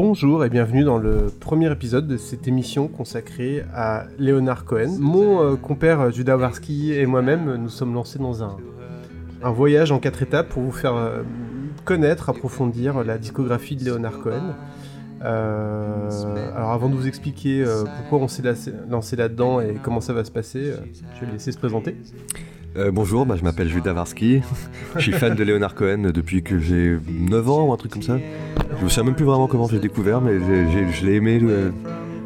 Bonjour et bienvenue dans le premier épisode de cette émission consacrée à Leonard Cohen. Mon euh, compère Judah Warski et moi-même nous sommes lancés dans un, voyage en quatre étapes pour vous faire euh, connaître, approfondir la discographie de Leonard Cohen. Euh, alors avant de vous expliquer euh, pourquoi on s'est lancé- là-dedans et comment ça va se passer, euh, je vais le laisser se présenter. Euh, bonjour, bah, je m'appelle Judah Varsky. je suis fan de Leonard Cohen depuis que j'ai 9 ans ou un truc comme ça. Je me souviens même plus vraiment comment j'ai découvert, mais j'ai- j'ai- je l'ai aimé, le-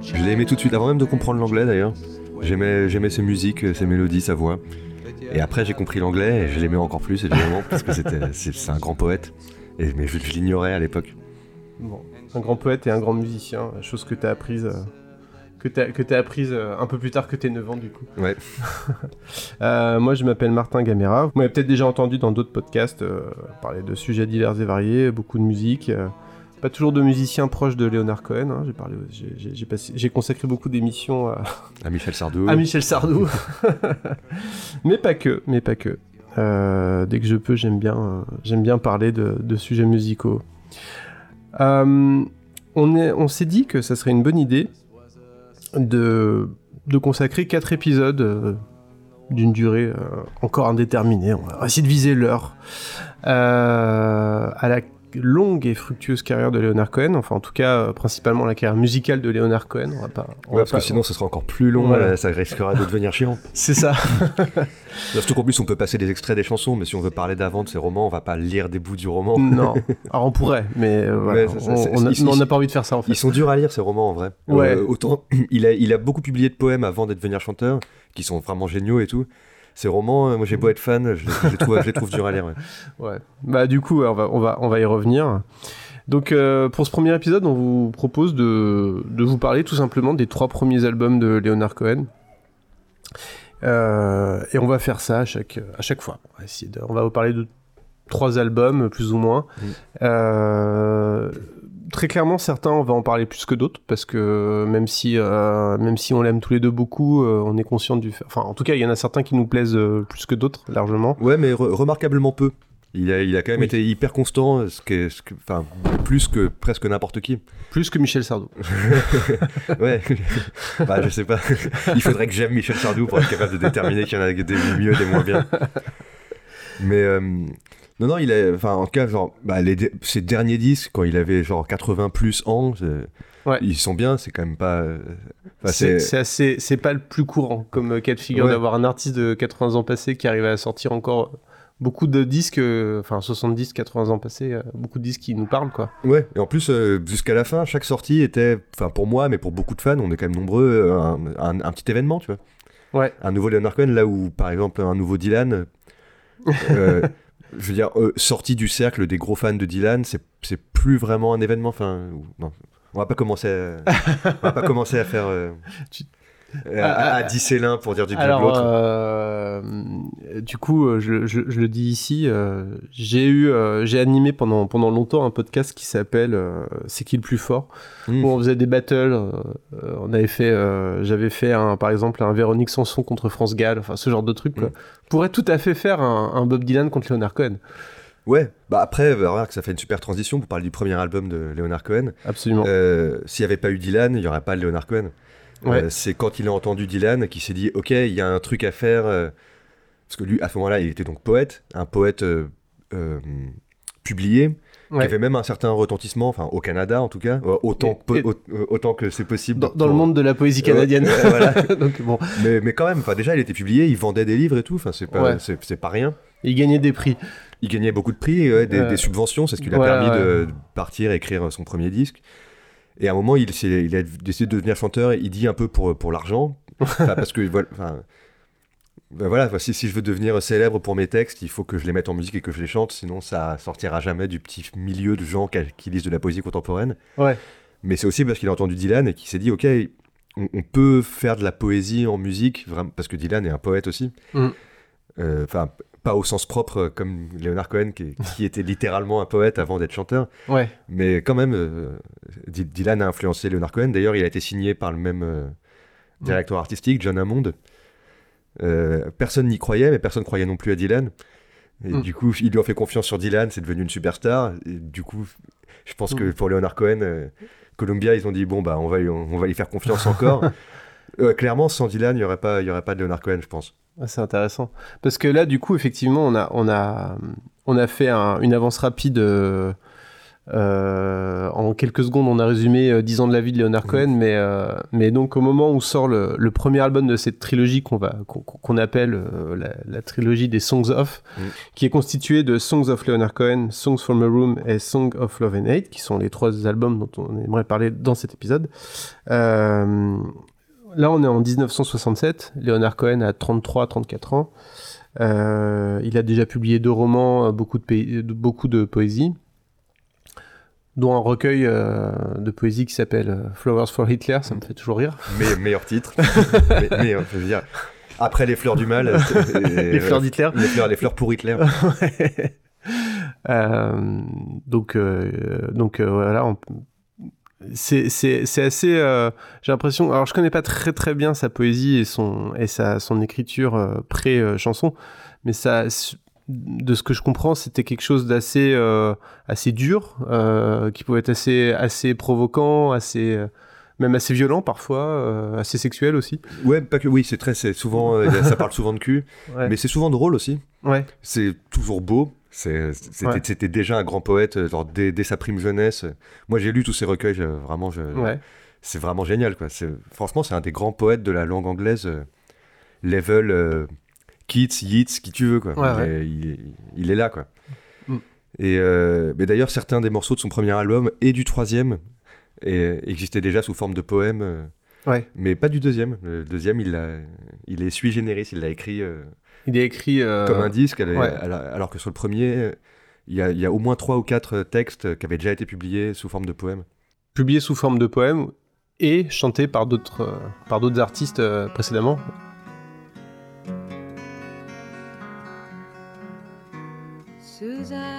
je l'ai aimé tout de suite, avant même de comprendre l'anglais d'ailleurs. J'aimais, j'aimais ses musiques, ses mélodies, sa voix. Et après j'ai compris l'anglais et je l'aimais encore plus évidemment parce que c'était, c'est, c'est un grand poète. Et, mais je, je l'ignorais à l'époque. Bon, un grand poète et un grand musicien, chose que tu as apprise, euh, que que t'as apprise euh, un peu plus tard que tes 9 ans du coup. Ouais. Euh, moi je m'appelle Martin Gamera, vous m'avez peut-être déjà entendu dans d'autres podcasts euh, parler de sujets divers et variés, beaucoup de musique. Pas toujours de musiciens proches de Leonard Cohen, hein, j'ai parlé, j'ai- consacré beaucoup d'émissions à, À Michel Sardou. à Michel Sardou. mais pas que, mais pas que. Euh, dès que je peux, j'aime bien, euh, j'aime bien parler de, de sujets musicaux. Euh, on est- on s'est dit que ça serait une bonne idée de, de consacrer quatre épisodes d'une durée encore indéterminée. On va essayer de viser l'heure à la longue et fructueuse carrière de Leonard Cohen. Enfin, en tout cas, euh, principalement la carrière musicale de Leonard Cohen. On va pas. on Ouais, va parce pas- que sinon ce sera encore plus long, Voilà. euh, ça risquera de devenir chiant. C'est ça. Surtout qu'en plus on peut passer des extraits des chansons, mais si on veut parler d'avant de ces romans, on va pas lire des bouts du roman. Non. Alors on pourrait, mais euh, voilà, ça, on- n'a pas envie de faire ça en fait. Ils sont durs à lire ces romans en vrai. Ouais. Euh, autant il a, il a beaucoup publié de poèmes avant d'être devenir chanteur, qui sont vraiment géniaux et tout. Ces romans, euh, moi j'ai beau être fan, je, les- je les trouve, je les trouve durs à lire. ouais. Ouais. Bah du coup, on va, on va, on va y revenir. Donc euh, pour ce premier épisode, on vous propose de, de vous parler tout simplement des trois premiers albums de Leonard Cohen. Euh, et on va faire ça à chaque, à chaque fois. On va, essayer de- on va vous parler de trois albums, plus ou moins. Mm. Euh, très clairement, certains, on va en parler plus que d'autres, parce que même si, euh, même si on l'aime tous les deux beaucoup, euh, on est conscient du fait... Enfin, en tout cas, il y en a certains qui nous plaisent euh, plus que d'autres, largement. Ouais, mais re- remarquablement peu. Il a, il a quand même Oui. été hyper constant, ce que- enfin, plus que presque n'importe qui. Plus que Michel Sardou. Ouais, bah, je sais pas. Il faudrait que j'aime Michel Sardou pour être capable de déterminer qu'il y en a des mieux, des moins bien. Mais euh, non, non, il a, enfin, en tout cas, genre, bah, les, ses derniers disques, quand il avait genre 80 plus ans, Ouais. ils sont bien, c'est quand même pas. euh, enfin, c'est assez, c'est pas le plus courant comme euh, cas de figure Ouais. d'avoir un artiste de 80 ans passés qui arrive à sortir encore beaucoup de disques, euh, enfin 70, 80 ans passés, euh, beaucoup de disques qui nous parlent quoi. Ouais, et en plus, euh, jusqu'à la fin, chaque sortie était, enfin pour moi, mais pour beaucoup de fans, on est quand même nombreux, un, un- un petit événement, tu vois. Ouais. Un nouveau Leonard Cohen, là où, par exemple, un nouveau Dylan, je veux dire, euh, sorti du cercle des gros fans de Dylan, c'est plus vraiment un événement, enfin. On va pas commencer à, on va pas commencer à faire... euh, à, à, l'un pour dire du bien de l'autre. euh, du coup, euh, je, je- je le dis ici, euh, j'ai eu, j'ai animé pendant pendant longtemps un podcast qui s'appelle C'est qui le plus fort Mm. où on faisait des battles. on avait fait, j'avais fait un, par exemple un Véronique Sanson contre France Gall, enfin ce genre de truc. Quoi. Mm. Pourrait tout à fait faire un, un Bob Dylan contre Leonard Cohen. Ouais, bah après, remarque, ça fait une super transition pour parler du premier album de Leonard Cohen. Absolument. Euh, S'il n'y avait pas eu Dylan, il n'y aurait pas de Leonard Cohen. Ouais. Euh, c'est quand il a entendu Dylan qu'il s'est dit Ok, il y a un truc à faire. euh, parce que lui, à ce moment-là, il était donc poète, un poète euh, publié, Ouais. qui avait même un certain retentissement, enfin au Canada en tout cas, autant, Et- et- autant que c'est possible. dans, dans le monde de la poésie canadienne. ouais, voilà. Donc bon, mais, mais quand même, déjà, il était publié, il vendait des livres et tout, c'est pas, pas rien. il gagnait des prix. Il gagnait beaucoup de prix, ouais, des, Euh, des subventions, c'est ce qui lui a permis de, ouais. de partir et écrire son premier disque. Et à un moment, il, a décidé de devenir chanteur, il dit un peu pour, pour l'argent, parce que voilà, ben voilà, si, si je veux devenir célèbre pour mes textes, il faut que je les mette en musique et que je les chante, sinon ça sortira jamais du petit milieu de gens qui, qui lisent de la poésie contemporaine. Ouais. Mais c'est aussi parce qu'il a entendu Dylan et qu'il s'est dit, ok, on, on peut faire de la poésie en musique, vraiment, parce que Dylan est un poète aussi. Mm. Euh, Enfin, pas au sens propre euh, comme Leonard Cohen, qui, qui était littéralement un poète avant d'être chanteur. Ouais. Mais quand même, euh, Dy- Dylan a influencé Leonard Cohen. D'ailleurs, il a été signé par le même euh, directeur artistique, John Hammond. Euh, personne n'y croyait, mais personne croyait non plus à Dylan. Et Mm. du coup, il lui a fait confiance sur Dylan, c'est devenu une superstar. Et du coup, je pense que Mm. pour Leonard Cohen, euh, Columbia, ils ont dit bon bah on va lui- on, va lui faire confiance encore. Euh, clairement, sans Dylan, il y aurait pas y aurait pas de Leonard Cohen, je pense. Ah, c'est intéressant. Parce que là, du coup, effectivement, on a, on a, on a fait un- une avance rapide. euh, euh, en quelques secondes, on a résumé euh, 10 ans de la vie de Leonard Mhm. Cohen, mais, euh, mais donc au moment où sort le, le premier album de cette trilogie qu'on va qu'on appelle la, la trilogie des Songs of, Mhm. qui est constituée de Songs of Leonard Cohen, Songs from a Room et Song of Love and Hate, qui sont les trois albums dont on aimerait parler dans cet épisode. Euh, là, on est en 1967. Leonard Cohen a 33-34 ans. Euh, il a déjà publié deux romans, euh, beaucoup de, de- beaucoup de poésie, dont un recueil euh, de poésie qui s'appelle euh, Flowers for Hitler. Ça me fait toujours rire. Mais, meilleur titre. mais, mais, euh, je veux dire, après les fleurs du mal, euh, Les fleurs d'Hitler. les fleurs, les fleurs pour Hitler. Ouais. Euh, donc, euh, donc euh, voilà. on- C'est assez. euh, J'ai l'impression. Alors, je connais pas très très bien sa poésie et son et sa son écriture euh, pré chanson, mais ça, de ce que je comprends, c'était quelque chose d'assez euh, assez dur, qui pouvait être assez assez provoquant, assez même assez violent parfois, assez sexuel aussi. Ouais, pas que oui, c'est très, c'est souvent, ça parle souvent de cul, Ouais. mais c'est souvent drôle aussi. Ouais. C'est toujours beau. C'était Ouais. déjà un grand poète euh, genre, dès, dès sa prime jeunesse. Moi, j'ai lu tous ses recueils. je- vraiment, je- Ouais. c'est vraiment génial. Quoi. Franchement, c'est un des grands poètes de la langue anglaise. euh, level, euh, Keats, Yeats, qui tu veux. Quoi. Ouais, il. Est, il, est, il est là. Quoi. Mm. Et euh, mais d'ailleurs, certains des morceaux de son premier album et du troisième et, existaient déjà sous forme de poèmes. mais pas du deuxième. Le deuxième, il, a, il est sui generis. Il l'a écrit. Euh, Il est écrit euh, comme un disque, elle est- ouais. elle a- alors que sur le premier, euh, il y a, il y a au moins trois ou quatre textes qui avaient déjà été publiés sous forme de poèmes. publié sous forme de poème et chanté par d'autres euh, par d'autres artistes euh, précédemment. Suzanne.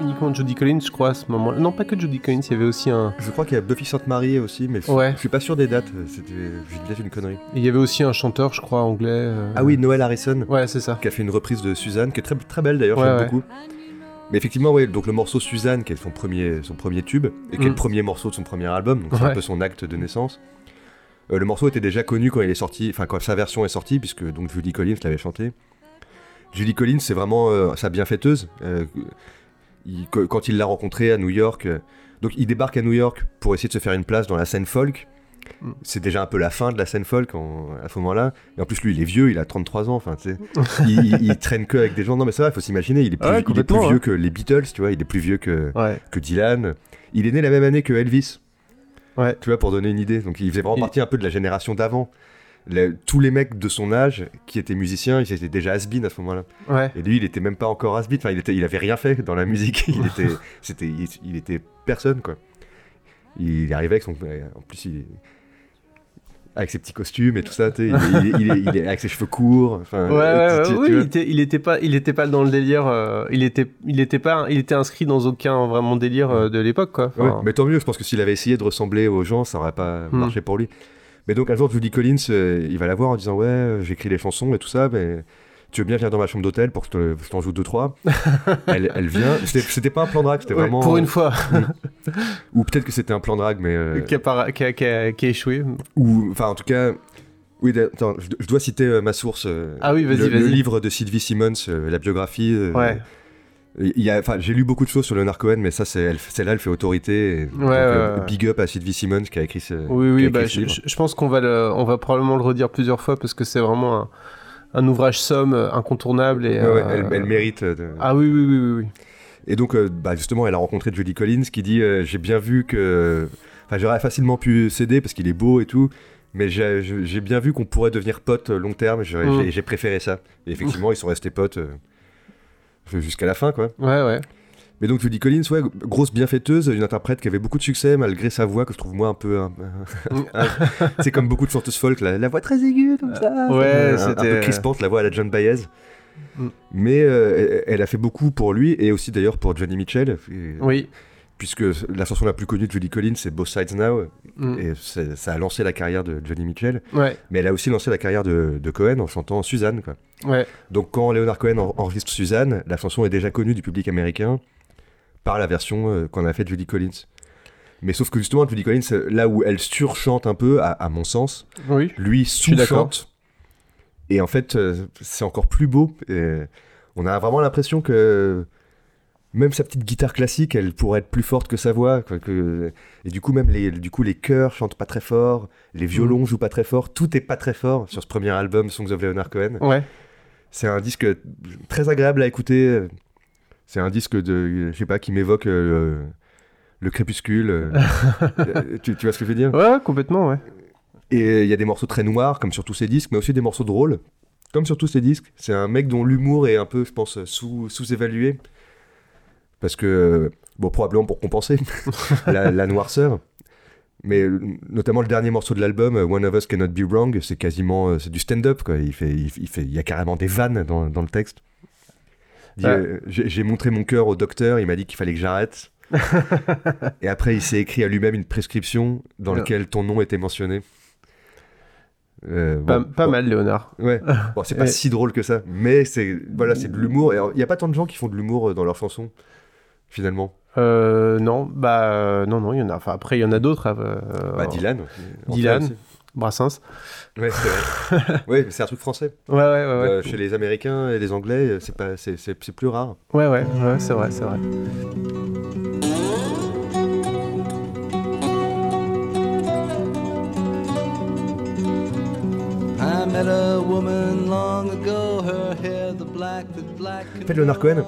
Uniquement Judy Collins, je crois, à ce moment. Non, pas que Judy Collins, il y avait aussi un, Je crois qu'il y a Buffy Sainte-Marie aussi, mais Ouais. je suis pas sûr des dates. C'était dis peut-être une connerie. il y avait aussi un chanteur, je crois, anglais. euh, Ah oui, Noël Harrison, Ouais, c'est ça. qui a fait une reprise de Suzanne, qui est très, très belle d'ailleurs, Ouais, j'aime ouais. beaucoup. Mais effectivement, ouais, donc le morceau Suzanne, qui est son premier, son premier tube, et qui est Mm. le premier morceau de son premier album, donc c'est un peu son acte de naissance. Euh, le morceau était déjà connu quand il est sorti, enfin quand sa version est sortie, puisque donc Julie Collins l'avait chanté. Julie Collins, c'est vraiment euh, sa bienfaiteuse. Euh, il- quand il l'a rencontrée à New York, euh, donc il débarque à New York pour essayer de se faire une place dans la scène folk. Mm. C'est déjà un peu la fin de la scène folk en- à ce moment-là. Et en plus, lui, il est vieux, il a 33 ans. Enfin, il, il- il traîne que avec des gens. Non, mais c'est vrai, il faut s'imaginer, il est plus, Ouais, il est plus complètement, vieux hein. que les Beatles, tu vois, il est plus vieux que, Ouais. que Dylan. Il est né la même année que Elvis. Ouais. Tu vois, pour donner une idée. Donc, il faisait vraiment partie un peu de la génération d'avant. Tous les mecs de son âge qui étaient musiciens, ils étaient déjà has à ce moment-là. Ouais. Et lui, il était même pas encore has Enfin, il, était, il avait rien fait dans la musique. Il était, c'était, il, il était personne, quoi. Il arrivait avec son. En plus, il. Avec ses petits costumes et tout ça, il, est- il avec ses cheveux courts. Enfin, Ouais, euh, oui, il était, il était pas, il était pas dans le délire. euh, il était, il était pas, il était inscrit dans aucun vraiment délire euh, de l'époque, quoi. Ouais, mais tant mieux, je pense que s'il avait essayé de ressembler aux gens, ça aurait pas Hmm. marché pour lui. Mais donc un jour, Judy Collins, euh, il va la voir en disant Ouais, euh, j'écris les chansons et tout ça, mais tu veux bien venir dans ma chambre d'hôtel pour que je te- je t'en joue deux, trois elle, elle vient. C'était pas un plan drague, c'était ouais, vraiment. pour une fois, Ou peut-être que c'était un plan drague, mais. euh, qui, a para- qui a- qui a- qui a échoué. Ou, enfin, en tout cas. Oui, attends, je, dois citer euh, ma source. euh, Ah oui, vas-y, le, le vas-y. livre de Sylvie Simmons, euh, la biographie. euh, Ouais. Il y a, enfin, j'ai lu beaucoup de choses sur Leonard Cohen, mais ça, c'est, elle- celle-là, elle fait autorité. et donc, ouais, euh, ouais. Big up à Sylvie Simmons qui a écrit ce. Oui, oui, bah, ce je, pense qu'on va, le, on va probablement le redire plusieurs fois parce que c'est vraiment un, un ouvrage somme euh, incontournable et. Ouais, ouais, euh, elle, elle mérite. de- Ah oui, oui, oui, oui, oui. Et donc, euh, bah, justement, elle a rencontré Judy Collins qui dit J'ai bien vu que. Enfin, j'aurais facilement pu céder parce qu'il est beau et tout. Mais j'ai bien vu qu'on pourrait devenir potes long terme. J'ai Mm. j'ai- préféré ça. Et effectivement, ils sont restés potes jusqu'à la fin, quoi. Ouais, ouais. Mais donc Judy Collins, ouais, grosse bienfaiteuse, une interprète qui avait beaucoup de succès malgré sa voix que je trouve moi un peu. un- un- c'est comme beaucoup de chanteuses folk, la, la voix très aiguë comme ça. ouais, un, un peu crispante, la voix à la John Baez. Mm. Mais euh, elle- a fait beaucoup pour lui et aussi d'ailleurs pour Johnny Mitchell. Oui. Puisque la chanson la plus connue de Judy Collins, c'est Both Sides Now, Mm. et ça a lancé la carrière de Johnny Mitchell, Ouais, mais elle a aussi lancé la carrière de, de Cohen en chantant Suzanne. Quoi. ouais. Donc quand Leonard Cohen en- enregistre Suzanne, la chanson est déjà connue du public américain par la version euh, qu'on a faite de Judy Collins. Mais sauf que justement, Judy Collins, euh, là où elle surchante un peu, à, à mon sens, Oui. lui sous-chante. Et en fait, euh, c'est encore plus beau. Et on a vraiment l'impression que même sa petite guitare classique, elle pourrait être plus forte que sa voix. quoi, que- Et du coup, même les, du coup, les chœurs chantent pas très fort, les violons jouent pas très fort, tout est pas très fort sur ce premier album, Songs of Leonard Cohen. Ouais. C'est un disque très agréable à écouter. C'est un disque de, je sais pas, qui m'évoque euh, le crépuscule. euh. Tu, tu vois ce que je veux dire? Ouais, complètement, ouais. Et il y a des morceaux très noirs, comme sur tous ces disques, mais aussi des morceaux drôles, comme sur tous ces disques. C'est un mec dont l'humour est un peu, je pense, sous- sous-évalué. Parce que, bon, probablement pour compenser la, la noirceur. Mais notamment le dernier morceau de l'album, euh, One of Us Cannot Be Wrong, c'est quasiment euh, c'est du stand-up. quoi. Il, fait, il, il fait, il y a carrément des vannes dans, dans le texte. Euh, J'ai montré mon cœur au docteur, il m'a dit qu'il fallait que j'arrête. Et après, il s'est écrit à lui-même une prescription dans laquelle ton nom était mentionné. Euh, Pas, bon, pas bon, mal, Léonard. Ouais. Bon, c'est pas Et- si drôle que ça, mais c'est voilà, c'est de l'humour. Il y a pas tant de gens qui font de l'humour dans leurs chansons, finalement. Euh, non, bah, euh, non, non, il y en a. Enfin, après, il y en a d'autres. euh, Bah, Dylan. Dylan. Brassens. Ouais, c'est vrai. ouais, c'est un truc français. Ouais, ouais, ouais. ouais. Euh, chez les Américains et les Anglais, c'est pas, c'est, c'est, c'est plus rare. Ouais, ouais, ouais, c'est vrai, c'est vrai. I met a woman long ago, her hair the black the black. En fait, Leonard Cohen,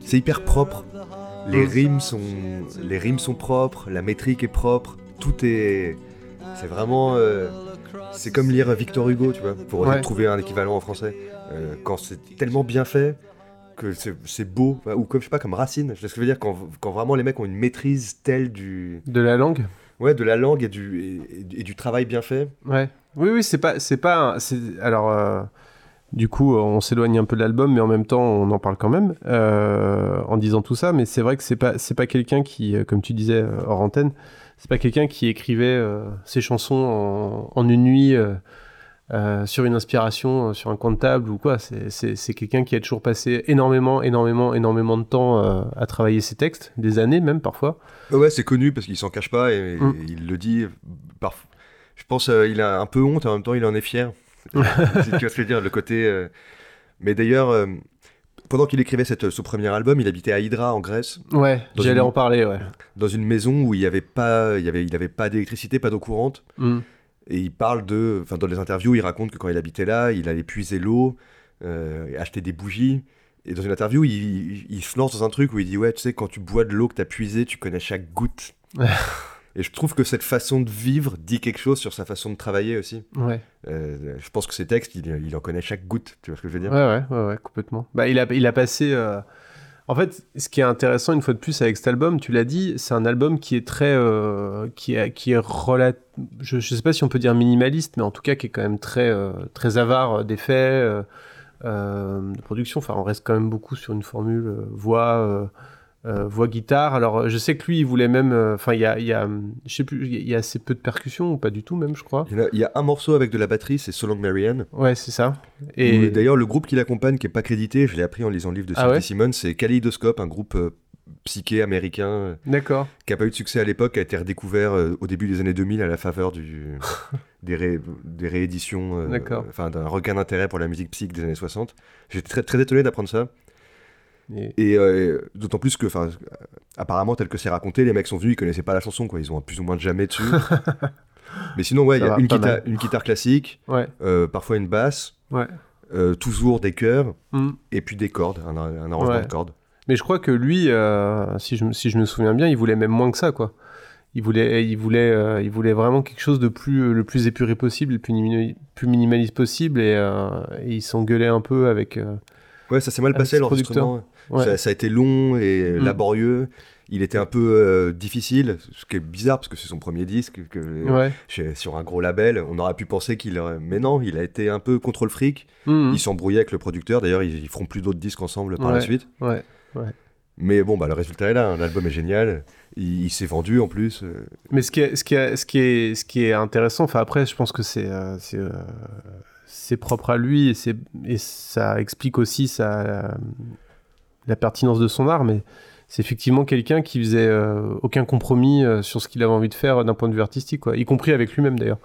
c'est hyper propre. Les rimes sont, les rimes sont propres, la métrique est propre, tout est, c'est vraiment, euh, c'est comme lire Victor Hugo, tu vois, pour Ouais. trouver un équivalent en français. Euh, quand c'est tellement bien fait que c'est, beau, ou comme je sais pas, comme Racine. Je sais ce que je veux dire quand, quand vraiment les mecs ont une maîtrise telle du, De la langue ouais, de la langue et du, et, et du travail bien fait. Ouais. Oui, oui, c'est pas, c'est pas, alors, euh, du coup, on s'éloigne un peu de l'album, mais en même temps, on en parle quand même euh, en disant tout ça. Mais c'est vrai que c'est pas, c'est pas quelqu'un qui, euh, comme tu disais euh, hors antenne, c'est pas quelqu'un qui écrivait euh, ses chansons en, en une nuit. euh, euh, sur une inspiration, euh, sur un coin de table ou quoi. C'est- C'est c'est quelqu'un qui a toujours passé énormément, énormément, énormément de temps euh, à travailler ses textes, des années même parfois. Ouais, c'est connu parce qu'il s'en cache pas et, Mm. et il le dit. Parfois, je pense euh, il a un peu honte en même temps il en est fier. tu vois ce que je veux dire, le côté. euh, Mais d'ailleurs, euh, pendant qu'il écrivait cette, ce premier album, il habitait à Hydra en Grèce, Ouais, j'allais une- en parler, ouais. dans une maison où il n'y avait pas, il y avait, il avait pas d'électricité, pas d'eau courante. Mm. Et il parle de, enfin dans les interviews, il raconte que quand il habitait là, il allait puiser l'eau, euh, et acheter des bougies. Et dans une interview, il, il- il se lance dans un truc où il dit ouais, tu sais, quand tu bois de l'eau que t'as puisée, tu connais chaque goutte. et je trouve que cette façon de vivre dit quelque chose sur sa façon de travailler aussi. Ouais. Euh, je pense que ces textes, il, il en connaît chaque goutte. Tu vois ce que je veux dire? Ouais, ouais, ouais, complètement. Bah, il, a, il a passé. euh, En fait, ce qui est intéressant une fois de plus avec cet album, tu l'as dit, c'est un album qui est très. euh, qui, est, qui est relat... je, ne sais pas si on peut dire minimaliste, mais en tout cas qui est quand même très, euh, très avare d'effets, euh, de production. Enfin, on reste quand même beaucoup sur une formule voix. Euh, euh, voix guitare. Alors, je sais que lui, il voulait même. euh, Enfin, il y a, y a, je sais plus, il y a assez peu de percussions ou pas du tout même, je crois. il y, a, il y a un morceau avec de la batterie, c'est So Long Marianne. Ouais, c'est ça. Et Et d'ailleurs, le groupe qui l'accompagne, qui est pas crédité, je l'ai appris en lisant le livre de Ah ouais Simon, c'est Kaleidoscope, un groupe euh, psyché américain euh, d'accord. qui a pas eu de succès à l'époque, a été redécouvert euh, au début des années 2000 à la faveur du, des, ré- des rééditions, euh, D'accord. enfin d'un regain d'intérêt pour la musique psych des années 60. J'étais très, très étonné d'apprendre ça. Et- Et euh, d'autant plus que, enfin, apparemment, tel que c'est raconté, les mecs sont venus, ils connaissaient pas la chanson, quoi. Ils ont plus ou moins jamais dessus. Mais sinon, ouais, il y a une guitare, une guitare classique, Ouais. euh, parfois une basse, Ouais. euh, toujours des chœurs, Mm. et puis des cordes, un, un arrangement Ouais. de cordes. Mais je crois que lui, si, je, me- si je me souviens bien, il voulait même moins que ça, quoi. Il voulait, il voulait, euh, il voulait vraiment quelque chose de plus, le plus épuré possible, le plus, mini- plus minimaliste possible, et, euh, et il s'engueulait un peu avec. euh, Ouais, ça s'est mal passé l'enregistrement. ouais. Ça, ça a été long et Mm. laborieux. Il était un peu euh, difficile, ce qui est bizarre parce que c'est son premier disque. Que, Ouais. chez- sur un gros label, on aurait pu penser qu'il. Mais non, il a été un peu contre le fric. Mhm. Il s'embrouillait avec le producteur. D'ailleurs, ils, ils feront plus d'autres disques ensemble par la suite. Ouais. Mais bon, bah, le résultat est là. hein. L'album est génial. Il, il s'est vendu en plus. euh. Mais ce qui est, ce qui est, ce qui est, ce qui est intéressant, enfin après, je pense que c'est euh, c'est propre à lui et, c'est- et ça explique aussi sa, la pertinence de son art, mais c'est effectivement quelqu'un qui faisait euh, aucun compromis euh, sur ce qu'il avait envie de faire d'un point de vue artistique, quoi, y compris avec lui-même d'ailleurs.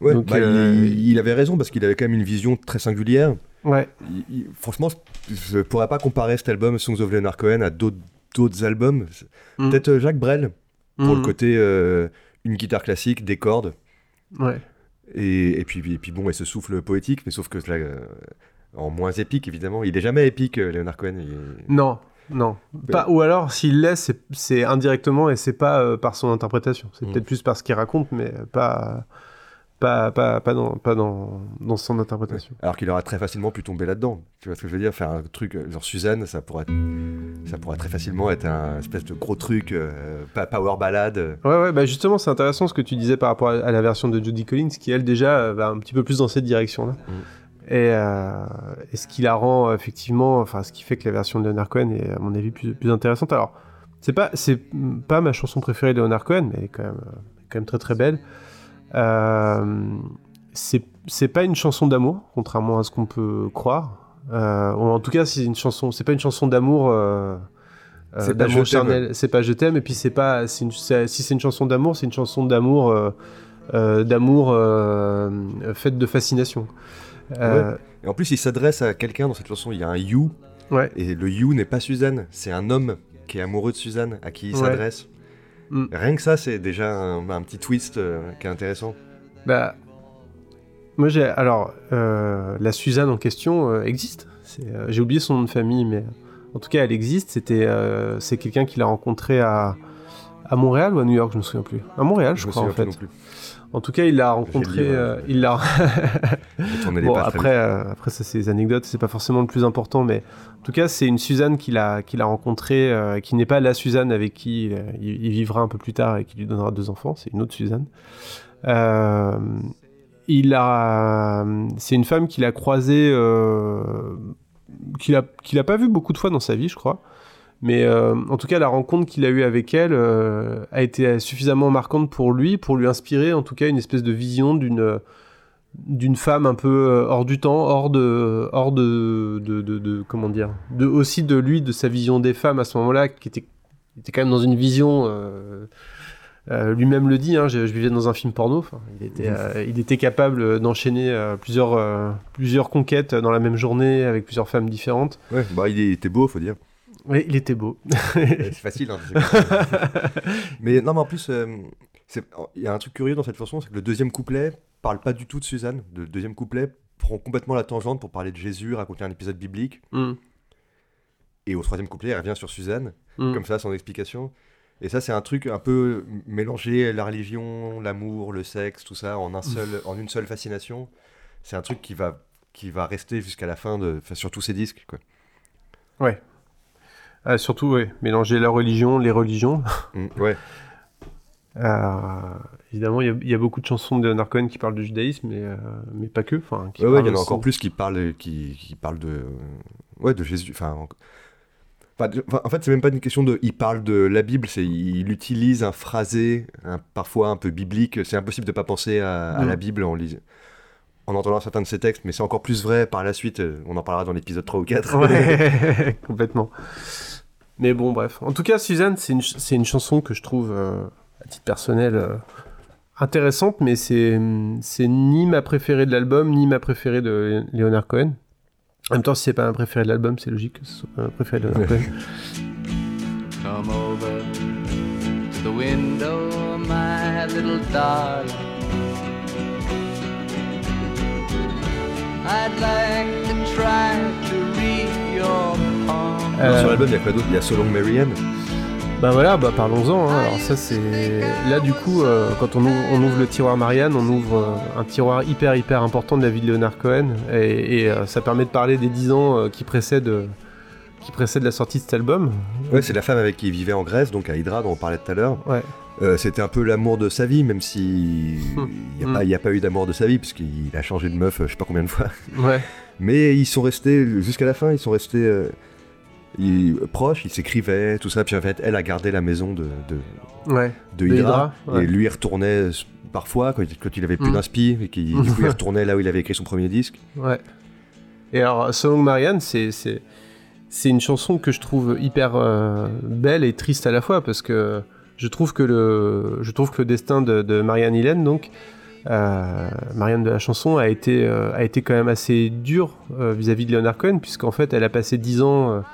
Ouais, Donc, bah, euh, il, il avait raison parce qu'il avait quand même une vision très singulière. Ouais, Il- il- franchement, je pourrais pas comparer cet album Songs of Leonard Cohen à d'autres albums. Mm. Peut-être Jacques Brel pour le Mhm. côté une guitare classique, des cordes. Ouais. Et, et puis, et puis bon, et ce souffle poétique, mais sauf que là, euh, en moins épique évidemment. Il est jamais épique, euh, Leonard Cohen. Non, non. Pas, ou alors, s'il l'est, c'est- c'est indirectement et c'est pas euh, par son interprétation. C'est Mm. peut-être plus par ce qu'il raconte, mais pas, pas, pas, pas, dans, pas dans, dans son interprétation. Alors qu'il aurait très facilement pu tomber là-dedans. Tu vois ce que je veux dire? Faire un truc euh, genre Suzanne, ça pourrait, ça pourrait très facilement être un espèce de gros truc, euh, pas power ballade. Ouais, ouais, bah justement, c'est intéressant ce que tu disais par rapport à, la version de Judy Collins, qui elle déjà euh, va un petit peu plus dans cette direction-là. Mm. Et, euh, et ce qui la rend euh, effectivement, enfin, ce qui fait que la version de Leonard Cohen est, à mon avis, plus, plus intéressante. Alors, c'est pas, c'est pas ma chanson préférée de Leonard Cohen, mais elle est quand même, quand même très très belle. Euh, c'est pas une chanson d'amour, contrairement à ce qu'on peut croire. Euh, en tout cas, c'est une chanson, c'est pas une chanson d'amour. Euh, C'est pas. C'est pas je t'aime. Et puis c'est pas, une- si c'est une chanson d'amour, c'est une chanson d'amour, d'amour faite de fascination. Euh, Et en plus, il s'adresse à quelqu'un dans cette chanson. Il y a un you, ouais. et le you n'est pas Suzanne. C'est un homme qui est amoureux de Suzanne, à qui il Ouais. Mm. Rien que ça, c'est déjà un, un petit twist euh, qui est intéressant. Bah, moi j'ai alors euh, la Suzanne en question euh, existe. J'ai oublié son nom de famille, mais en tout cas elle existe. C'était c'est quelqu'un qu'il a rencontré à à Montréal ou à New York, je me souviens plus. À Montréal, je, me crois en fait. non plus. En tout cas, il l'a rencontré. euh, il l'a. Bon après euh, après ça c'est des anecdotes, c'est pas forcément le plus important, mais en tout cas c'est une Suzanne qu'il a qu'il a rencontrée, euh, qui n'est pas la Suzanne avec qui il, il vivra un peu plus tard et qui lui donnera deux enfants. C'est une autre Suzanne. Il a, c'est une femme qu'il a croisée, qu'il a, qu'il a pas vue beaucoup de fois dans sa vie, je crois. Mais euh, en tout cas, la rencontre qu'il a eue avec elle euh, a été suffisamment marquante pour lui, pour lui inspirer en tout cas une espèce de vision d'une d'une femme un peu euh, hors du temps, hors de, hors de, de, de- de- comment dire, de aussi de lui, de sa vision des femmes à ce moment-là, qui était, était quand même dans une vision. euh, euh, lui-même le dit, hein, je, je vivais dans un film porno. il, était, euh, il était capable d'enchaîner euh, plusieurs, euh, plusieurs conquêtes dans la même journée avec plusieurs femmes différentes. Ouais, bah, il était beau, faut dire. Oui, il était beau. c'est facile. hein, mais non, mais en plus, euh, il y a un truc curieux dans cette chanson, c'est que le deuxième couplet parle pas du tout de Suzanne. Le deuxième couplet prend complètement la tangente pour parler de Jésus, raconter un épisode biblique. Mm, Et au troisième couplet, elle revient sur Suzanne, mm. comme ça, sans explication. Et ça, c'est un truc un peu mélanger la religion, l'amour, le sexe, tout ça en, un seul, en une seule fascination. C'est un truc qui va, qui va rester jusqu'à la fin, de, sur tous ces disques. Quoi. Ouais. Ah, surtout, ouais, mélanger la religion, les religions. Mm, ouais. Euh, évidemment, il y a- il y, a beaucoup de chansons de Leonard Cohen qui parlent de judaïsme, mais, euh, mais pas que. Enfin, qui Ouais, ouais, il y en a encore plus qui parlent, qui, qui parlent de, ouais, de Jésus. Enfin, en... en fait, c'est même pas une question de. Il parle de la Bible, c'est il utilise un phrasé, un- parfois un peu biblique. C'est impossible de pas penser à, à la Bible en lisant. En entendant certains de ses textes, mais c'est encore plus vrai par la suite. euh, On en parlera dans l'épisode 3 ou 4. Ouais, complètement. Mais bon, bref. En tout cas, Suzanne, c'est une, ch- une chanson que je trouve, euh, à titre personnel, euh, intéressante, mais c'est c'est ni ma préférée de l'album, ni ma préférée de Leonard Cohen. En même temps, si c'est pas ma préférée de l'album, c'est logique que ce soit pas ma préférée de Leonard Cohen. Come over to the window, my little darling. I'd like to try to read your Euh, Sur l'album, il y a quoi d'autre? Il y a So Long Marianne. Bah voilà, bah parlons-en. hein. Alors ça c'est là du coup euh, quand on ouvre, on ouvre le tiroir Marianne, on ouvre euh, un tiroir hyper hyper important de la vie de Leonard Cohen et, et, euh, ça permet de parler des 10 ans qui précèdent qui précèdent la sortie de cet album. Ouais, c'est la femme avec qui il vivait en Grèce, donc à Hydra, dont on parlait tout à l'heure. Ouais. C'était un peu l'amour de sa vie, même si Hmm. il n'y a, y a pas eu d'amour de sa vie, puisqu'il a changé de meuf, je sais pas combien de fois. Ouais. Mais ils sont restés jusqu'à la fin, ils sont restés. Il- proches, ils s'écrivaient, tout ça. Puis en fait, elle a gardé la maison de, de, Ouais. de De Hydra. Ouais. Et lui, il retournait parfois quand, il- quand il avait plus Mm. d'inspi, et qu'il du coup, il retournait là où il avait écrit son premier disque. Ouais. Et alors, Selon Marianne, c'est c'est c'est une chanson que je trouve hyper euh, belle et triste à la fois parce que je trouve que le je trouve que le destin de, de Marianne Hélène donc euh, Marianne de la chanson a été euh, a été quand même assez dur vis-à-vis de Leonard Cohen puisqu'en fait elle a passé 10 ans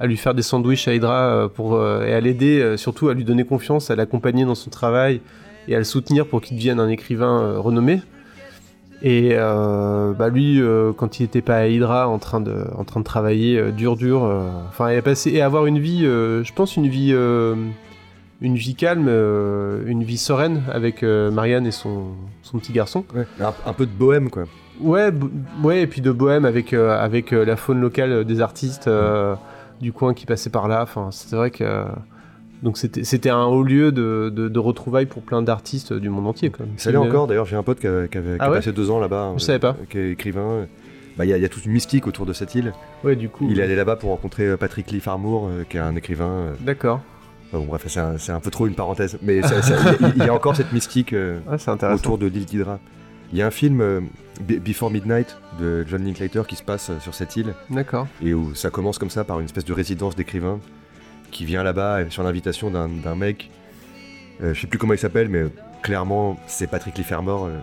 à lui faire des sandwichs à Hydra euh, pour euh, et à l'aider euh, surtout à lui donner confiance à l'accompagner dans son travail et à le soutenir pour qu'il devienne un écrivain renommé et euh, bah lui, euh, quand il était pas à Hydra, en train de, en train de travailler euh, dur, dur, enfin, passé et avoir une vie, je pense une vie, une vie calme, une vie sereine avec Marianne et son, son petit garçon. Un, un peu de bohème, quoi. Ouais, ouais, et puis de bohème avec, avec la faune locale des artistes du coin qui passaient par là. Enfin, c'est vrai que euh, donc c'était, un haut lieu de, de, de retrouvailles pour plein d'artistes euh, du monde entier. Même. Ça l'est encore, d'ailleurs, j'ai un pote qui, Ah a ouais passé deux ans là-bas. Je savais pas. Qui est écrivain. Bah, Il y, a- il y a toute une mystique autour de cette île. Ouais, du coup. Il est allé là-bas pour rencontrer euh, Patrick Lee Farmour, euh, qui est un écrivain. euh, D'accord. enfin, bon, bref, c'est un, peu trop une parenthèse. Mais il y a- y, encore cette mystique euh, Ah, intéressant. autour de l'île d'Hydra. Il y a un film, euh, Before Midnight, de John Linklater, qui se passe euh, sur cette île. D'accord. et où ça commence comme ça par une espèce de résidence d'écrivain qui vient là-bas euh, sur l'invitation d'un mec. Euh, je sais plus comment il s'appelle, mais euh, clairement c'est Patrick euh.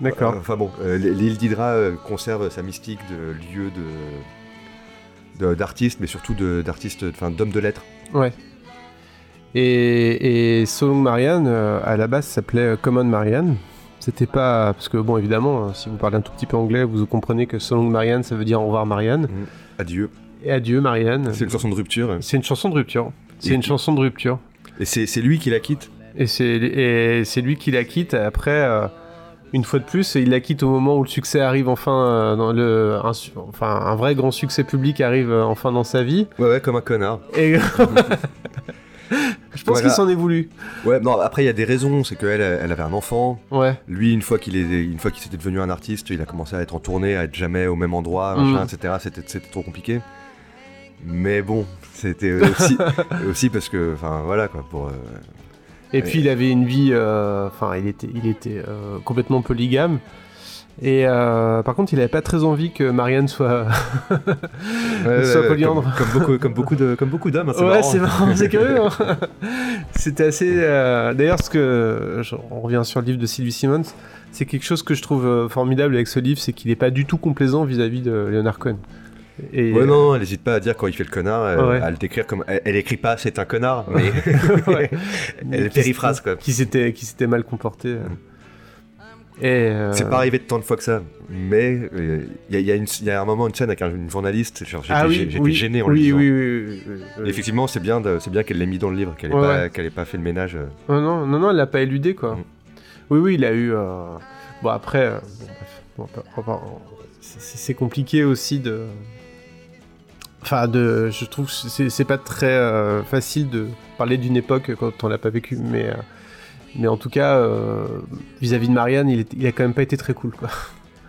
D'accord. Enfin bon, l'île d'Hydra conserve sa mystique de lieu de d'artistes, mais surtout d'artistes, enfin d'hommes de lettres. Ouais. Et, et Marianne, à la base, s'appelait Common Marianne. C'était pas. Parce que, bon, évidemment, hein, si vous parlez un tout petit peu anglais, vous comprenez que So Long Marianne, ça veut dire au revoir Marianne. Adieu. Et adieu Marianne. C'est une chanson de rupture. C'est une chanson de rupture. C'est une chanson de rupture. Et c'est lui qui la quitte. Et c'est lui qui la quitte. Après, euh, une fois de plus, il la quitte au moment où le succès arrive enfin euh, dans le, un, enfin un vrai grand succès public arrive euh, enfin dans sa vie. Ouais, ouais, comme un connard. Et je pense Voilà. qu'il s'en est voulu. Ouais, non, après il y a des raisons. C'est qu'elle, elle avait un enfant. Ouais. Lui, une fois qu'il qu'il s'était devenu un artiste, il a commencé à être en tournée, à être jamais au même endroit, Mm. machin, etc. C'était, trop compliqué. Mais bon, c'était aussi, aussi parce que, enfin, voilà quoi, pour. euh, Et puis il avait une vie, euh, enfin il était, il était euh, complètement polygame. Et euh, par contre, il avait pas très envie que Marianne soit. ouais, Soit ouais, polyandre. Comme, comme beaucoup, comme beaucoup de, comme beaucoup d'hommes. hein, c'est ouais, c'est marrant, c'est curieux. hein. C'était assez. euh, D'ailleurs, ce que on revient sur le livre de Sylvie Simmons, c'est quelque chose que je trouve euh, formidable avec ce livre, c'est qu'il est pas du tout complaisant vis-à-vis de Leonard Cohen. Et Ouais, non, elle n'hésite pas à dire quand il fait le connard, euh, Ouais. à le décrire comme. Elle, elle écrit pas c'est un connard, mais Ouais. elle périphrase quoi. Qui s'était, qui s'était mal comporté. Euh. Et euh, C'est pas arrivé de tant de fois que ça, mais euh, il y, a- il y a y un moment, une scène avec un- une journaliste, j'étais Ah oui, oui, gêné en oui, lisant. oui, oui. Effectivement, c'est bien, c'est bien qu'elle l'ait mis dans le livre, qu'elle ait Ouais, pas, ouais. fait le ménage. euh. Oh non, non, non, elle l'a pas éludé quoi. Mm. Oui, oui, il a eu. euh, Bon, après, euh, bon, c'est- c'est c'est compliqué aussi de. Enfin, de, je trouve que c'est c'est pas très euh, facile de parler d'une époque quand on l'a pas vécu, mais, euh, mais en tout cas, euh, vis-à-vis de Marianne, il, est- il a quand même pas été très cool quoi.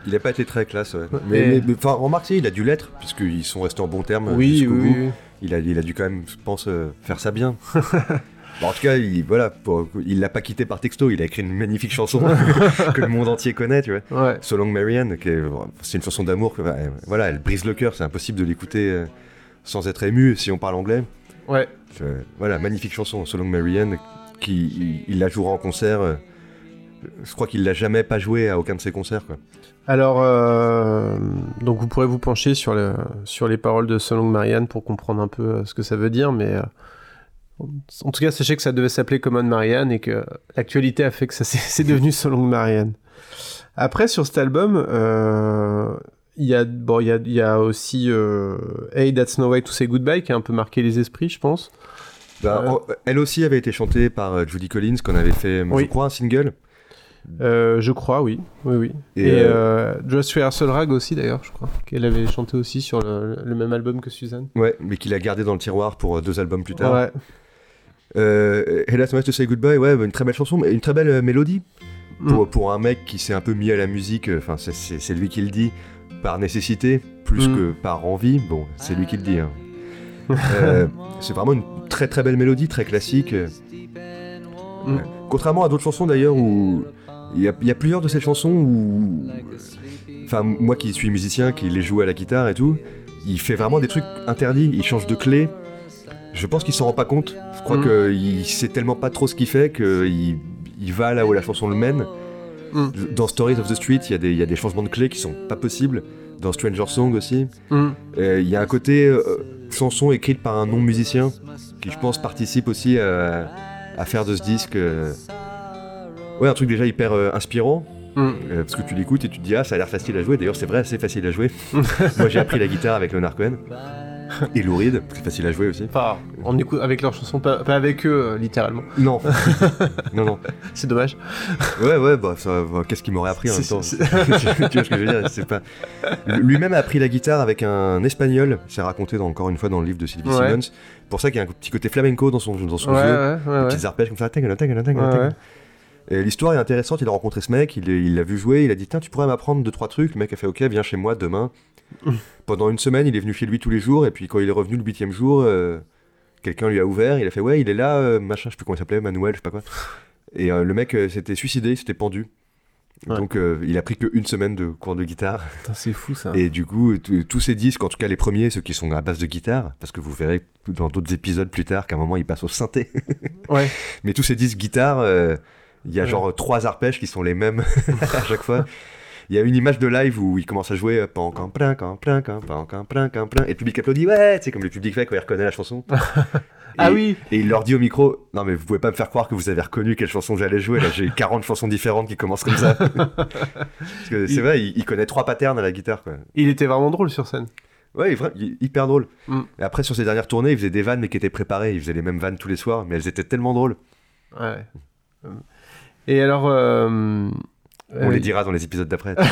Il a pas été très classe, ouais. Mais, enfin, remarque, si, il a dû l'être, puisqu'ils sont restés en bons termes euh, oui, jusqu'au oui, bout. oui. Il, a, il a dû quand même, je pense, euh, faire ça bien. Bon, en tout cas, il, voilà, pour- il l'a pas quitté par texto, il a écrit une magnifique chanson que le monde entier connaît, tu vois. Ouais. So Long Marianne, c'est une chanson d'amour, voilà, elle brise le cœur, c'est impossible de l'écouter euh, sans être ému si on parle anglais. Ouais. Euh, voilà, magnifique chanson, So Long Marianne, qui il, la jouera en concert. euh, je crois qu'il l'a jamais pas joué à aucun de ses concerts. Alors, euh, donc vous pourrez vous pencher sur, le, sur les paroles de So Long Marianne pour comprendre un peu euh, ce que ça veut dire, mais en tout cas, sachez que ça devait s'appeler Common Marianne et que l'actualité a fait que ça c'est devenu So Long Marianne. Après, sur cet album, il y, a, bon, a, y a aussi Hey, That's No Way to Say Goodbye qui a un peu marqué les esprits, je pense. Bah, Ouais. en- elle aussi avait été chantée par euh, Judy Collins, qu'on avait fait, Oui. je crois, un single. Euh, je crois, oui. oui, oui. Et, Et, euh, euh, Dress Rehearsal Rag aussi, d'ailleurs, je crois, qu'elle avait chanté aussi sur le, le même album que Suzanne. Ouais, mais qu'il a gardé dans le tiroir pour euh, deux albums plus tard. Ouais. Euh, Night to Say Goodbye, ouais, une très belle chanson, mais une très belle euh, mélodie. Mm. Pour, pour un mec qui s'est un peu mis à la musique, euh, enfin, c'est lui qui le dit, par nécessité, plus Mm. que par envie. Bon, c'est lui qui le dit. hein. Euh, c'est vraiment une très très belle mélodie, très classique. euh. Mm. Ouais. Contrairement à d'autres chansons d'ailleurs où il y, a- il y a plusieurs de ces chansons où, enfin moi qui suis musicien, qui les joue à la guitare et tout, il fait vraiment des trucs interdits. Il change de clé. Je pense qu'il s'en rend pas compte. Je crois Mm. qu'il sait tellement pas trop ce qu'il fait qu'il il va là où la chanson le mène. Mm. Dans Stories of the Street, il y, a des- il y a des changements de clés qui sont pas possibles. Dans Stranger Song aussi. Mm. Euh, Il y a un côté euh, chanson écrite par un non-musicien qui, je pense, participe aussi à, à faire de ce disque. euh, Ouais, un truc déjà hyper euh, inspirant. Mm. parce que tu l'écoutes et tu te dis, ah, ça a l'air facile à jouer. D'ailleurs, c'est vrai, c'est facile à jouer. Moi, j'ai appris la guitare avec Leonard Cohen. Et Lou Reed, c'est facile à jouer aussi. Enfin, on écoute avec leurs chansons, pas, pas avec eux, euh, littéralement. Non. non, non. C'est dommage. Ouais, ouais, bah, bah, qu'est-ce qu'il m'aurait appris en même temps Tu vois ce que je veux dire C'est pas... Lui-même a appris la guitare avec un espagnol, c'est raconté dans- encore une fois dans le livre de Sylvie Ouais. Simmons. Pour ça qu'il y a un petit côté flamenco dans son, dans son Ouais, jeu. ouais, ouais. Petits arpèges comme ça. L'histoire est intéressante, il a rencontré ce mec, il il l'a vu jouer, il a dit Tiens, tu pourrais m'apprendre deux, trois trucs. Le mec a fait Ok, viens chez moi demain. Pendant une semaine, il est venu chez lui tous les jours, et puis quand il est revenu le huitième jour, euh, quelqu'un lui a ouvert, il a fait Ouais, il est là, euh, machin, je sais plus comment il s'appelait, Manuel, je sais pas quoi. Et euh, le mec s'était suicidé, il s'était pendu. Ouais. Donc il a pris qu'une semaine de cours de guitare. C'est fou ça. Et du coup, tous ces disques, en tout cas les premiers, ceux qui sont à base de guitare, parce que vous verrez dans d'autres épisodes plus tard qu'à un moment il passe au synthé. Ouais. Mais tous ces disques guitare, il y a Ouais. genre trois arpèges qui sont les mêmes à chaque fois. Il y a une image de live où il commence à jouer euh, pan plein can pan can plein can plein et le public applaudit ouais, c'est comme le public fait quand il reconnaît la chanson. Ah oui Et il leur dit au micro non mais vous pouvez pas me faire croire que vous avez reconnu quelle chanson j'allais jouer là, j'ai 40 chansons différentes qui commencent comme ça. Parce que c'est Il- vrai, il, il connaît trois patterns à la guitare quoi. Il était vraiment drôle sur scène. Ouais, il hyper drôle. Mm. Et après, sur ses dernières tournées, il faisait des vannes, mais qui étaient préparées. Il faisait les mêmes vannes tous les soirs, mais elles étaient tellement drôles. Ouais. Et alors. euh, On euh, les dira dans les épisodes d'après.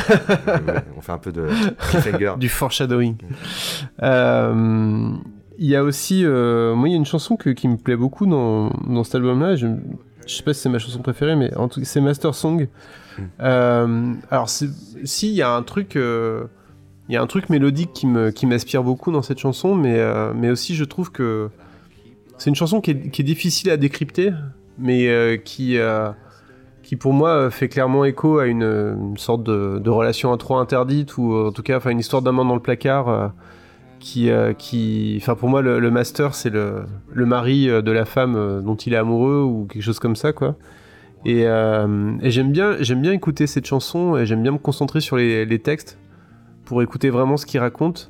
Euh, ouais, on fait un peu de cliffhanger. Du foreshadowing. Il y a aussi. moi, il y a une chanson que- qui me plaît beaucoup dans, dans cet album-là. Je, je sais pas si c'est ma chanson préférée, mais en tout cas, c'est Master Song. Mm. Euh, alors, si, il y a un truc. euh, il y a un truc mélodique qui me qui m'inspire beaucoup dans cette chanson, mais, euh, mais aussi je trouve que c'est une chanson qui est, qui est difficile à décrypter, mais qui, qui pour moi euh, fait clairement écho à une, sorte de, relation intro interdite ou euh, en tout cas enfin une histoire d'amant dans le placard euh, qui qui enfin pour moi le, master c'est le, le mari de la femme dont il est amoureux ou quelque chose comme ça quoi. Et, j'aime bien j'aime bien écouter cette chanson et j'aime bien me concentrer sur les, textes pour écouter vraiment ce qu'il raconte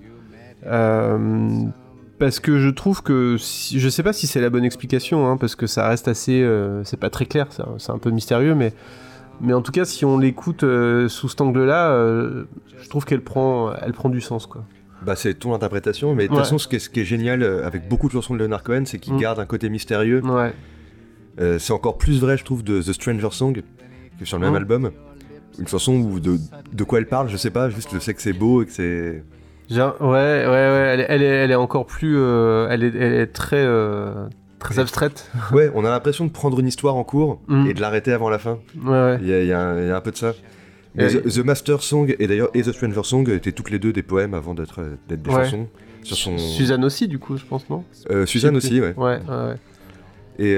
parce que je trouve que si- je sais pas si c'est la bonne explication hein, parce que ça reste assez euh, c'est pas très clair c'est un- peu mystérieux mais mais en tout cas si on l'écoute euh, sous cet angle là je trouve qu'elle prend elle prend du sens quoi Bah, c'est ton interprétation, mais de toute Ouais. façon, ce qui, est, ce qui est génial euh, avec beaucoup de chansons de Leonard Cohen, c'est qu'il Mm. garde un côté mystérieux. ouais Euh, c'est encore plus vrai, je trouve, de The Stranger Song, qui est sur le même Mm. album. Une chanson où de, de quoi elle parle, je sais pas, juste je sais que c'est beau et que c'est. Genre, ouais ouais ouais elle, est- elle est elle est encore plus euh, elle est elle est très euh, très abstraite Ouais, on a l'impression de prendre une histoire en cours Mm. et de l'arrêter avant la fin. ouais ouais Il y, a- il y a un il y a un peu de ça. Mais Et- The, The Master Song et d'ailleurs et The Stranger Song étaient toutes les deux des poèmes avant d'être des Ouais. chansons. Sur son... Suzanne aussi du coup je pense non? Euh, Suzanne aussi, ouais. ouais ouais. Et,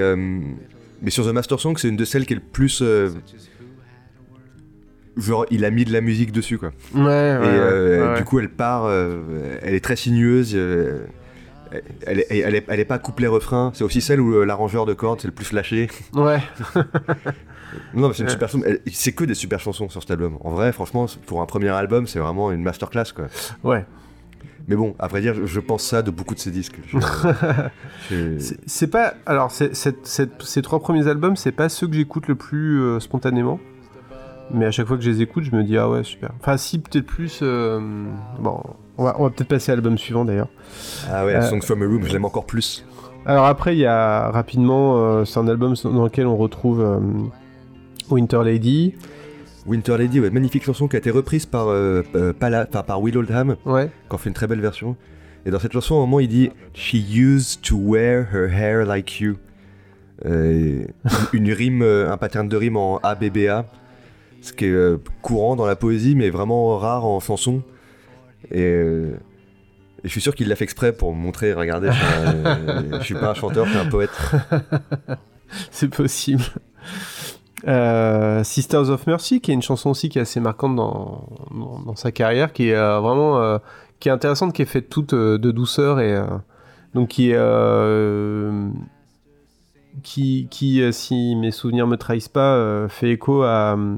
mais sur The Master Song, c'est une de celles qui est le plus. Genre, il a mis de la musique dessus, quoi. Ouais, ouais, et euh, ouais, du coup, elle part. euh, elle est très sinueuse. euh, elle, est, elle, est, elle est pas couplet-refrain. C'est aussi celle où l'arrangeur de cordes, c'est le plus lâché. Ouais, Non, mais c'est une super chanson. elle- C'est que des super chansons sur cet album. En vrai, franchement, pour un premier album, c'est vraiment une masterclass, quoi. ouais. Mais bon, à vrai dire, je, je pense ça de beaucoup de ces disques. C'est- pas. Alors, ces trois premiers albums, c'est pas ceux que j'écoute le plus spontanément. Mais à chaque fois que je les écoute, je me dis, ah ouais, super. Enfin, si, peut-être plus. euh, Bon, on va, on va peut-être passer à l'album suivant d'ailleurs. Ah ouais, Euh, Songs from a Room, je l'aime encore plus. Alors, après, il y a rapidement. euh, c'est un album dans lequel on retrouve euh, Winter Lady. Winter Lady, ouais, magnifique chanson qui a été reprise par, Pala- enfin, par Will Oldham, Ouais, qui en fait une très belle version. Et dans cette chanson, à un moment, il dit She used to wear her hair like you. Une rime, un pattern de rime en ABBA, ce qui est euh, courant dans la poésie, mais vraiment rare en chanson. Et, euh, Et je suis sûr qu'il l'a fait exprès pour montrer, regardez, je suis, suis pas un chanteur, je suis un poète. C'est possible. Euh, Sisters of Mercy, qui est une chanson aussi qui est assez marquante dans, dans, sa carrière, qui est euh, vraiment euh, qui est intéressante, qui est faite toute euh, de douceur et euh, donc qui euh, qui, qui euh, si mes souvenirs me trahissent pas, euh, fait écho à euh,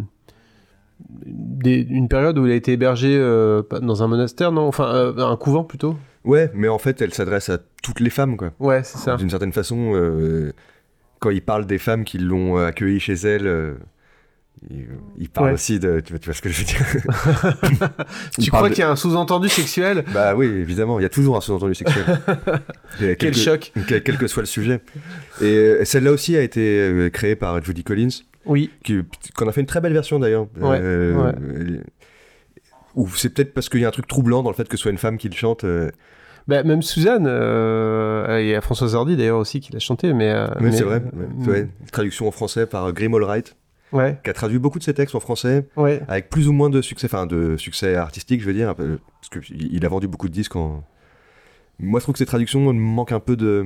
des- une période où il a été hébergé euh, dans un monastère, non, enfin euh, un couvent plutôt? Ouais, mais en fait, elle s'adresse à toutes les femmes, quoi. Ouais, c'est ça. D'une certaine façon, euh, quand il parle des femmes qui l'ont accueilli chez elle, il, il parle Ouais. aussi de. Tu vois, tu vois ce que je veux dire? Tu crois de- qu'il y a un sous-entendu sexuel? Bah oui, évidemment, il y a toujours un sous-entendu sexuel. Quel quel que- choc quel, que soit le sujet. Et celle-là aussi a été créée par Judy Collins, Oui. qu'on a fait une très belle version d'ailleurs. Ouais, Ou c'est peut-être parce qu'il y a un truc troublant dans le fait que ce soit une femme qui le chante. euh, Bah, même Suzanne, euh, il y a Françoise Hardy d'ailleurs aussi qui l'a chanté, mais. euh, mais- c'est vrai. ouais. Traduction en français par Grim Allwright, Ouais, qui a traduit beaucoup de ses textes en français, ouais. avec plus ou moins de succès, enfin de succès artistique, je veux dire, parce qu'il il a vendu beaucoup de disques en. Moi, je trouve que ces traductions manquent un peu de.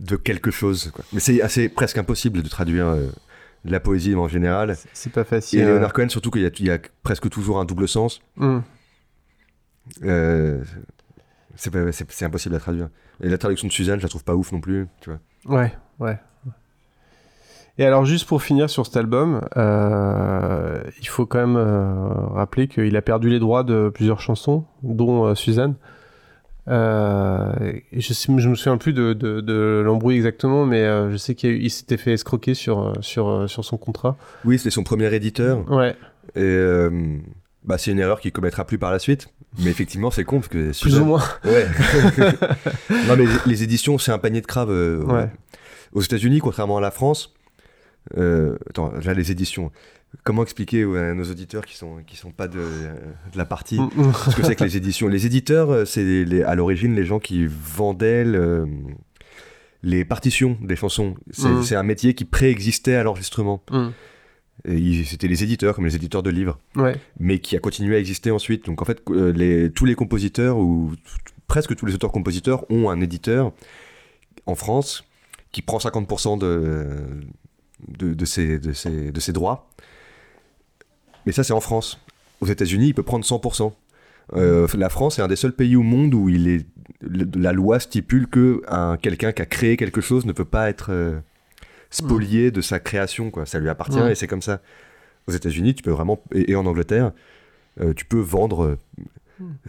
De quelque chose. Quoi. Mais c'est assez presque impossible de traduire euh, la poésie en général. C'est- pas facile. Et. Leonard Cohen, surtout qu'il y, a- il y a presque toujours un double sens. Hum. Euh, c'est impossible à traduire. Et la traduction de Suzanne, je la trouve pas ouf non plus, tu vois. Ouais, ouais. Et alors, juste pour finir sur cet album, euh, il faut quand même euh, rappeler qu'il a perdu les droits de plusieurs chansons, dont euh, Suzanne. Euh, je, je me souviens plus de, de, de l'embrouille exactement, mais euh, je sais qu'il s'était fait escroquer sur, euh, sur, sur son contrat. Oui, c'était son premier éditeur. Ouais, Et euh, bah, c'est une erreur qu'il commettra plus par la suite. Mais effectivement, c'est con parce que plus Suzanne- ou moins. Ouais. non, mais les, les éditions, c'est un panier de crabes. euh, Ouais. Aux États-Unis, contrairement à la France. attends, là, les éditions. Comment expliquer à nos auditeurs qui sont, qui sont pas de, de la partie Hum, hum. ce que c'est que les éditions? Les éditeurs, euh, c'est les- à l'origine les gens qui vendaient le- les partitions des chansons. C'est Mhm. c'est un métier qui préexistait à l'enregistrement. Et C'était les éditeurs, comme les éditeurs de livres Ouais, mais qui a continué à exister ensuite. Donc en fait, euh, les, tous les compositeurs ou t- presque tous les auteurs-compositeurs ont un éditeur en France qui prend 50% de, de, de, ses, de, ses, de ses droits. Mais ça, c'est en France. Aux États-Unis, il peut prendre 100%. Euh, la France est un des seuls pays au monde où il est, la loi stipule que un- quelqu'un qui a créé quelque chose ne peut pas être euh, spolié de sa création. Quoi. Ça lui appartient Ouais. et c'est comme ça. Aux États-Unis, tu peux vraiment, et, et en Angleterre, euh, tu peux vendre euh,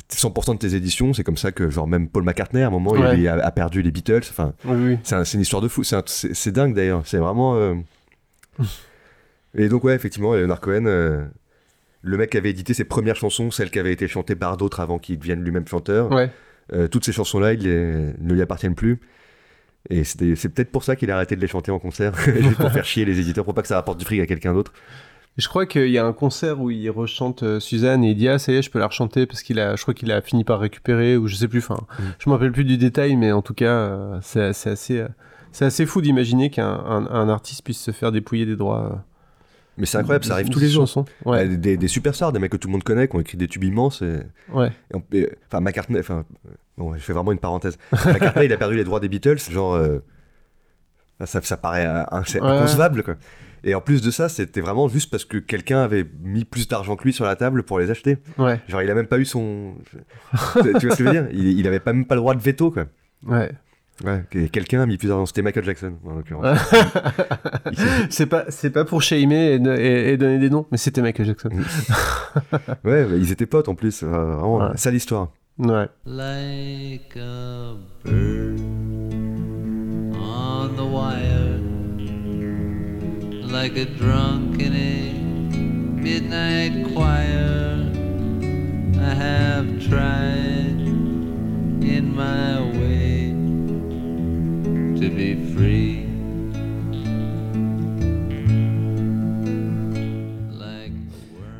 100% de tes éditions. C'est comme ça que, genre, même Paul McCartney, à un moment, Ouais. il a, a perdu les Beatles. Enfin, oui, oui. c'est un- c'est une histoire de fou. C'est un- C'est c'est dingue d'ailleurs. C'est vraiment. euh, Et donc, ouais, effectivement, Leonard Cohen, euh, le mec avait édité ses premières chansons, celles qui avaient été chantées par d'autres avant qu'il devienne lui-même chanteur, Ouais. euh, toutes ces chansons-là, il les- ne lui appartiennent plus. Et c'est peut-être pour ça qu'il a arrêté de les chanter en concert, juste pour faire chier les éditeurs, pour pas que ça rapporte du fric à quelqu'un d'autre. Je crois qu'il y a un concert où il rechante euh, Suzanne et il dit ah ça y est je peux la rechanter parce qu'il a je crois qu'il a fini par récupérer ou je sais plus enfin Mm. je me rappelle plus du détail mais en tout cas euh, c'est assez c'est assez fou d'imaginer qu'un un, un artiste puisse se faire dépouiller des droits. Mais c'est incroyable, ça arrive tous les jours. Ouais, Euh, Des, des superstars, des mecs que tout le monde connaît, qui ont écrit des tubes immenses. Et... ouais. Et Enfin, McCartney, enfin, bon, je fais vraiment une parenthèse. McCartney, il a perdu les droits des Beatles, genre, euh, ça, ça paraît euh, Ouais. inconcevable, quoi. Et en plus de ça, c'était vraiment juste parce que quelqu'un avait mis plus d'argent que lui sur la table pour les acheter. Ouais, Genre, il a même pas eu son. tu vois ce que je veux dire? Il, il avait pas même pas le droit de veto, quoi. ouais. Ouais, quelqu'un a mis plus d'argent. C'était Michael Jackson, en l'occurrence. C'est pas c'est pas pour shamer et, et- et donner des noms mais c'était Michael Jackson. ouais, bah, ils étaient potes en plus. euh, vraiment, Ouais. sale histoire. Ouais. like a bird on the wire, like a drunk in a midnight choir. I have tried in my way to be free.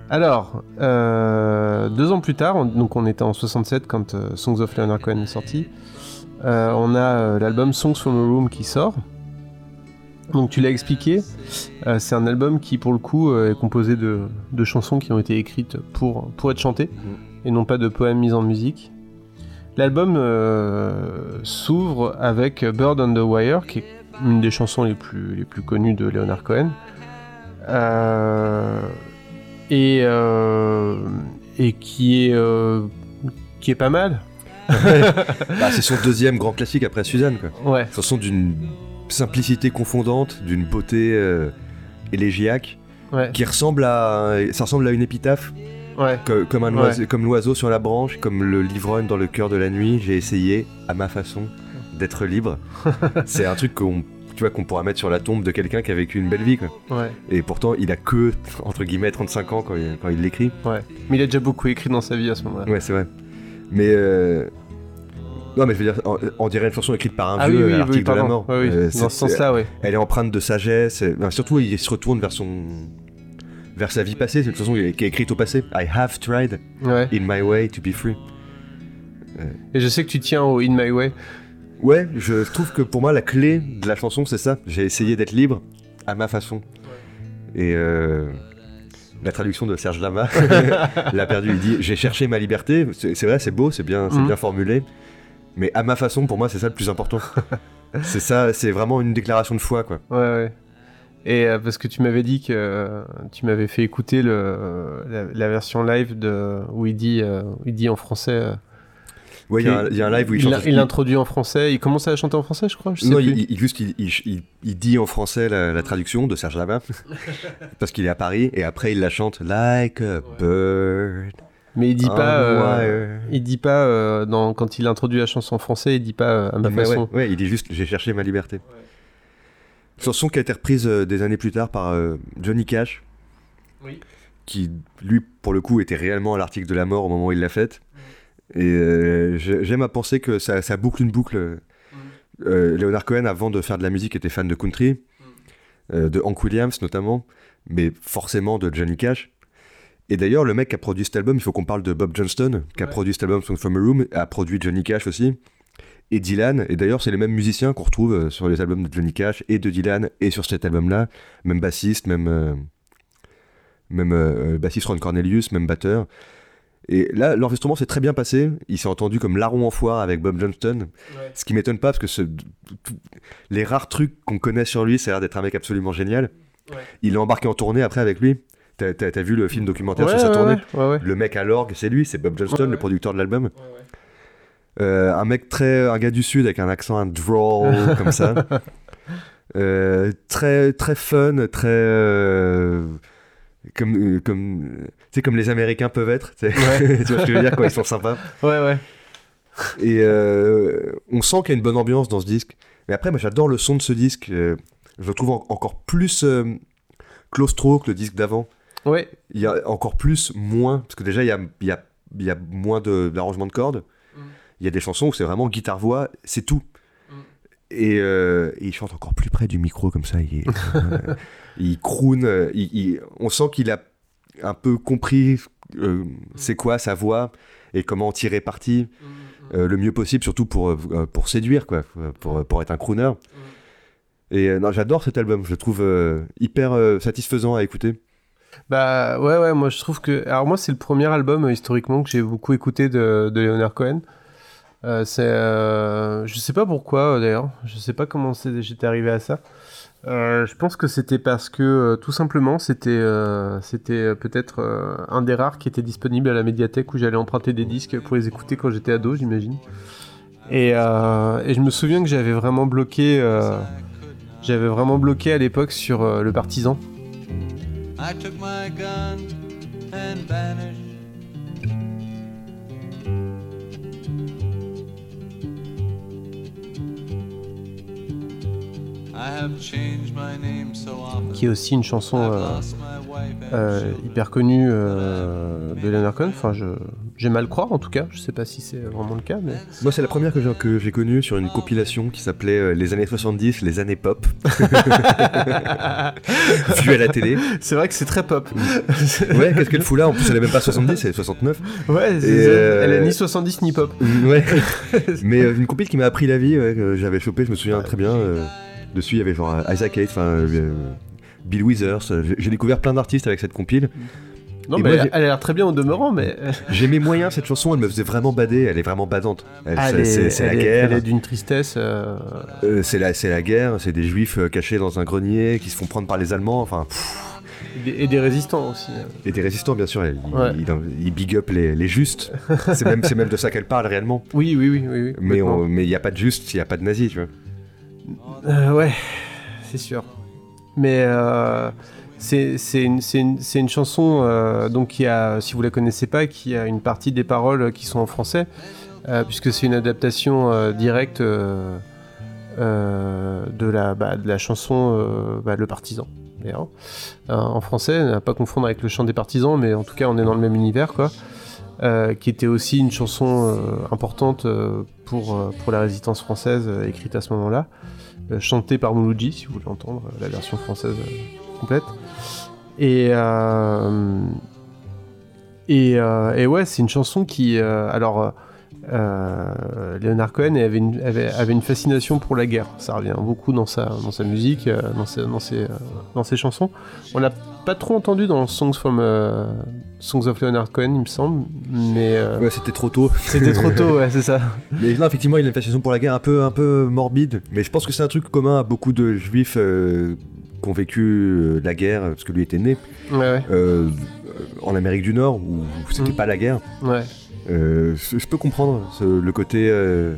Alors, euh, deux ans plus tard, on- donc on était en 67 quand euh, Songs of Leonard Cohen est sorti, euh, on a l'album Songs from a Room qui sort. Donc tu l'as expliqué, c'est un album qui pour le coup est composé de, de chansons qui ont été écrites pour, pour être chantées. et non pas de poèmes mis en musique. L'album euh, s'ouvre avec Bird on the Wire, qui est une des chansons les plus, les plus connues de Leonard Cohen. Euh, et, euh, et qui est, qui est pas mal. Bah, c'est son deuxième grand classique après Suzanne. Quoi. Ouais, Chanson d'une simplicité confondante, d'une beauté élégiaque, ouais, qui ressemble à, ça ressemble à une épitaphe, ouais. que- comme un Ouais. oiseau, comme l'oiseau sur la branche, comme le l'ivrogne dans le cœur de la nuit. J'ai essayé, à ma façon, d'être libre. c'est un truc qu'on, tu vois, qu'on pourra mettre sur la tombe de quelqu'un qui a vécu une belle vie. Quoi. ouais, Et pourtant, il a que entre guillemets 35 ans quand il, quand il l'écrit. ouais. Mais il a déjà beaucoup écrit dans sa vie à ce moment-là. Ouais, c'est vrai. Mais euh, non, mais je veux dire, on, dirait une chanson écrite par un Ah vieux oui, oui, l'article oui, de la mort. Euh, dans c'est- ce sens-là, ouais. Elle est empreinte de sagesse. et- surtout, il se retourne vers son vers sa vie passée. C'est une chanson qui est écrite au passé. I have tried ouais. in my way to be free. Et je sais que tu tiens au In My Way. Ouais, je trouve que pour moi, la clé de la chanson, c'est ça. J'ai essayé d'être libre à ma façon. Et euh, la traduction de Serge Lama l'a perdu. Il dit J'ai cherché ma liberté. C'est vrai, c'est beau, c'est bien, c'est Mhm. bien formulé. Mais à ma façon, pour moi, c'est ça le plus important. c'est ça, c'est vraiment une déclaration de foi, quoi. Ouais, ouais. Et euh, parce que tu m'avais dit que euh, tu m'avais fait écouter le, la, la version live de, où il dit, euh, où il dit en français. euh, Ouais, il y, a un- il y a un live où il, il, chante. il introduit en français. Il commence à chanter en français, je crois. Je sais non, plus. il, il- juste il, il- il- il dit en français la, la traduction de Serge Lama parce qu'il est à Paris et après il la chante like a bird. Mais il dit pas. euh, il dit pas euh, dans, quand il introduit la chanson en français. Il dit pas euh, à ma Mais façon. ouais, ouais, il dit juste j'ai cherché ma liberté. Chanson qui a été reprise euh, des années plus tard par euh, Johnny Cash, Oui. qui lui pour le coup était réellement à l'article de la mort au moment où il l'a faite. Et euh, j'ai- j'aime à penser que ça, ça boucle une boucle. Euh, Leonard Cohen, avant de faire de la musique, était fan de country, euh, de Hank Williams notamment, mais forcément de Johnny Cash. Et d'ailleurs, le mec qui a produit cet album, il faut qu'on parle de Bob Johnston, qui a produit cet album Song from a Room, a produit Johnny Cash aussi, et Dylan. Et d'ailleurs, c'est les mêmes musiciens qu'on retrouve euh, sur les albums de Johnny Cash et de Dylan, et sur cet album-là, même bassiste, même, euh, même euh, bassiste Ron Cornelius, même batteur. Et là, l'enregistrement s'est très bien passé. Il s'est entendu comme larron en foire avec Bob Johnston. Ce qui m'étonne pas, parce que ce- tout- les rares trucs qu'on connaît sur lui, ça a l'air d'être un mec absolument génial. Ouais. Il est embarqué en tournée après avec lui. T'as t'as vu le film documentaire Ouais, sur sa tournée. Le mec à l'orgue, c'est lui, c'est Bob Johnston, le producteur de l'album. Euh, un mec très, un gars du sud avec un accent, un drawl comme ça. Euh, très, très fun, très euh, comme, euh, comme, tu sais, comme les Américains peuvent être. tu sais. Ouais. tu vois ce que je veux dire quand ils sont sympas. Ouais, ouais. Et euh, on sent qu'il y a une bonne ambiance dans ce disque. Mais après, moi, j'adore le son de ce disque. euh, je le trouve en- encore plus euh, claustro que le disque d'avant. Ouais, Il y a encore plus moins, parce que déjà, il y a, il y a, il y a moins de- d'arrangement de, cordes. Mm. Il y a des chansons où c'est vraiment guitare-voix, c'est tout. Mm. Et, euh, et il chante encore plus près du micro comme ça. Il, euh, il croon. il- il- on sent qu'il a un peu compris euh, c'est quoi sa voix et comment en tirer parti euh, le mieux possible, surtout pour, pour séduire, quoi, pour, pour être un crooner. Et euh, non, j'adore cet album, je le trouve euh, hyper euh, satisfaisant à écouter. Bah ouais, ouais, moi je trouve que. Alors, moi, c'est le premier album euh, historiquement que j'ai beaucoup écouté de, de Leonard Cohen. Euh, c'est. euh, Je sais pas pourquoi euh, d'ailleurs, je sais pas comment j'étais arrivé à ça. Euh, je pense que c'était parce que tout simplement c'était c'était peut-être un des rares qui était disponible à la médiathèque où j'allais emprunter des disques pour les écouter quand j'étais ado, j'imagine. Et, et je me souviens que j'avais vraiment bloqué, j'avais vraiment bloqué à l'époque sur le Partisan. Qui est aussi une chanson euh, euh, hyper connue euh, de Leonard Cohen. Enfin, à le croire en tout cas. Je sais pas si c'est vraiment le cas, mais Moi, c'est la première que j'ai, que j'ai connue sur une compilation qui s'appelait Les années 70, les années pop, vue à la télé. c'est vrai que c'est très pop. Ouais, qu'est-ce qu'elle fout là? En plus, elle est même pas 70, elle est 69. ouais, euh, elle est ni 70 ni pop. Ouais. Mais euh, une compil qui m'a appris la vie, ouais, que j'avais chopé, je me souviens très bien. Dessus, il y avait genre Isaac Hayes, enfin, euh, Bill Withers. euh, J'ai découvert plein d'artistes avec cette compile. Non, Et mais moi, elle, a l'air très bien au demeurant, mais. J'aimais moyen cette chanson, elle me faisait vraiment bader, elle est vraiment badante. Ah, c'est- la guerre. Elle est d'une tristesse. euh, Euh, c'est la, guerre, c'est des juifs euh, cachés dans un grenier qui se font prendre par les Allemands, enfin, et, des, et des résistants aussi. et des résistants bien sûr, il, Ouais. il, il big up les, les justes, c'est même, même de ça qu'elle parle réellement, Oui, oui, oui. oui, oui mais il n'y a pas de juste, il n'y a pas de nazis, tu vois. Euh, ouais, c'est sûr. Mais euh, c'est une, une, chanson euh, donc qui a, si vous la connaissez pas, qui a une partie des paroles qui sont en français, euh, puisque c'est une adaptation euh, directe de, la, bah, de la chanson bah, Le Partisan. Euh, en français, à pas confondre avec le chant des partisans, mais en tout cas on est dans le même univers quoi. Euh, qui était aussi une chanson euh, importante euh, pour, pour la résistance française écrite à ce moment-là euh, chanté par Mouloudji, si vous voulez entendre la version française complète. Et, et, et ouais, c'est une chanson qui. alors, euh, Leonard Cohen avait une, avait, avait une fascination pour la guerre. Ça revient beaucoup dans sa, dans sa musique, euh, dans, ses, dans, ses, euh, dans ses chansons. On l'a pas trop entendu dans Songs, from, euh, Songs of Leonard Cohen, il me semble, mais euh, Ouais, c'était trop tôt. c'était trop tôt, ouais, c'est ça. Mais non, effectivement, il a une fascination pour la guerre un peu, un peu morbide, mais je pense que c'est un truc commun à beaucoup de juifs qui ont vécu la guerre, parce que lui était né, Ouais, ouais. en Amérique du Nord, où c'était Mm. pas la guerre. ouais. Euh, je je peux comprendre ce- le côté. euh,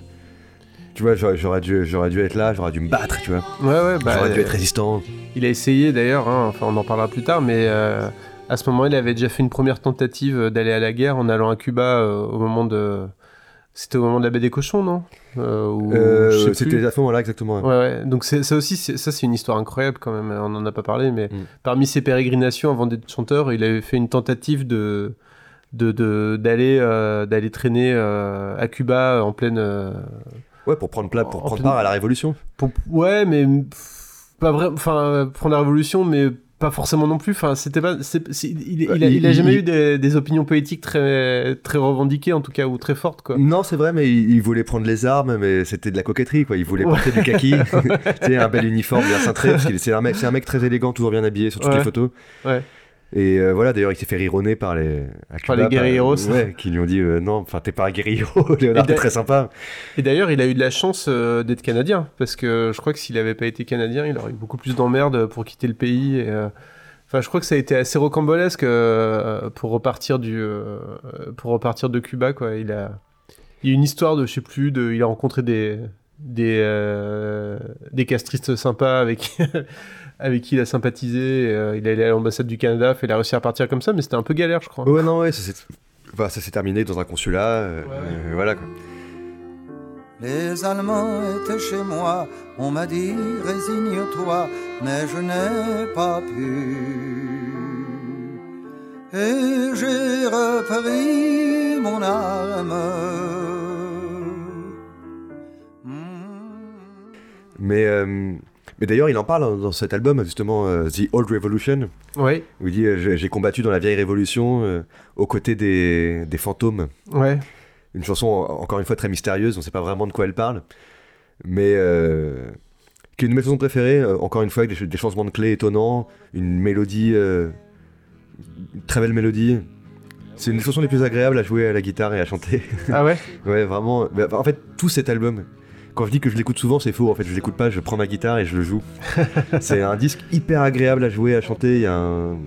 tu vois, j'aurais j'aurais dû, j'aurais dû être là, j'aurais dû me battre, tu vois. Ouais, ouais, bah, j'aurais dû être résistant. Il a essayé d'ailleurs, hein, enfin on en parlera plus tard, mais euh, à ce moment il avait déjà fait une première tentative d'aller à la guerre en allant à Cuba euh, au moment de... C'était au moment de la baie des cochons, non? Euh, ou- Euh, je sais C'était à ce moment-là, exactement. Ouais, ouais. Donc c'est- ça aussi, c'est- ça c'est une histoire incroyable quand même. On n'en a pas parlé, mais Mm. parmi ses pérégrinations avant d'être chanteur, il avait fait une tentative de de- de- d'aller euh, d'aller traîner euh, à Cuba en pleine euh, Ouais, pour prendre, pla- pour En prendre pleine- part à la révolution. pour- ouais, mais pff, pas vrai. Enfin, euh, prendre la révolution, mais pas forcément non plus. Enfin, c'était pas. il, il, a, Il- il a jamais eu des, des opinions politiques très très revendiquées en tout cas ou très fortes quoi. Non, c'est vrai, mais il, voulait prendre les armes, mais c'était de la coquetterie, quoi. Il voulait Ouais. porter du kaki, tu sais, un bel uniforme bien cintré, parce qu'il c'est un mec, c'est un mec très élégant, toujours bien habillé sur toutes Ouais. les photos. Ouais. Et euh, voilà, d'ailleurs, il s'est fait rironner par les, à Par les guerrilleros. ouais, qui lui ont dit euh, non, enfin, t'es pas un guerriero, Léonard, Et t'es très sympa. Et d'ailleurs, il a eu de la chance euh, d'être canadien parce que je crois que s'il avait pas été canadien, il aurait eu beaucoup plus d'emmerdes pour quitter le pays. Et, Enfin, je crois que ça a été assez rocambolesque pour repartir du pour repartir de Cuba quoi. Il a il y a une histoire de je sais plus de il a rencontré des des des castristes sympas avec avec qui il a sympathisé. euh, il est allé à l'ambassade du Canada, fait il a réussi à partir comme ça, mais c'était un peu galère, je crois. Ouais, non, ouais, ça s'est enfin, ça s'est terminé dans un consulat, euh, euh, voilà, quoi. Les Allemands étaient chez moi, on m'a dit résigne-toi, mais je n'ai pas pu. Et j'ai repris mon arme. Hmm. Mais, euh, mais d'ailleurs, il en parle dans- dans cet album, justement, euh, The Old Revolution, Ouais, où il dit euh, J'ai combattu dans la vieille révolution euh, aux côtés des, des fantômes. ouais, Une chanson, en- encore une fois, très mystérieuse, on ne sait pas vraiment de quoi elle parle, mais euh, qui est une de mes chansons préférées, encore une fois, avec des, des changements de clés étonnants, une mélodie, euh, une très belle mélodie. C'est une des chansons les plus agréables à jouer à la guitare et à chanter. ah ouais? Ouais, vraiment. En fait, tout cet album. Quand je dis que je l'écoute souvent, c'est faux. En fait, je l'écoute pas. Je prends ma guitare et je le joue. c'est un disque hyper agréable à jouer, à chanter. Il y a un,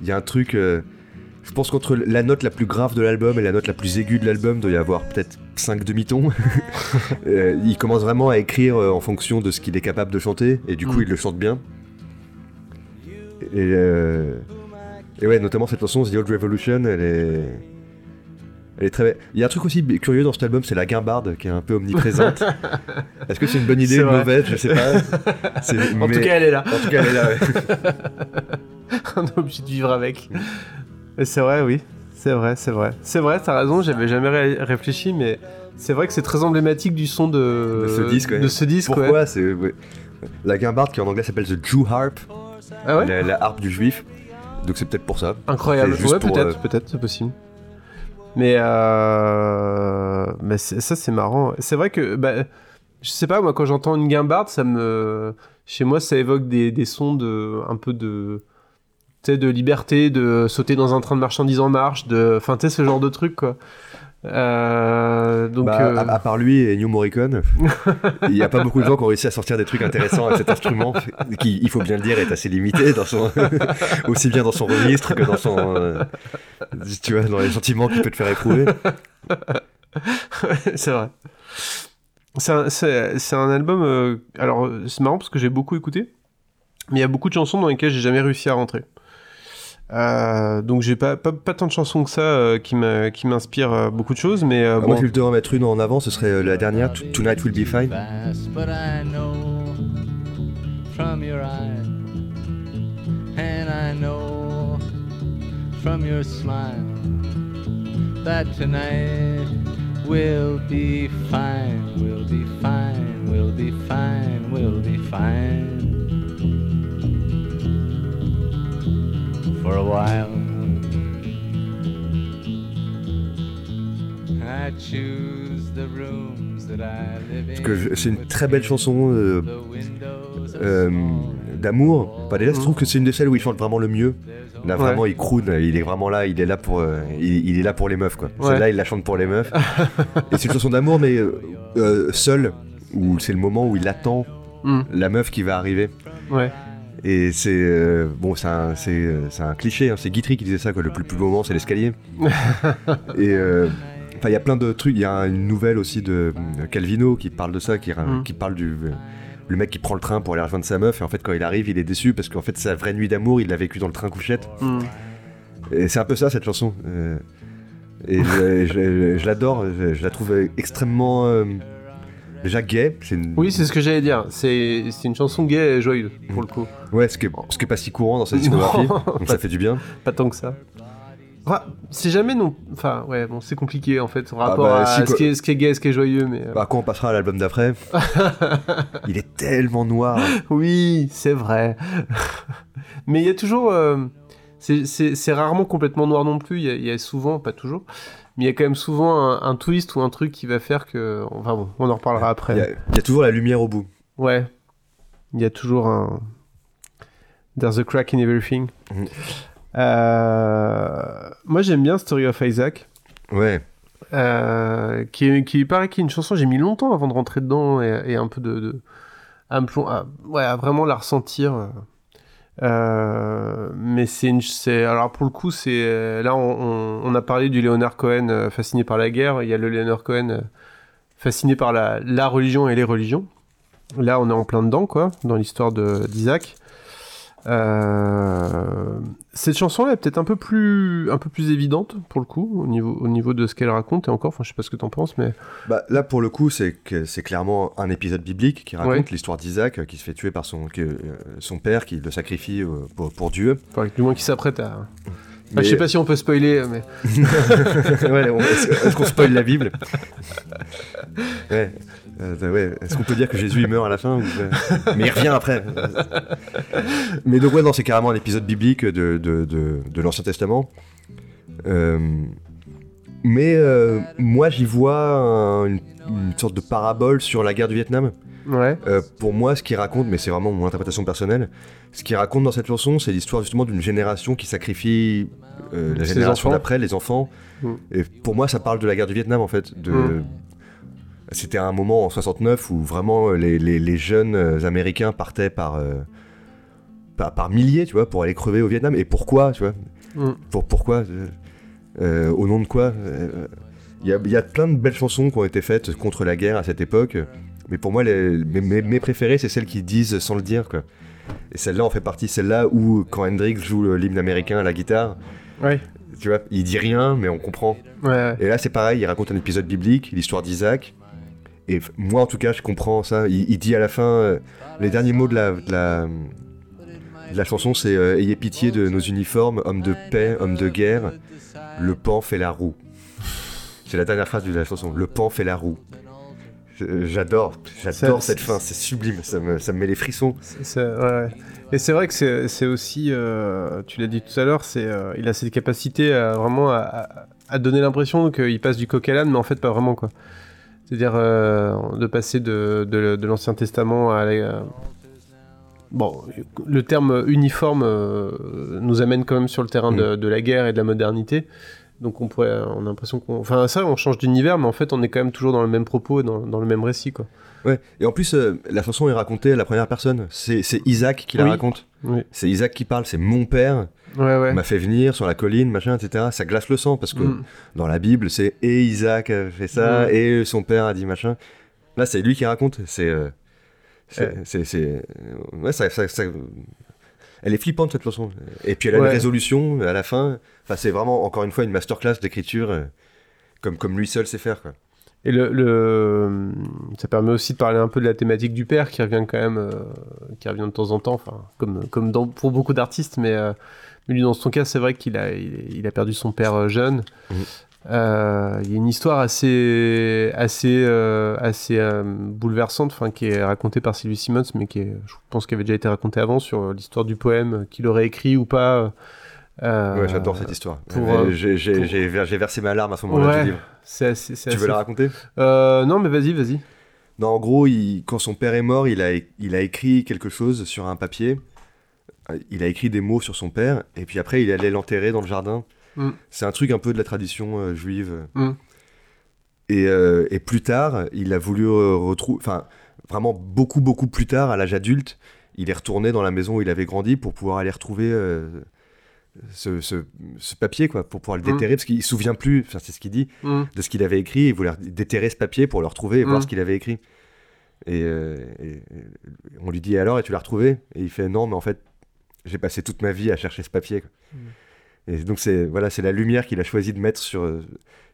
il y a un truc. euh, Je pense qu'entre la note la plus grave de l'album et la note la plus aiguë de l'album, doit y avoir peut-être 5 demi-tons. Euh, il commence vraiment à écrire euh, en fonction de ce qu'il est capable de chanter, et du coup, Mm. il le chante bien. Et, euh, et ouais, notamment cette chanson, The Old Revolution, elle est. Elle est très belle. Il y a un truc aussi curieux dans cet album, c'est la guimbarde qui est un peu omniprésente. Est-ce que c'est une bonne idée ou mauvaise? Je sais pas. C'est- En mais- tout cas, elle est là. en tout cas, elle est là. ouais. On est obligé de vivre avec. C'est vrai, oui. C'est vrai, c'est vrai. C'est vrai, t'as raison, j'avais jamais ré- réfléchi, mais c'est vrai que c'est très emblématique du son de, De ce disque, ouais. de ce disque, ouais. Pourquoi? C'est. La guimbarde qui en anglais s'appelle The Jew Harp, Ah la, la harpe du juif. Donc c'est peut-être pour ça. Incroyable. Ouais, peut-être, euh, peut-être, c'est possible. Mais, euh... mais ça, c'est marrant. C'est vrai que, bah, je sais pas, moi, quand j'entends une guimbarde, ça me. Chez moi, ça évoque des, des sons de. un peu de. tu sais, de liberté, de sauter dans un train de marchandises en marche, de, enfin, tu sais, ce genre de truc, quoi. Euh, donc, Bah, euh, à, à part lui et New Morricone, il n'y a pas beaucoup de gens qui ont réussi à sortir des trucs intéressants avec cet instrument, qui, il faut bien le dire, est assez limité, dans son, aussi bien dans son registre que dans son, euh, tu vois, dans les sentiments qu'il peut te faire éprouver. c'est vrai. C'est un, un album. euh, alors, c'est marrant parce que j'ai beaucoup écouté, mais il y a beaucoup de chansons dans lesquelles j'ai jamais réussi à rentrer. Euh, donc, j'ai pas, pas, pas tant de chansons que ça euh, qui m'inspirent euh, beaucoup de choses, mais euh, Ah, Moi, bon. je devais en mettre une en avant, ce serait euh, la dernière, To- Tonight Will Be Fine. fast, but I know from your eyes, and I know from your smile that tonight will be fine, will be fine, will be fine, will be fine. For a while, I choose the rooms that I live in. Parce que je- c'est une très belle chanson euh, The windows are euh, d'amour. Bah, déjà, je trouve que c'est une des celles où il chante vraiment le mieux. Là, Ouais. vraiment, il croune, il est vraiment là, il est là pour, euh, il, il est là pour les meufs, quoi. Ouais. Celle-là, il la chante pour les meufs. Et c'est une chanson d'amour, mais euh, euh, seule, où c'est le moment où il attend Hmm, la meuf qui va arriver. ouais. Et c'est euh, bon, c'est un, c'est, euh, un cliché. hein. C'est Guitry qui disait ça, quoi. Le plus plus beau moment, c'est l'escalier. et euh, il y a plein de trucs. Il y a une nouvelle aussi de Calvino qui parle de ça, qui, Mm. qui parle du euh, le mec qui prend le train pour aller rejoindre sa meuf. Et en fait, quand il arrive, il est déçu parce qu'en fait, sa vraie nuit d'amour, il l'a vécu dans le train couchette. hmm. Et c'est un peu ça cette chanson. Et je, l'adore. Je, je la trouve extrêmement déjà gay. C'est une... Oui, c'est ce que j'allais dire. C'est une chanson gay et joyeuse, pour le coup. Ouais, ce qui est, ce qui est pas si courant dans sa discographie. Donc ça fait du bien. Pas tant que ça. Enfin, c'est jamais non. Enfin, ouais, bon, c'est compliqué en fait, en Ah rapport bah, à ce, qui est, ce qui est gay, ce qui est joyeux, mais. euh, Bah, quand on passera à l'album d'après, il est tellement noir. Oui, c'est vrai. mais il y a toujours. euh, c'est- rarement complètement noir non plus. Il y, a- il y a souvent, pas toujours, mais il y a quand même souvent un, un twist ou un truc qui va faire que. Enfin bon, on en reparlera après. il y a toujours la lumière au bout. Ouais. Il y a toujours un. There's a crack in everything. Mhm. Euh, Moi j'aime bien Story of Isaac. Ouais. Euh, qui, qui paraît qui est une chanson, j'ai mis longtemps avant de rentrer dedans et, et un peu de, de- à, me plon- à- ouais, à vraiment la ressentir. Euh. Mais c'est une, alors pour le coup, c'est là on, a parlé du Leonard Cohen euh, fasciné par la guerre. Il y a le Leonard Cohen euh, fasciné par la, la religion et les religions. Là, on est en plein dedans, quoi, dans l'histoire de, d'Isaac. Euh, cette chanson-là est peut-être un peu plus, un peu plus évidente pour le coup au niveau, au niveau de ce qu'elle raconte. Et encore, enfin, je sais pas ce que t'en penses, mais Bah, là, pour le coup, c'est que c'est clairement un épisode biblique qui raconte Ouais. l'histoire d'Isaac euh, qui se fait tuer par son, euh, son père qui le sacrifie euh, pour, pour Dieu. enfin, du moins qui s'apprête à. Mais- je sais pas si on peut spoiler, mais Ouais, Est-ce qu'on spoil la Bible Ouais. Euh, ouais. Est-ce qu'on peut dire que Jésus il meurt à la fin ou- Mais il revient après. Mais donc ouais, non, c'est carrément un épisode biblique de, de, de, de l'Ancien Testament. Euh, mais euh, moi, j'y vois un- une, une sorte de parabole sur la guerre du Vietnam. Ouais, Euh, pour moi, ce qu'il raconte, mais c'est vraiment mon interprétation personnelle, ce qu'il raconte dans cette chanson, c'est l'histoire justement d'une génération qui sacrifie euh, la génération d'après, les enfants. Mm. Et pour moi, ça parle de la guerre du Vietnam en fait. De... Mm. C'était un moment en 69 où vraiment euh, les, les- les jeunes euh, américains partaient par, euh, par, par milliers, tu vois, pour aller crever au Vietnam. Et pourquoi, tu vois? Mm. pour, Pourquoi Au nom de quoi Il y, a, il y a plein de belles chansons qui ont été faites contre la guerre à cette époque. Mais pour moi, les, mes, mes- mes préférées, c'est celles qui disent sans le dire, quoi. Et celle-là en fait partie, celle-là où quand Hendrix joue l'hymne américain à la guitare, ouais, tu vois, il dit rien, mais on comprend. ouais, ouais. Et là, c'est pareil, il raconte un épisode biblique, l'histoire d'Isaac. Et moi, en tout cas, je comprends ça. Il, il dit à la fin, euh, les derniers mots de la, de la, de la chanson, c'est euh, Ayez pitié de nos uniformes, hommes de paix, hommes de guerre. Le pan fait la roue. C'est la dernière phrase de la chanson. Le pan fait la roue. Je- J'adore, j'adore cette fin, c'est sublime, ça me, ça me met les frissons. Ouais. Et c'est vrai que c'est aussi, euh, tu l'as dit tout à l'heure, c'est euh, il a cette capacité à vraiment à, donner l'impression qu'il passe du coq à l'âne, mais en fait pas vraiment quoi. C'est-à-dire euh, de passer de, de, de l'Ancien Testament à bon, le terme uniforme euh, nous amène quand même sur le terrain de, de la guerre et de la modernité. Donc on pourrait, on a l'impression qu'on, enfin ça, on change d'univers, mais en fait on est quand même toujours dans le même propos dans, dans le même récit, quoi. Ouais. Et en plus, euh, la chanson est racontée à la première personne. C'est c'est Isaac qui la Oui. raconte. Oui. C'est Isaac qui parle. C'est mon père Ouais, ouais. m'a fait venir sur la colline, machin, etc. Ça glace le sang parce que Mm. dans la Bible, c'est et Isaac a fait ça Mm. et son père a dit machin. Là, c'est lui qui raconte. C'est euh, c'est Ouais. c'est- c'est- ouais, ça, ça- ça- Elle est flippante cette chanson. Et puis elle a Ouais. une résolution à la fin. Enfin, c'est vraiment encore une fois une masterclass d'écriture euh, comme comme lui seul sait faire. Quoi. Et le, le- ça permet aussi de parler un peu de la thématique du père qui revient quand même, euh, qui revient de temps en temps, enfin, comme, comme dans, pour beaucoup d'artistes, mais, euh, mais lui, dans son cas, c'est vrai qu'il a, il, il a perdu son père jeune. Euh, il y a une histoire assez, assez, euh, assez euh, bouleversante, enfin, qui est racontée par Sylvie Simmons, mais qui est, je pense qu'elle avait déjà été racontée avant sur l'histoire du poème qu'il aurait écrit ou pas. Ouais, j'adore cette histoire. pour, j'ai pour- versé ma larme à ce moment-là Ouais, du livre. Assez, Tu veux la raconter? Non, mais vas-y, vas-y. Non, en gros, il- quand son père est mort, il a, il a écrit quelque chose sur un papier. Il a écrit des mots sur son père, et puis après, il allait l'enterrer dans le jardin. Mm. C'est un truc un peu de la tradition euh, juive. Mm. Et, euh, et plus tard, il a voulu retrouver. Enfin, vraiment beaucoup, beaucoup plus tard, à l'âge adulte, il est retourné dans la maison où il avait grandi pour pouvoir aller retrouver euh, ce, ce- ce papier, quoi, pour pouvoir le Mm. déterrer, parce qu'il se souvient plus, enfin, c'est ce qu'il dit, Mm. de ce qu'il avait écrit. Il voulait déterrer ce papier pour le retrouver et voir ce qu'il avait écrit. Et, euh, on lui dit alors, et tu l'as retrouvé? Et il fait non, mais en fait, j'ai passé toute ma vie à chercher ce papier. quoi. Et donc c'est voilà, c'est la lumière qu'il a choisi de mettre sur euh,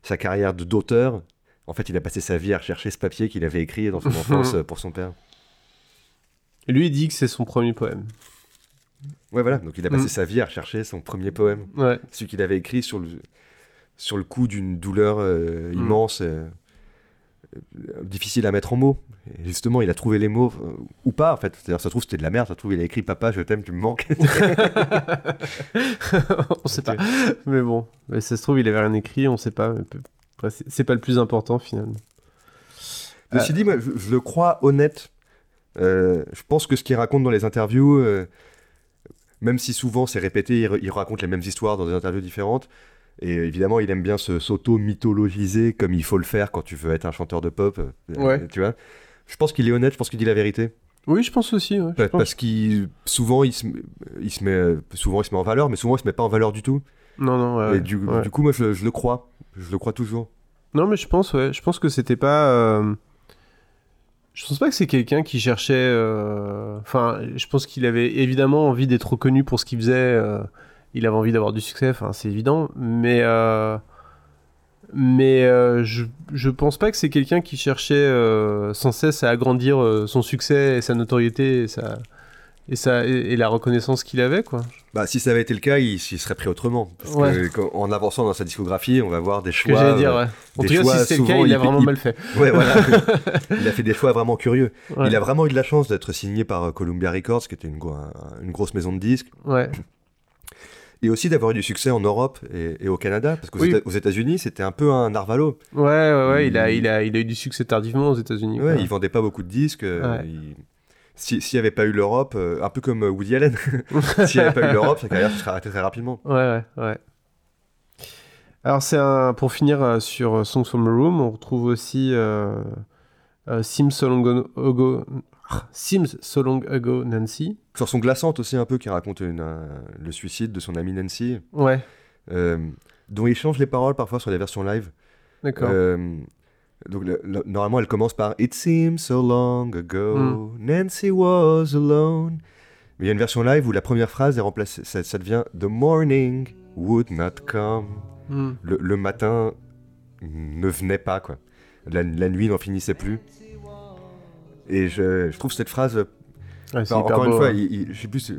sa carrière de d'auteur. En fait, il a passé sa vie à rechercher ce papier qu'il avait écrit dans son enfance euh, pour son père. Et lui, il dit que c'est son premier poème. Ouais, voilà. Donc il a passé Mm. sa vie à rechercher son premier poème, Ouais. celui qu'il avait écrit sur le sur le coup d'une douleur euh, Mm. immense, difficile à mettre en mots. Et justement, il a trouvé les mots euh, ou pas en fait. C'est-à-dire, ça se trouve c'était de la merde. Ça se trouve il a écrit "Papa, je t'aime, tu me manques". on sait pas. Mais bon, mais ça se trouve, il avait rien écrit, on sait pas. c'est- pas le plus important finalement. Ceci dit, moi, je, je le crois honnête. Euh, je pense que ce qu'il raconte dans les interviews, euh, même si souvent c'est répété, il raconte les mêmes histoires dans des interviews différentes. Et évidemment, il aime bien se- s'auto-mythologiser comme il faut le faire quand tu veux être un chanteur de pop. euh, Ouais. Tu vois Je pense qu'il est honnête, je pense qu'il dit la vérité. Oui, je pense aussi. ouais, je. Parce qu'il souvent il se, il se met euh, souvent il se met en valeur, mais souvent il se met pas en valeur du tout. Non, non, ouais, et du, ouais. du coup, moi je, je le crois, je le crois toujours. Non, mais je pense, ouais. Je pense que c'était pas. euh, Je pense pas que c'est quelqu'un qui cherchait. euh, Enfin, je pense qu'il avait évidemment envie d'être reconnu pour ce qu'il faisait. euh, Il avait envie d'avoir du succès, enfin, c'est évident. Mais. euh, Mais euh, je, je pense pas que c'est quelqu'un qui cherchait euh, sans cesse à agrandir son succès et sa notoriété et, sa... et, sa... et, et la reconnaissance qu'il avait, quoi. Bah, si ça avait été le cas, il, il serait pris autrement. Parce Ouais. que quand- en avançant dans sa discographie, on va voir des que choix. j'allais dire, ouais. En tout cas, si c'est le cas, il a vraiment il- mal fait. Ouais, voilà. il a fait des choix vraiment curieux. Ouais. Il a vraiment eu de la chance d'être signé par Columbia Records, qui était une, gro- un- une grosse maison de disques, Ouais. Et aussi d'avoir eu du succès en Europe et, et au Canada, parce qu'aux Oui. Éta- États-Unis, c'était un peu un narvalo. Ouais, ouais, ouais, il, a, Il- a, il a eu du succès tardivement aux États-Unis. Ouais, il vendait pas beaucoup de disques. euh, Ouais. il- si- S'il n'y avait pas eu l'Europe, euh, un peu comme euh, Woody Allen, s'il n'y avait pas eu l'Europe, sa carrière se serait arrêtée très rapidement. Ouais, ouais, ouais. Alors, c'est un... pour finir euh, sur Songs from a Room, on retrouve aussi euh, euh, Seems Ah, Seems So Long Ago Nancy. Chanson glaçante aussi un peu qui raconte une, euh, le suicide de son amie Nancy, Ouais, euh, dont il change les paroles parfois sur les versions live. d'accord. Euh, donc le- le- normalement elle commence par It seems so long ago, Nancy was alone. Mais il y a une version live où la première phrase est remplacée, ça, ça devient The morning would not come. Hmm. Le, le matin ne venait pas quoi. La, la nuit n'en finissait plus. Et je, je trouve cette phrase Ouais, Enfin, encore une fois, hein. il, il- je sais plus,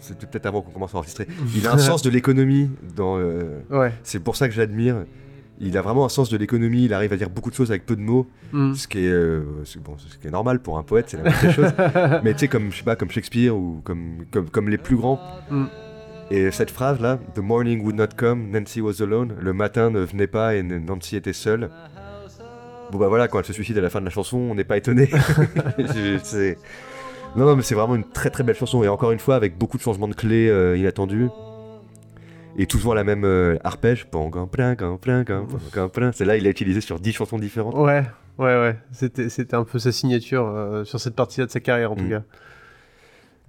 c'était peut-être avant qu'on commence à enregistrer. Il a un sens de l'économie dans. euh, Ouais. c'est pour ça que j'admire. Il a vraiment un sens de l'économie. Il arrive à dire beaucoup de choses avec peu de mots, ce qui est, euh, bon, ce qui est normal pour un poète, c'est la des choses. Mais tu sais, comme je sais pas, comme Shakespeare ou comme comme, comme les plus grands. Mm. Et cette phrase là, The morning would not come, Nancy was alone. Le matin ne venait pas et Nancy était seule. Bon bah voilà, quand elle se suicide à la fin de la chanson, on n'est pas étonné. Non, non, mais c'est vraiment une très très belle chanson. Et encore une fois, avec beaucoup de changements de clés euh, inattendus. Et toujours la même euh, arpège. Pling, pling, pling, pling. C'est là, il a utilisé sur 10 chansons différentes. Ouais, ouais, ouais. C'était, c'était un peu sa signature euh, sur cette partie-là de sa carrière, en tout Mm. cas.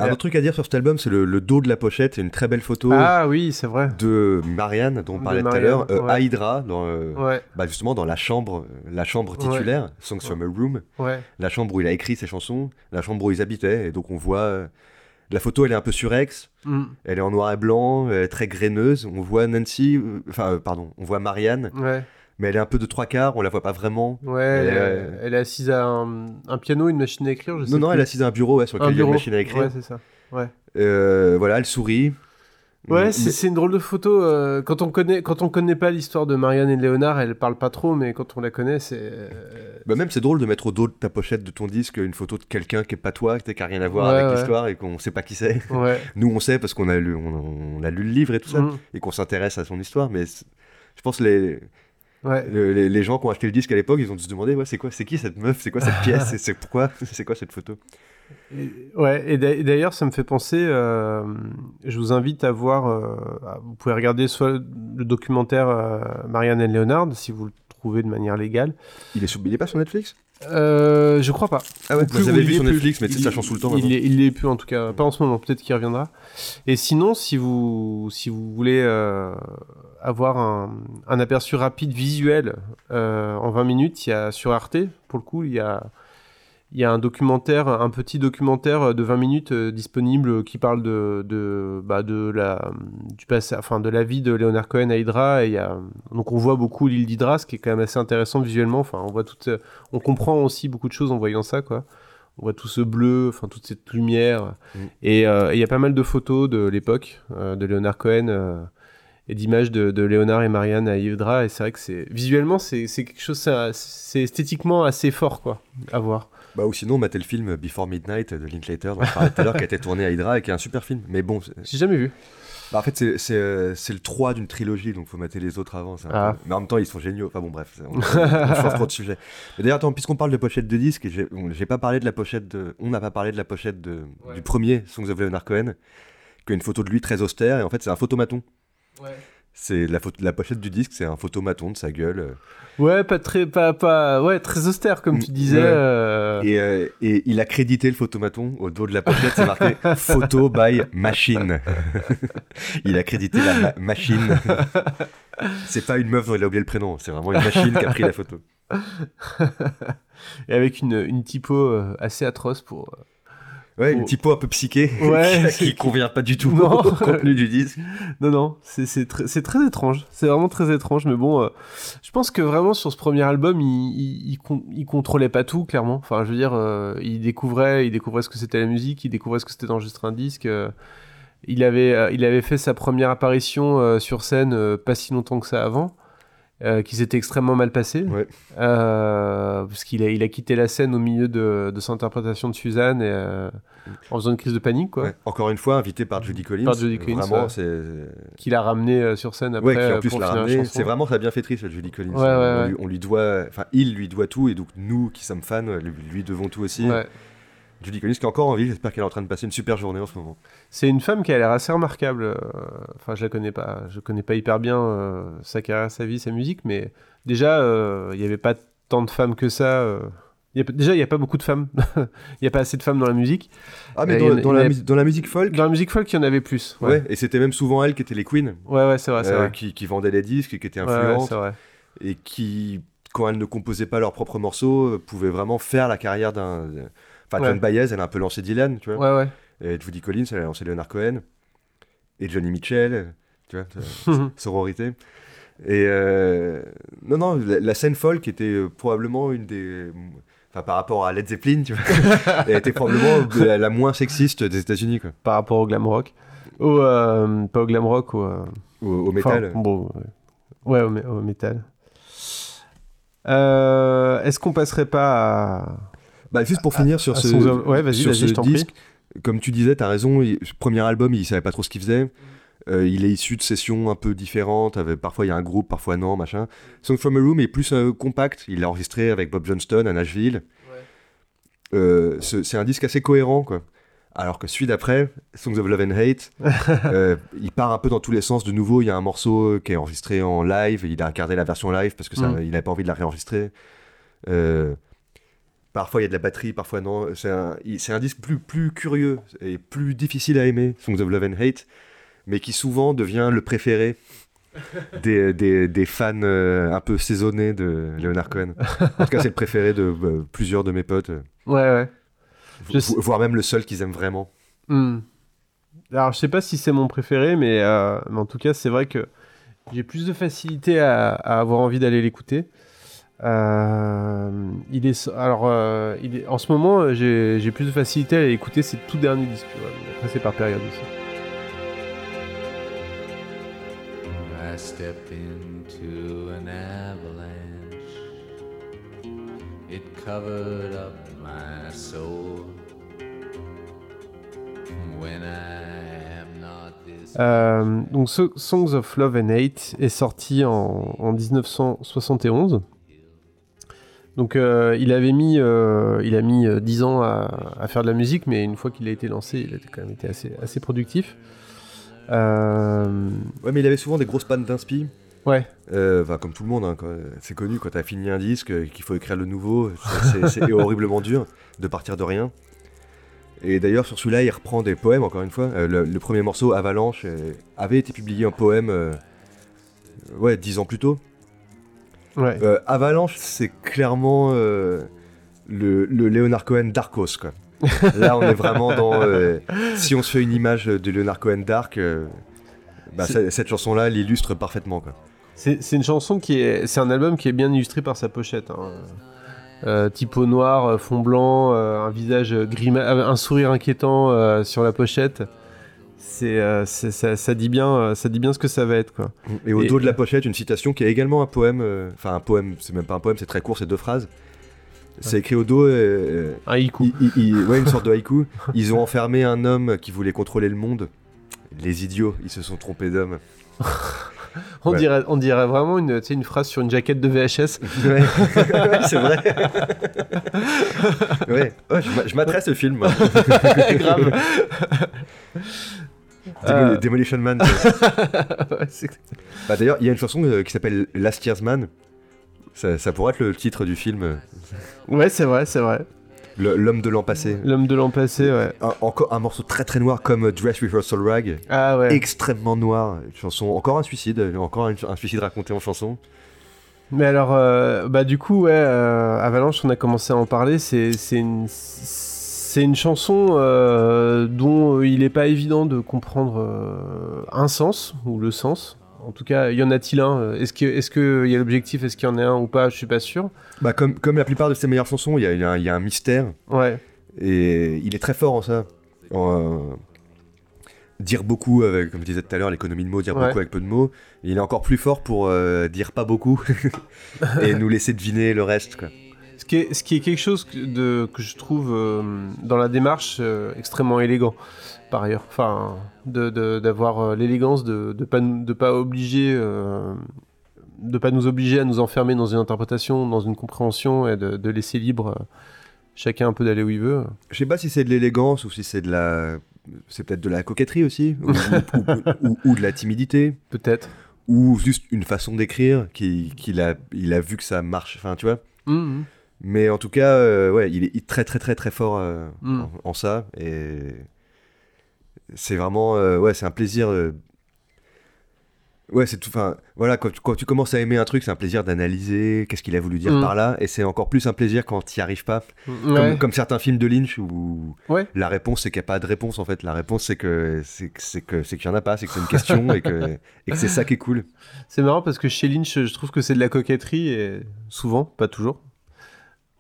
Un Ouais. autre truc à dire sur cet album, c'est le, le dos de la pochette. C'est une très belle photo Ah oui, c'est vrai. de Marianne, dont on parlait tout à l'heure. Euh, ouais. à Hydra, dans, euh, Ouais, bah, justement dans la chambre, euh, la chambre Ouais. titulaire, Songs from a Room. ouais. la chambre où il a écrit ses chansons, la chambre où ils habitaient, et donc on voit euh, la photo, elle est un peu surex, Mm. elle est en noir et blanc, elle est très graineuse. On voit Nancy, euh, enfin euh, pardon, on voit Marianne, Ouais, mais elle est un peu de trois quarts, on la voit pas vraiment. ouais. Elle, Elle est, est- euh, elle est assise à un, un piano, une machine à écrire, je sais Non non, plus. elle est assise à un bureau ouais, sur lequel il y a une machine à écrire. Ouais, c'est ça. Ouais. Euh, voilà, elle sourit. Ouais, c'est une drôle de photo. euh, quand on connaît, quand on connaît pas l'histoire de Marianne et de Léonard, elle parle pas trop, mais quand on la connaît, c'est. euh, Bah même c'est drôle de mettre au dos de ta pochette de ton disque une photo de quelqu'un qui est pas toi, qui a rien à voir Ouais, avec ouais. l'histoire et qu'on sait pas qui c'est. Ouais. Nous on sait parce qu'on a lu, on, on a lu le livre et tout ça Mm. et qu'on s'intéresse à son histoire, mais je pense les Ouais. Le- les, les gens qui ont acheté le disque à l'époque, ils ont dû se demander ouais, c'est quoi, c'est qui cette meuf, c'est quoi cette pièce, c'est- pourquoi, c'est quoi cette photo? Et- ouais, et d'a- et d'ailleurs, ça me fait penser. euh, je vous invite à voir. euh, vous pouvez regarder soit le documentaire euh, Marianne et Léonard, si vous le trouvez de manière légale. Il est, sur, il est pas sur Netflix? Je crois pas. Ah ouais, plus, ou il vu sur plus. Netflix, mais Il- ça change tout le temps. Il il est plus en tout cas, pas en ce moment. Peut-être qu'il reviendra. Et sinon, si vous si vous voulez avoir un, un aperçu rapide visuel euh, en 20 minutes, il y a sur Arte pour le coup, il y a il y a un documentaire, un petit documentaire de 20 minutes euh, disponible qui parle de, de, bah, de la du passé, enfin de la vie de Leonard Cohen à Hydra. Et il y a, donc on voit beaucoup l'île d'Hydra, ce qui est quand même assez intéressant visuellement. Enfin, on voit toute, on comprend aussi beaucoup de choses en voyant ça, quoi. On voit tout ce bleu, enfin toute cette lumière. Mm. Et euh, et il y a pas mal de photos de l'époque de Leonard Cohen et d'images de, de Léonard et Marianne à Hydra. Et c'est vrai que c'est visuellement c'est c'est quelque chose, c'est- c'est esthétiquement assez fort, quoi, à voir. Bah, ou sinon, mater le film Before Midnight de Linklater, dont je parlais tout à l'heure, qui a été tourné à Hydra et qui est un super film. Mais bon, c'est- J'ai jamais vu. bah, en fait, c'est- c'est euh, c'est le 3 d'une trilogie, donc faut mater les autres avant. Ah. peu- Mais en même temps, ils sont géniaux. Enfin bon, bref, on, on change trop de sujet. Mais d'ailleurs, attends, puisqu'on parle de pochette de disque, j'ai on- j'ai pas parlé de la pochette de. On n'a pas parlé de la pochette de, Ouais. du premier Songs of Leonard Cohen, qui a une photo de lui très austère, et en fait, c'est un photomaton. C'est la, photo, la pochette du disque, c'est un photomaton de sa gueule. euh, Ouais, pas très, pas, pas, ouais, très austère comme tu Mm, disais. ouais. euh, Et, euh, et il a crédité le photomaton au dos de la pochette, c'est marqué Photo by Machine. il a crédité la ma- machine. c'est pas une meuf dont il a oublié le prénom, c'est vraiment une machine qui a pris la photo. et avec une, une typo assez atroce pour. Ouais, une Oh. typo un peu psyché Ouais, qui, convient pas du tout Non. au contenu du disque. Non, non, c'est très, étrange. C'est vraiment très étrange, mais bon, euh, je pense que vraiment sur ce premier album, il, il, il, con- il contrôlait pas tout, clairement. Enfin, je veux dire, euh, il découvrait, il découvrait ce que c'était la musique, il découvrait ce que c'était d'enregistrer un disque. euh, il avait, il avait fait sa première apparition sur scène pas si longtemps que ça avant. Euh, qui s'était extrêmement mal passé, Ouais. euh, parce qu'il a, il a quitté la scène au milieu de, de son interprétation de Suzanne et, euh, en faisant une crise de panique, quoi. Ouais. Encore une fois, invité par Judy Collins. Par Judy Collins, Vraiment, ouais. c'est. Qu'il a ramené sur scène après Ouais, qui en plus pour l'a la ramené. C'est vraiment sa bienfaitrice, Judy Collins. On. Lui, on lui doit. Enfin, il lui doit tout, et donc nous qui sommes fans, lui devons tout aussi. Ouais. Judy Collins qui est encore en vie, j'espère qu'elle est en train de passer une super journée en ce moment. C'est une femme qui a l'air assez remarquable. euh, Enfin, je la connais pas. Je connais pas hyper bien euh, sa carrière, sa vie, sa musique, mais déjà, euh, il n'y avait pas tant de femmes que ça. euh. Il y a- déjà, il n'y a pas beaucoup de femmes. Il n'y a pas assez de femmes dans la musique. Ah, mais Euh, dans, a- la, dans musique folk? Dans la musique folk, il y en avait plus. ouais. Ouais, et c'était même souvent elle qui était les queens, ouais, ouais, c'est vrai, euh, vrai. qui, qui vendaient les disques, et qui étaient Ouais, ouais, influentes, c'est vrai. et qui, quand elles ne composaient pas leurs propres morceaux, euh, pouvaient vraiment faire la carrière d'un. Enfin, Ouais. John Baez, elle a un peu lancé Dylan, tu vois. Ouais, ouais. Et Judy Collins, elle a lancé Leonard Cohen. Et Johnny Mitchell, tu vois, sororité. Et euh, non, non, la, la scène folk était euh, probablement une des. Enfin, par rapport à Led Zeppelin, tu vois, elle était probablement la, la moins sexiste des États-Unis, quoi. Par rapport au glam rock. Au, euh, pas au glam rock, euh, Au, au métal. Enfin, bon, ouais, ouais, au, mé- au métal. Est-ce qu'on passerait pas à. Bah, juste pour finir sur ce, Ouais, sur prie. disque, comme tu disais, t'as raison, il- ce premier album, il savait pas trop ce qu'il faisait. Euh, il est issu de sessions un peu différentes, avec, parfois il y a un groupe, parfois non, machin. Song from a Room est plus euh, compact, il l'a enregistré avec Bob Johnston à Nashville. Euh, ce- c'est un disque assez cohérent, quoi. Alors que celui d'après, Songs of Love and Hate, euh, il part un peu dans tous les sens. De nouveau, il y a un morceau qui est enregistré en live. Il a regardé la version live parce que ça, Mm. il n'avait pas envie de la réenregistrer. Euh, parfois, il y a de la batterie, parfois non. C'est un, disque plus, plus curieux et plus difficile à aimer, Songs of Love and Hate, mais qui souvent devient le préféré des, des, des fans euh, un peu saisonnés de Leonard Cohen. En tout cas, c'est le préféré de euh, plusieurs de mes potes, Ouais, ouais. Je vo- sais- voire même le seul qu'ils aiment vraiment. Hmm. Alors, je sais pas si c'est mon préféré, mais, euh, mais en tout cas, c'est vrai que j'ai plus de facilité à, à avoir envie d'aller l'écouter. Euh, il est, alors, euh, il est, en ce moment, euh, j'ai plus de facilité à écouter ses tout derniers disques. tu vois, après, c'est par période aussi. I stepped into an avalanche. It covered up my soul. When I am not this. Euh, donc, So- Songs of Love and Hate est sorti en, en 1971. Donc, euh, il avait mis, euh, il a mis euh, 10 ans à, à faire de la musique, mais une fois qu'il a été lancé, il a quand même été assez, assez productif. Euh, Ouais, mais il avait souvent des grosses pannes d'inspi. ouais, Euh, enfin, comme tout le monde, hein, c'est connu quand t'as fini un disque, euh, qu'il faut écrire le nouveau, c'est- horriblement dur de partir de rien. Et d'ailleurs, sur celui-là, il reprend des poèmes, encore une fois. Euh, le, le premier morceau, Avalanche, euh, avait été publié en poème, euh, ouais, dix ans plus tôt. Ouais. Euh, Avalanche, c'est clairement euh, le, le Leonard Cohen Darkos, quoi. Là, on est vraiment dans. euh, si on se fait une image de Leonard Cohen Dark, euh, bah, C'est- cette- chanson-là l'illustre parfaitement, quoi. C'est une chanson qui est, c'est un album qui est bien illustré par sa pochette. hein. Euh, typo noir, fond blanc, euh, un visage gris, un sourire inquiétant euh, sur la pochette. C'est, euh, ça, ça dit bien, euh, ça dit bien ce que ça va être quoi. Et au Et- dos de la pochette, une citation qui est également un poème. euh, Enfin, un poème, c'est même pas un poème, c'est très court, c'est deux phrases. C'est écrit au dos. euh, Un haïku. ouais, une sorte de haïku. Ils ont enfermé un homme qui voulait contrôler le monde. Les idiots, ils se sont trompés d'homme. On ouais. dirait, on dirait vraiment une, tu sais, une phrase sur une jaquette de VHS. Ouais, c'est vrai. ouais, Ouais, je m'a- je m'adresse ce film. Grave. Euh. Demolition Man. Ouais, Bah, D'ailleurs, il y a une chanson euh, qui s'appelle Last Year's Man. Ça, ça pourrait être le titre du film, ouais, c'est vrai, c'est vrai. L'homme de l'an passé. L'homme de l'an passé, ouais. Un, encore un morceau très très noir comme euh, Dress Rehearsal Rag. Ah ouais. extrêmement noir. Une chanson, encore un suicide, encore un, un suicide raconté en chanson. Mais alors, euh, bah du coup, ouais, euh, Avalanche, on a commencé à en parler. C'est c'est une, c'est une chanson euh, dont il n'est pas évident de comprendre euh, un sens ou le sens. En tout cas, y en a-t-il un? Est-ce est-ce que y a l'objectif? Est-ce qu'il y en a un ou pas? Je suis pas sûr. Bah, comme, comme la plupart de ses meilleures chansons, il y a, y un- il y a un mystère Ouais, et il est très fort en ça. En, euh, dire beaucoup, avec, comme je disais tout à l'heure, l'économie de mots, dire Ouais. beaucoup avec peu de mots. Il est encore plus fort pour dire pas beaucoup et nous laisser deviner le reste. Quoi. Ce qui est, ce qui est quelque chose que, de, que je trouve euh, dans la démarche euh, extrêmement élégant. Par ailleurs, enfin, d'avoir euh, l'élégance de de pas nous- de pas obliger de pas nous obliger à nous enfermer dans une interprétation, dans une compréhension et de, de laisser libre chacun un peu d'aller où il veut. Je sais pas si c'est de l'élégance ou si c'est de la. C'est peut-être de la coquetterie aussi, ou, ou- ou- ou de la timidité. Peut-être. ou juste une façon d'écrire qui- qu'il a, il a vu que ça marche, enfin tu vois. Mhm. Mais en tout cas, euh, ouais, il est très très très très fort euh, Mm. en, en ça et c'est vraiment, euh, ouais, c'est un plaisir. Ouais, c'est tout. Enfin, voilà, quand tu, quand tu commences à aimer un truc, c'est un plaisir d'analyser qu'est-ce qu'il a voulu dire Mm. par là, et c'est encore plus un plaisir quand tu n'y arrives pas. Comme, Ouais. comme certains films de Lynch où Ouais. la réponse c'est qu'il n'y a pas de réponse en fait. La réponse c'est que c'est que c'est que c'est qu'il n'y en a pas, c'est que c'est une question et que et que c'est ça qui est cool. C'est marrant parce que chez Lynch, je trouve que c'est de la coquetterie et souvent, pas toujours.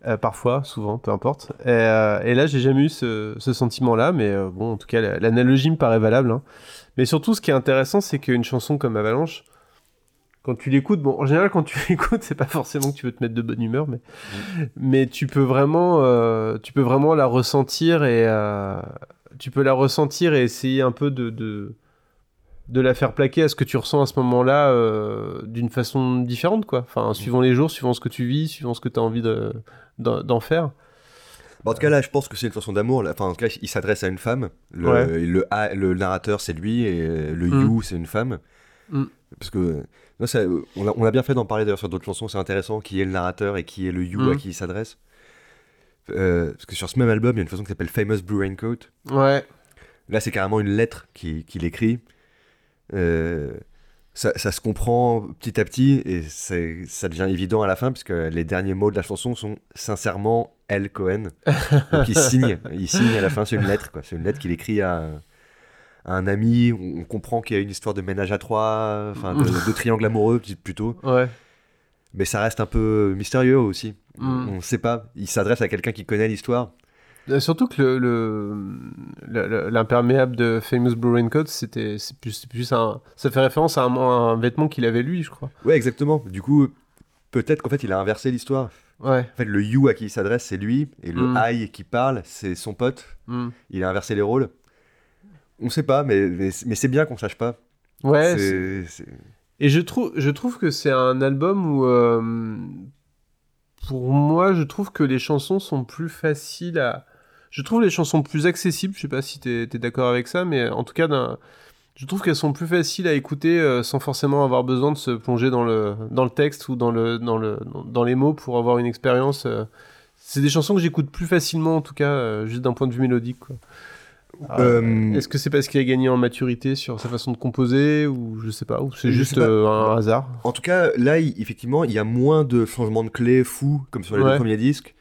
Euh, parfois, souvent, peu importe. Et, euh, et là, j'ai jamais eu ce, ce sentiment-là, mais euh, bon, en tout cas, la- l'analogie me paraît valable. hein. Mais surtout, ce qui est intéressant, c'est qu'une chanson comme Avalanche, quand tu l'écoutes, bon, en général, quand tu l'écoutes, c'est pas forcément que tu veux te mettre de bonne humeur, mais, mais tu peux vraiment, tu peux vraiment la ressentir et tu peux la ressentir et essayer un peu de, de, de la faire plaquer à ce que tu ressens à ce moment-là d'une façon différente, quoi. Enfin, suivant les jours, suivant ce que tu vis, suivant ce que tu as envie de- d'en faire. Bah, en tout cas, là, je pense que c'est une chanson d'amour. Enfin, en tout cas, il s'adresse à une femme. Le, Ouais. le, narrateur, c'est lui, et le Mm. you, c'est une femme. Mm. Parce que non, ça, on, a, on a bien fait d'en parler d'ailleurs sur d'autres chansons. C'est intéressant qui est le narrateur et qui est le you Mm. à qui il s'adresse. Euh, parce que sur ce même album, il y a une chanson qui s'appelle Famous Blue Raincoat. Ouais. Là, c'est carrément une lettre qui- qu'il écrit. Euh, ça, ça se comprend petit à petit et ça devient évident à la fin, puisque les derniers mots de la chanson sont sincèrement L. Cohen. Donc il signe, il signe à la fin, c'est une lettre. quoi. C'est une lettre qu'il écrit à, à un ami. On, on comprend qu'il y a une histoire de ménage à trois, enfin de, de triangle amoureux plutôt. Ouais. Mais ça reste un peu mystérieux aussi. Mm. On ne sait pas. Il s'adresse à quelqu'un qui connaît l'histoire. Euh, Surtout que le- le- le- le- l'imperméable de Famous Blue Raincoat, c'était plus, plus un. Ça fait référence à un, un vêtement qu'il avait lui, je crois. Ouais, exactement. Du coup, peut-être qu'en fait, il a inversé l'histoire. Ouais. En fait, le you à qui il s'adresse, c'est lui, et le Mm. I qui parle, c'est son pote. Mm. Il a inversé les rôles. On sait pas, mais, mais, mais c'est bien qu'on sache pas. Ouais. Et je trouve, je trouve que c'est un album où, euh, pour moi, je trouve que les chansons sont plus faciles à. Je trouve les chansons plus accessibles. Je sais pas si t'es es, d'accord avec ça, mais en tout cas, je trouve qu'elles sont plus faciles à écouter euh, sans forcément avoir besoin de se plonger dans le, dans le texte ou dans, le, dans, le, dans les mots pour avoir une expérience. euh. C'est des chansons que j'écoute plus facilement, en tout cas, euh, juste d'un point de vue mélodique. Quoi. Euh, Euh, Est-ce que c'est parce qu'il a gagné en maturité sur sa façon de composer ou je sais pas, ou c'est juste euh, un hasard? En tout cas, là, il- effectivement, il y a moins de changements de clés fous, comme sur les Ouais. deux premiers disques.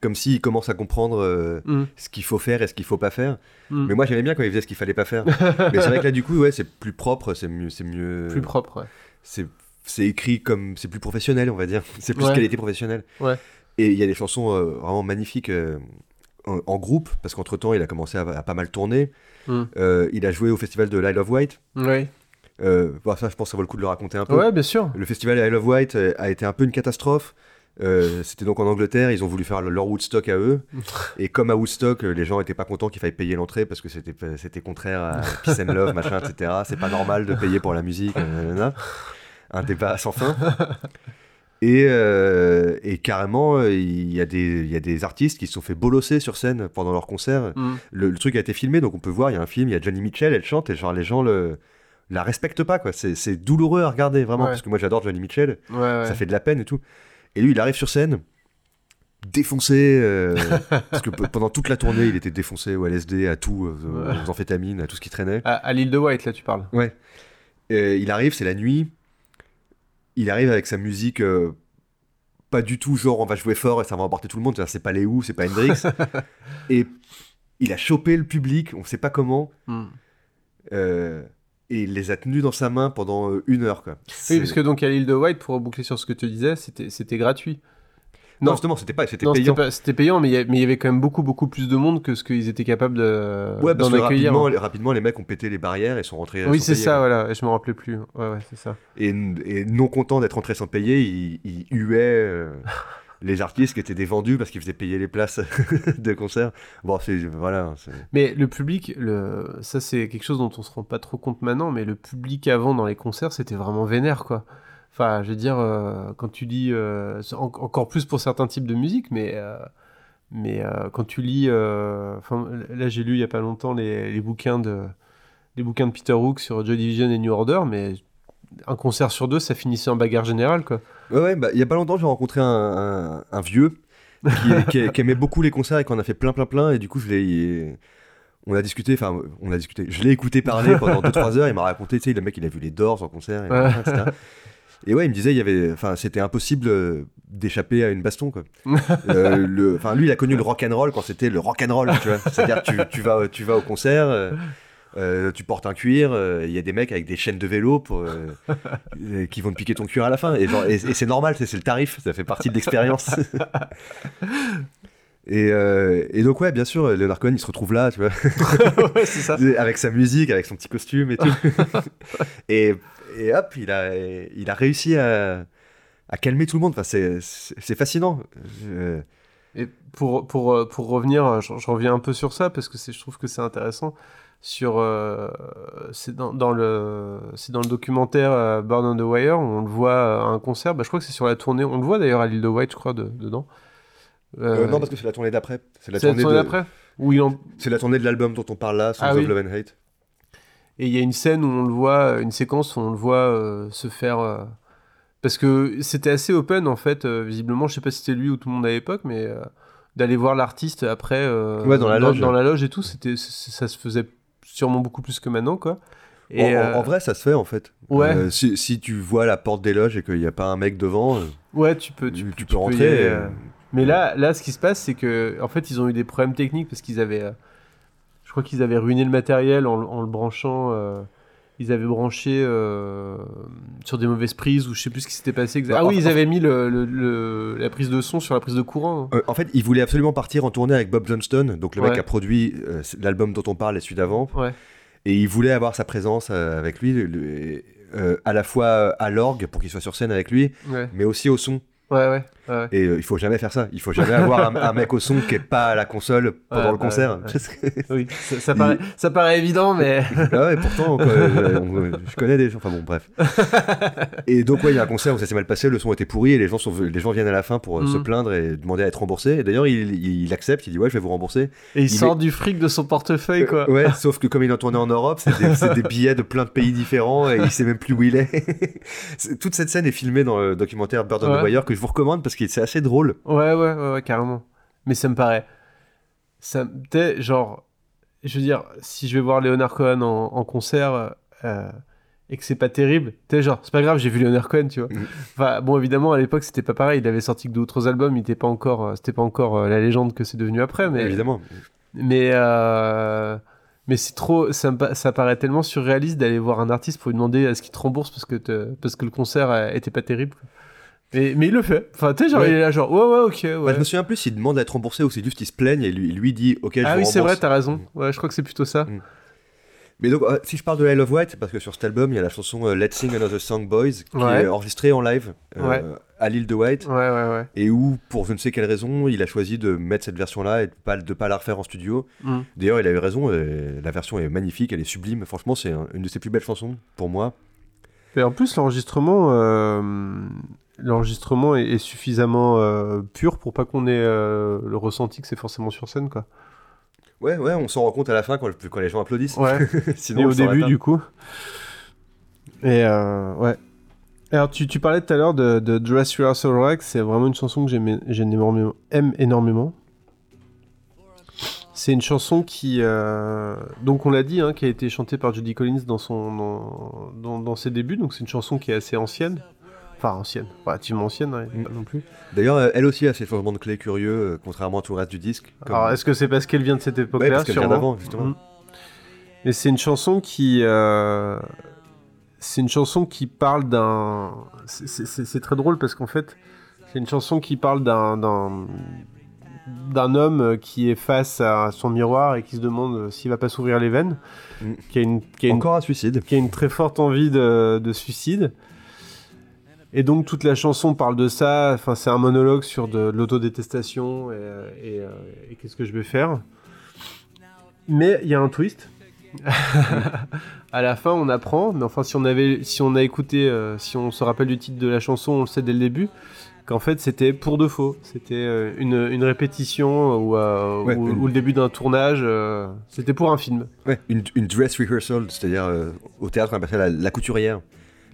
Comme s'il commence à comprendre euh, Mm. ce qu'il faut faire et ce qu'il faut pas faire. Mm. Mais moi, j'aimais bien quand il faisait ce qu'il fallait pas faire. mais c'est vrai que là, du coup, ouais, c'est plus propre, c'est mieux, c'est mieux. Plus propre, ouais. c'est c'est écrit comme c'est plus professionnel on va dire c'est plus Ouais. qualité professionnelle Ouais. et il y a des chansons euh, vraiment magnifiques euh, en, en groupe parce qu'entre temps il a commencé à, à pas mal tourner Mm. Il a joué au festival de l'Isle of White euh, bon, ça je pense que ça vaut le coup de le raconter un peu Ouais, bien sûr. le festival Isle of White a été un peu une catastrophe Euh, c'était donc en Angleterre, ils ont voulu faire leur Woodstock à eux. Et comme à Woodstock, les gens étaient pas contents qu'il faille payer l'entrée parce que c'était c'était contraire à Peace and Love, machin, etc. C'est pas normal de payer pour la musique. euh, nanana. Un débat sans fin. Et, euh, et carrément, il y, a des- il y a des artistes qui se sont fait bolosser sur scène pendant leur concert. Mm. Le, le truc a été filmé, donc on peut voir, il y a un film, il y a Johnny Mitchell, elle chante, et genre les gens le, la respectent pas, quoi. C'est c'est douloureux à regarder, vraiment, Ouais. parce que moi j'adore Johnny Mitchell, Ouais, ouais. ça fait de la peine et tout. Et lui, il arrive sur scène, défoncé, euh, parce que pendant toute la tournée, il était défoncé au LSD, à tout, euh, aux amphétamines, à tout ce qui traînait. À, à l'île de White, là, tu parles. Ouais. Et il arrive, c'est la nuit. Il arrive avec sa musique euh, pas du tout genre on va jouer fort et ça va emporter tout le monde. C'est pas les Who, c'est pas Hendrix. et il a chopé le public, on sait pas comment, Mm. Et il les a tenus dans sa main pendant euh, une heure. Quoi. Oui, parce que donc à l'île de White, pour reboucler sur ce que tu disais, c'était gratuit. Non, non. justement, c'était pas, c'était payant. c'était payant, mais il y avait quand même beaucoup, beaucoup plus de monde que ce qu'ils étaient capables de- Ouais, parce d'en que accueillir. rapidement, les- rapidement, les mecs ont pété les barrières et sont rentrés. Oui, c'est ça, quoi. voilà. Je me rappelais plus. Ouais, ouais, c'est ça. Et, et non content d'être rentré sans payer, il, il huait euh, les artistes qui étaient des vendus parce qu'ils faisaient payer les places de concert. Bon, c'est voilà. Mais le public, ça c'est quelque chose dont on se rend pas trop compte maintenant, mais le public avant dans les concerts, c'était vraiment vénère, quoi. Enfin, je veux dire, euh, quand tu lis, euh, encore plus pour certains types de musique, mais, euh, mais quand tu lis, enfin, là j'ai lu il y a pas longtemps les, les bouquins de, les bouquins de Peter Hook sur Joy Division et New Order, mais un concert sur deux, ça finissait en bagarre générale, quoi. Ouais, ouais, bah, il y a pas longtemps, j'ai rencontré un, un- un vieux qui, qui- qui aimait beaucoup les concerts et qui en a fait plein, plein, plein. Et du coup, je l'ai. On a discuté, enfin, on a discuté. Je l'ai écouté parler pendant 2-3 heures. Il m'a raconté, tu sais, le mec, il a vu les Doors en concert, et, Ouais. machin, etc. Et ouais, il me disait, il y avait, enfin, c'était impossible euh, d'échapper à une baston, quoi. Euh, enfin, lui, il a connu le rock and roll quand c'était le rock and roll, tu vois. C'est-à-dire, tu, tu vas, tu vas au concert. euh, euh, tu portes un cuir, euh, il y a des mecs avec des chaînes de vélo pour, euh, qui vont te piquer ton cuir à la fin. Et, genre- et- et c'est normal, c'est le tarif, ça fait partie de l'expérience. et, et donc, ouais, bien sûr, Leonard Cohen, il se retrouve là, tu vois, ouais, ça. avec sa musique, avec son petit costume et tout. et, hop, il a, il a réussi à, à calmer tout le monde. Enfin, c'est- fascinant. Et pour, pour, pour revenir, je, je reviens un peu sur ça parce que je trouve que c'est intéressant. Sur, euh, c'est dans, dans le, c'est dans le documentaire euh, Born on the Wire, où on le voit euh, à un concert. Bah, je crois que c'est sur la tournée. On le voit d'ailleurs à l'île de White, je crois, de- dedans. Euh, non, parce que c'est la tournée d'après. C'est la tournée, de... d'après Où il en... c'est la tournée de l'album dont on parle là, Songs Ah of oui. Love and Hate. Et il y a une scène où on le voit, une séquence où on le voit euh, se faire. euh, Parce que c'était assez open en fait, euh, visiblement, je sais pas si c'était lui ou tout le monde à l'époque, mais euh, d'aller voir l'artiste après euh, Ouais, dans la loge. dans la loge et tout, c'était, ça se faisait sûrement beaucoup plus que maintenant quoi. En, Et, en- euh, en vrai, ça se fait en fait. Ouais. Euh, si, si tu vois la porte des loges et qu'il n'y a pas un mec devant, euh, ouais, tu peux, tu, tu, tu tu peux rentrer. et-. Mais là, là, ce qui se passe, c'est que en fait, ils ont eu des problèmes techniques parce qu'ils avaient, je crois qu'ils avaient ruiné le matériel en, en le branchant. Ils avaient branché euh, sur des mauvaises prises ou je sais plus ce qui s'était passé. exact- Bah, Ah oui, ils en- avaient mis le, le- le- la prise de son sur la prise de courant. hein. Euh, en fait, il voulait absolument partir en tournée avec Bob Johnston, donc le mec qui a produit euh, l'album dont on parle et celui d'avant. Ouais. Et il voulait avoir sa présence avec lui, à la fois à l'orgue pour qu'il soit sur scène avec lui, Ouais, mais aussi au son. ouais, ouais. Ouais. Et euh, il faut jamais faire ça. Il faut jamais avoir un, un mec au son qui est pas à la console pendant Ouais, le concert. ouais, Oui, ça, ça paraît, ça paraît évident, mais. ah ouais, pourtant, quoi, euh, on- je connais des gens. Enfin bon, bref. et donc, ouais, il y a un concert où ça s'est mal passé, le son était pourri et les gens, sont, les gens viennent à la fin pour euh, se Mhm. plaindre et demander à être remboursés. Et d'ailleurs, il, il, il accepte, il dit Ouais, je vais vous rembourser. Et il, Il sort du fric de son portefeuille, quoi. Euh, ouais, sauf que comme il est en tournée en Europe, c'est des, billets de plein de pays différents et il sait même plus où il est. Toute cette scène est filmée dans le documentaire Bird on the Wire que je vous recommande parce que c'est assez drôle. Ouais, ouais, ouais, ouais, carrément. Mais ça me paraît. Ça, me- genre, je veux dire, si je vais voir Leonard Cohen en, en concert euh, et que c'est pas terrible, t'es genre, c'est pas grave, j'ai vu Leonard Cohen, tu vois. Mhm. Enfin, bon, évidemment, à l'époque, c'était pas pareil. Il avait sorti que deux ou trois albums, il était pas encore, euh, c'était pas encore euh, la légende que c'est devenu après, mais. Évidemment. Mais, euh, mais c'est trop, ça, me ça paraît tellement surréaliste d'aller voir un artiste pour lui demander à ce qu'il te rembourse parce que, te- parce que le concert était pas terrible. quoi. Mais, mais il le fait. Enfin, tu sais, genre, Ouais. il est là, genre, ouais, ouais, ok, ouais. Bah, je me souviens plus s'il demande à être remboursé ou c'est juste il se plaigne et lui, lui dit Ok, je ah oui, c'est vrai, t'as raison. Ouais, je crois que c'est plutôt ça. Mm. Mais donc, euh, si je parle de Isle of White, c'est parce que sur cet album, il y a la chanson euh, Let's Sing Another Song Boys qui Ouais. est enregistrée en live euh, Ouais. à l'île de White. Ouais, ouais, ouais. Et où, pour je ne sais quelle raison, il a choisi de mettre cette version-là et de pas, de pas la refaire en studio. Mm. D'ailleurs, il a eu raison, la version est magnifique, elle est sublime. Franchement, c'est un- une de ses plus belles chansons pour moi. Et en plus, l'enregistrement, l'enregistrement est, est suffisamment euh, pur pour pas qu'on ait euh, le ressenti que c'est forcément sur scène, quoi. Ouais, ouais, on s'en rend compte à la fin quand, quand les gens applaudissent. Ouais. Sinon, Et au début, du coup. Et euh, ouais. Alors, tu, tu parlais tout à l'heure de, de Dress Rehearsal Rack, c'est vraiment une chanson que j'aime j'aime énormément, aime énormément. C'est une chanson qui, euh, donc on l'a dit, hein, qui a été chantée par Judy Collins dans, son, dans, dans, dans ses débuts, donc c'est une chanson qui est assez ancienne. Enfin, ancienne, relativement ancienne, Mm. pas non plus. D'ailleurs, elle aussi a ses changements de clé curieux, euh, contrairement à tout le reste du disque. Comme- Alors, est-ce que c'est parce qu'elle vient de cette Ouais, époque-là parce qu'elle vient d'avant, justement. Et c'est une chanson qui. euh, C'est une chanson qui parle d'un. c'est- très drôle parce qu'en fait, c'est une chanson qui parle d'un. d'un homme qui est face à son miroir et qui se demande s'il va pas s'ouvrir les veines, Mm. qui a une, qui a une Encore un suicide. qui a une très forte envie de, de suicide. Et donc toute la chanson parle de ça. Enfin, c'est un monologue sur de, l'autodétestation et, euh, et, et qu'est-ce que je vais faire. Mais il y a un twist. à la fin, on apprend. Mais enfin, si on avait, si on a écouté, euh, si on se rappelle du titre de la chanson, on le sait dès le début. Qu'en fait, c'était pour de faux. C'était euh, une, une répétition ou, euh, Ouais, ou- une- ou le début d'un tournage. euh, c'était pour un film. Ouais, une, une dress rehearsal, c'est-à-dire au théâtre, on appelle ça la, la couturière.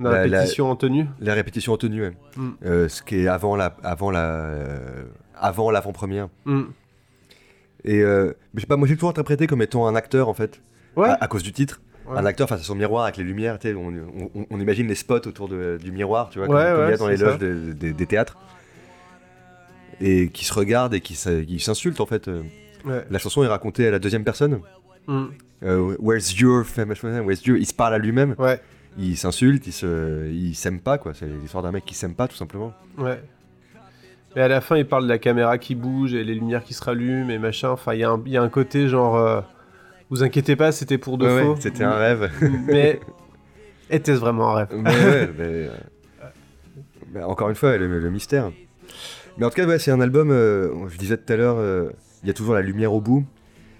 La, La- la- répétition en tenue. La répétition en tenue, ouais. Mm. Euh, ce qui est avant la, avant la, euh, avant l'avant-première. Mm. Et euh, je sais pas, moi j'ai toujours interprété comme étant un acteur en fait, Ouais. à, à cause du titre. Ouais. Un acteur face à son miroir avec les lumières, tu sais, on, on- on imagine les spots autour de- du miroir, tu vois, Ouais, comme, il y a dans les loges ça. de- de- des théâtres. Et qui se regardent et qui s'insultent en fait. euh. La chanson est racontée à la deuxième personne. Mm. Where's your famous? Where's your... Il se parle à lui-même, Ouais, il s'insulte, il se... il s'aime pas quoi. C'est l'histoire d'un mec qui s'aime pas tout simplement. ouais. Et à la fin, il parle de la caméra qui bouge et les lumières qui se rallument et machin. Enfin, il y, a un- il y a un côté genre. euh, vous inquiétez pas, c'était pour de Ouais, faux. ouais, C'était un rêve. Mais était-ce vraiment un rêve mais ouais, mais, euh, mais encore une fois, le, le mystère. Mais en tout cas, ouais, c'est un album, euh, je disais tout à l'heure, euh, il y a toujours la lumière au bout.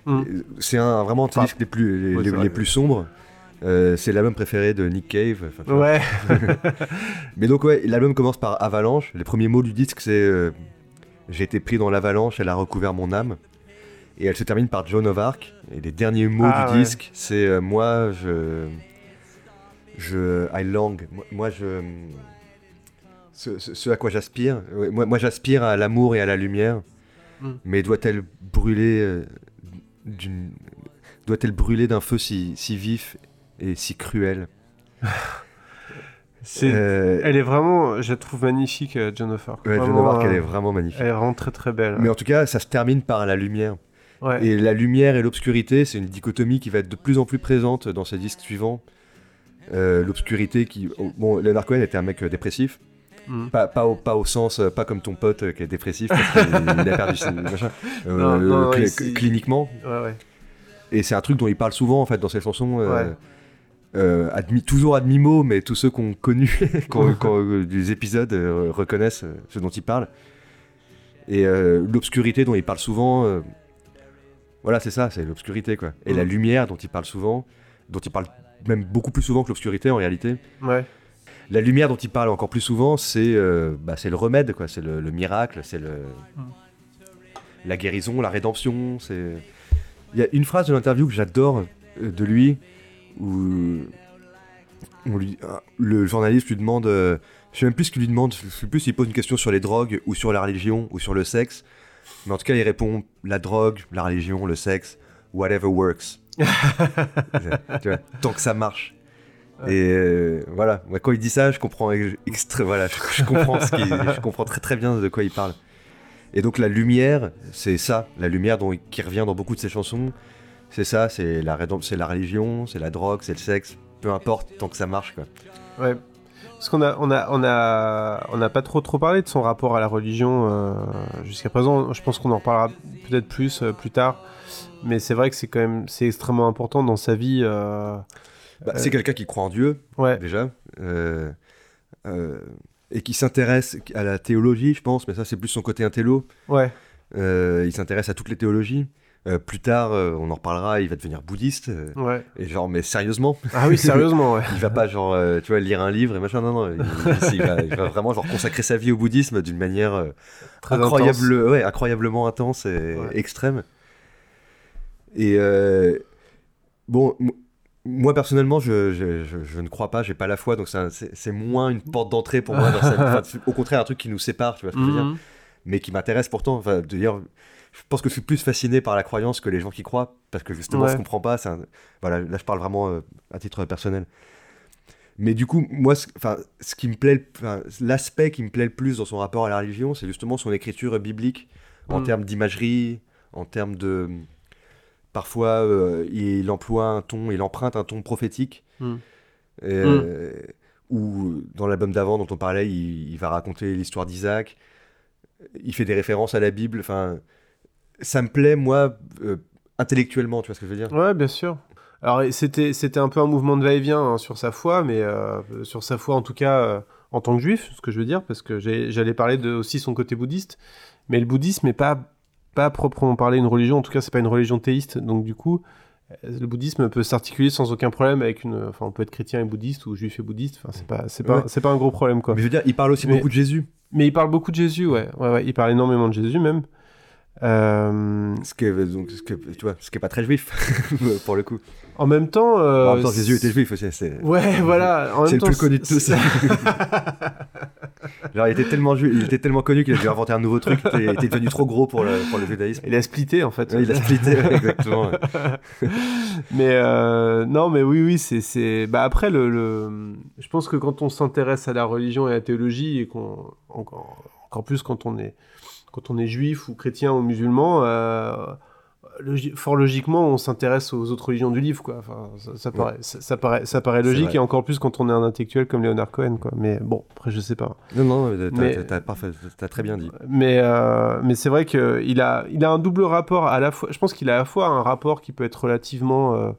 Mm. C'est un vraiment un Enfin, disque les plus, les, vrai. les plus sombres. Euh, c'est l'album préféré de Nick Cave. Ouais, Mais donc, ouais, l'album commence par Avalanche. Les premiers mots du disque, c'est euh, J'ai été pris dans l'avalanche, elle a recouvert mon âme. Et elle se termine par Joan of Arc. Et les derniers mots Ah, du ouais. disque, c'est euh, moi, je. Je. I long. Moi, moi, je. Ce, ce- ce à quoi j'aspire. Moi, moi j'aspire à l'amour et à la lumière. Mm. Mais doit-elle brûler d'une. Doit-elle brûler d'un feu si, si vif et si cruel C'est, Euh, elle est vraiment, je la trouve magnifique, euh, Joan of Arc. ouais, of Arc, elle euh, est vraiment magnifique. elle est vraiment très très belle. Mais en tout cas, ça se termine par la lumière. ouais. Et la lumière et l'obscurité, c'est une dichotomie qui va être de plus en plus présente dans ses disques suivants. Euh, l'obscurité qui... oh, Bon, Leonard Cohen était un mec euh, dépressif. Mm. Pas, pas, au, pas au sens, euh, pas comme ton pote euh, qui est dépressif parce qu'il il a perdu machin. Euh, Non, non, cl- ici- cliniquement. Ouais, ouais. Et c'est un truc dont il parle souvent en fait dans ses chansons. Euh, demi- toujours à demi-mot, mais tous ceux qu'on connu, qu'on- qu'on- des épisodes euh, reconnaissent euh, ce dont il parle. Et euh, l'obscurité dont il parle souvent, voilà, c'est ça, c'est l'obscurité quoi. Et Mm. la lumière dont il parle souvent, dont il parle même beaucoup plus souvent que l'obscurité en réalité. Ouais. La lumière dont il parle encore plus souvent, c'est bah, c'est le remède, quoi. C'est le, le miracle, c'est le Mm. la guérison, la rédemption. C'est il y a une phrase de l'interview que j'adore de lui où on lui, ah, le journaliste lui demande, euh, je sais même plus ce qu'il lui demande, je sais plus s'il pose une question sur les drogues ou sur la religion ou sur le sexe, mais en tout cas il répond la drogue, la religion, le sexe, whatever works. Tu vois, tant que ça marche. Et euh, voilà, Moi, quand il dit ça, je comprends ex- extra, voilà, je, je comprends ce je comprends très très bien de quoi il parle. Et donc la lumière, c'est ça, la lumière dont, qui revient dans beaucoup de ses chansons, c'est ça, c'est la rédemp- c'est la religion, c'est la drogue, c'est le sexe, peu importe, tant que ça marche quoi. Ouais. Parce qu'on a, on a, on a, on n'a pas trop trop parlé de son rapport à la religion euh, jusqu'à présent. Je pense qu'on en reparlera peut-être plus euh, plus tard. Mais c'est vrai que c'est quand même, c'est extrêmement important dans sa vie. euh, Bah, C'est quelqu'un qui croit en Dieu, Ouais. déjà, et qui s'intéresse à la théologie, je pense, mais ça c'est plus son côté intello. Ouais. Il s'intéresse à toutes les théologies. Euh, plus tard, euh, on en reparlera, il va devenir bouddhiste. euh, Ouais. et genre, mais sérieusement, Ah oui, sérieusement, ouais. il va pas genre, tu vois, lire un livre et machin. Non, non, il, il va, il va vraiment genre consacrer sa vie au bouddhisme d'une manière Très incroyable, intense. ouais, incroyablement intense et Ouais. extrême. Et bon, moi personnellement, je, je, je- je ne crois pas, j'ai pas la foi, donc c'est moins une porte d'entrée pour moi. Dans c'est au contraire, un truc qui nous sépare, tu vois ce que je veux dire Mhm. mais qui m'intéresse pourtant. Enfin, dire, je pense que je suis plus fasciné par la croyance que les gens qui croient, parce que justement, Ouais. je comprends pas. un- Voilà, là, je parle vraiment euh, à titre personnel. Mais du coup, moi, ce, enfin, ce qui me plaît, l'aspect qui me plaît le plus dans son rapport à la religion, c'est justement son écriture biblique en Mm. termes d'imagerie, en termes de. Parfois, euh, il emploie un ton, il emprunte un ton prophétique. Mm. Euh, Ou dans l'album d'avant dont on parlait, il, il va raconter l'histoire d'Isaac. Il fait des références à la Bible. Enfin, ça me plaît, moi, euh, intellectuellement, tu vois ce que je veux dire? Ouais, bien sûr. Alors c'était c'était un peu un mouvement de va-et-vient hein, sur sa foi, mais euh, sur sa foi en tout cas euh, en tant que juif, ce que je veux dire, parce que j'allais parler de aussi son côté bouddhiste, mais le bouddhisme n'est pas pas proprement parler une religion, en tout cas c'est pas une religion théiste, donc du coup le bouddhisme peut s'articuler sans aucun problème avec une, enfin on peut être chrétien et bouddhiste ou juif et bouddhiste, enfin c'est pas c'est pas Ouais. c'est pas un gros problème quoi. Mais je veux dire, il parle aussi Mais- beaucoup de Jésus. Mais il parle beaucoup de Jésus, ouais, ouais, ouais, il parle énormément de Jésus même. Euh, Ce qui est, donc, ce que, tu vois, ce qui est pas très juif, pour le coup. en même temps, euh, en même temps, Jésus était juif aussi. C'est Ouais, voilà. c'est le temps, plus connu de tous. Genre, il était tellement, ju- il était tellement connu qu'il a dû inventer un nouveau truc. Il était, il était devenu trop gros pour le, pour le judaïsme. Il a splitté en fait. Ouais, il a splitté, ouais, exactement. ouais. mais euh, non, mais oui, oui, c'est, c'est. Bah après, le, le- je pense que quand on s'intéresse à la religion et à la théologie et qu'on encore plus quand on est quand on est juif ou chrétien ou musulman, euh, logi- fort logiquement, on s'intéresse aux autres religions du livre, quoi. Enfin, ça, ça paraît, ça, ça paraît, ça paraît logique et encore plus quand on est un intellectuel comme Leonard Cohen, quoi. Mais bon, après, je sais pas. Non, non, t'as, t'as très bien dit. Mais, euh, mais c'est vrai qu'il a, il a un double rapport à la fois. Je pense qu'il a à la fois un rapport qui peut être relativement euh,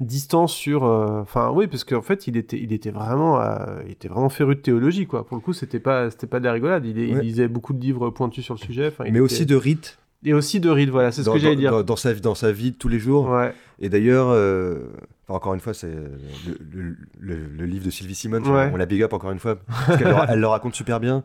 distant sur. euh, Enfin, oui, parce qu'en fait, il était, il était vraiment, euh, il était vraiment féru de théologie, quoi. Pour le coup, c'était pas, c'était pas de la rigolade. Il, il Ouais. lisait beaucoup de livres pointus sur le sujet. Il Mais était- aussi de rites et aussi de rite. Voilà, c'est ce que j'allais dire. dans- dans sa, vie- dans sa vie de tous les jours. Ouais, Et d'ailleurs, euh, encore une fois, c'est le, le- le- le livre de Sylvie Simon. Ouais. On la big up encore une fois. Parce qu'elle le, elle le raconte super bien.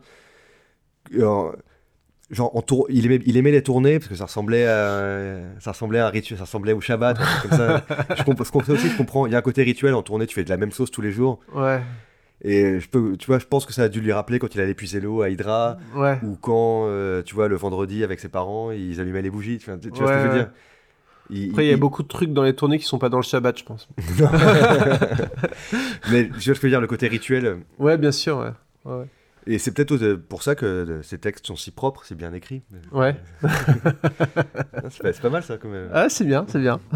Genre en tour- il aimait il aimait les tournées parce que ça ressemblait à ça ressemblait à un rituel ça ressemblait au Shabbat comme ça je comprends je aussi je comprends il y a un côté rituel en tournée tu fais de la même chose tous les jours Ouais, et je peux tu vois je pense que ça a dû lui rappeler quand il allait puiser l'eau à Hydra ouais. ou quand euh, tu vois le vendredi avec ses parents ils allumaient les bougies tu vois, tu vois Ouais, ce que je veux dire Il- Après, il y a il- beaucoup de trucs dans les tournées qui sont pas dans le Shabbat, je pense. mais tu vois ce que je veux dire le côté rituel Ouais, bien sûr, ouais. Ouais. Et c'est peut-être euh, pour ça que euh, ces textes sont si propres c'est bien écrit Ouais. c'est pas, c'est pas mal ça quand même Ah, c'est bien, c'est bien.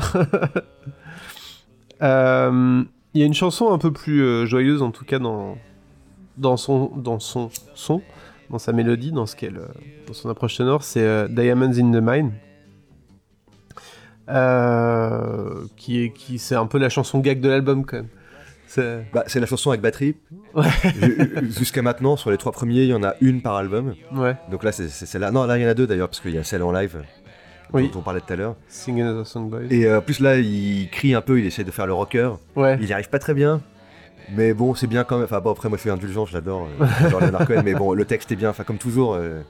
Euh, Il y a une chanson un peu plus euh, joyeuse, en tout cas, dans, dans, son, dans son son, dans sa mélodie, dans, ce qu'elle, euh, dans son approche sonore, c'est euh, Diamonds in the Mine. Euh, qui est, qui, c'est un peu la chanson gag de l'album, quand même. C'est... Bah, c'est la chanson avec batterie. Ouais. Jusqu'à maintenant, sur les trois premiers, il y en a une par album. Ouais, Donc là, c'est c'est celle-là. Non, là, il y en a deux d'ailleurs, parce qu'il y a celle en live Oui. dont on parlait tout à l'heure. Sing Another Song Boys. Et euh, en plus, là, il crie un peu, il essaie de faire le rocker. Ouais, Il n'y arrive pas très bien. Mais bon, c'est bien quand même. Enfin, bon, après, moi, je suis indulgent, j'adore euh, j'adore Leonard Cohen. Mais bon, le texte est bien. Enfin, comme toujours, euh,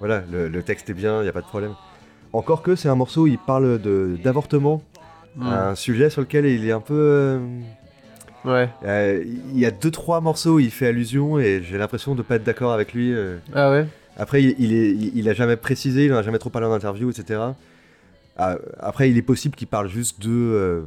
voilà, le, le texte est bien, il n'y a pas de problème. Encore que c'est un morceau, il parle d'avortement. Mm. Un sujet sur lequel il est un peu. Euh. Euh, il y a deux trois morceaux où il fait allusion et j'ai l'impression de pas être d'accord avec lui. euh. Ah ouais Après, il, il est, il, il a jamais précisé, il en a jamais trop parlé en interview, etc. Ah, après, il est possible qu'il parle juste de euh,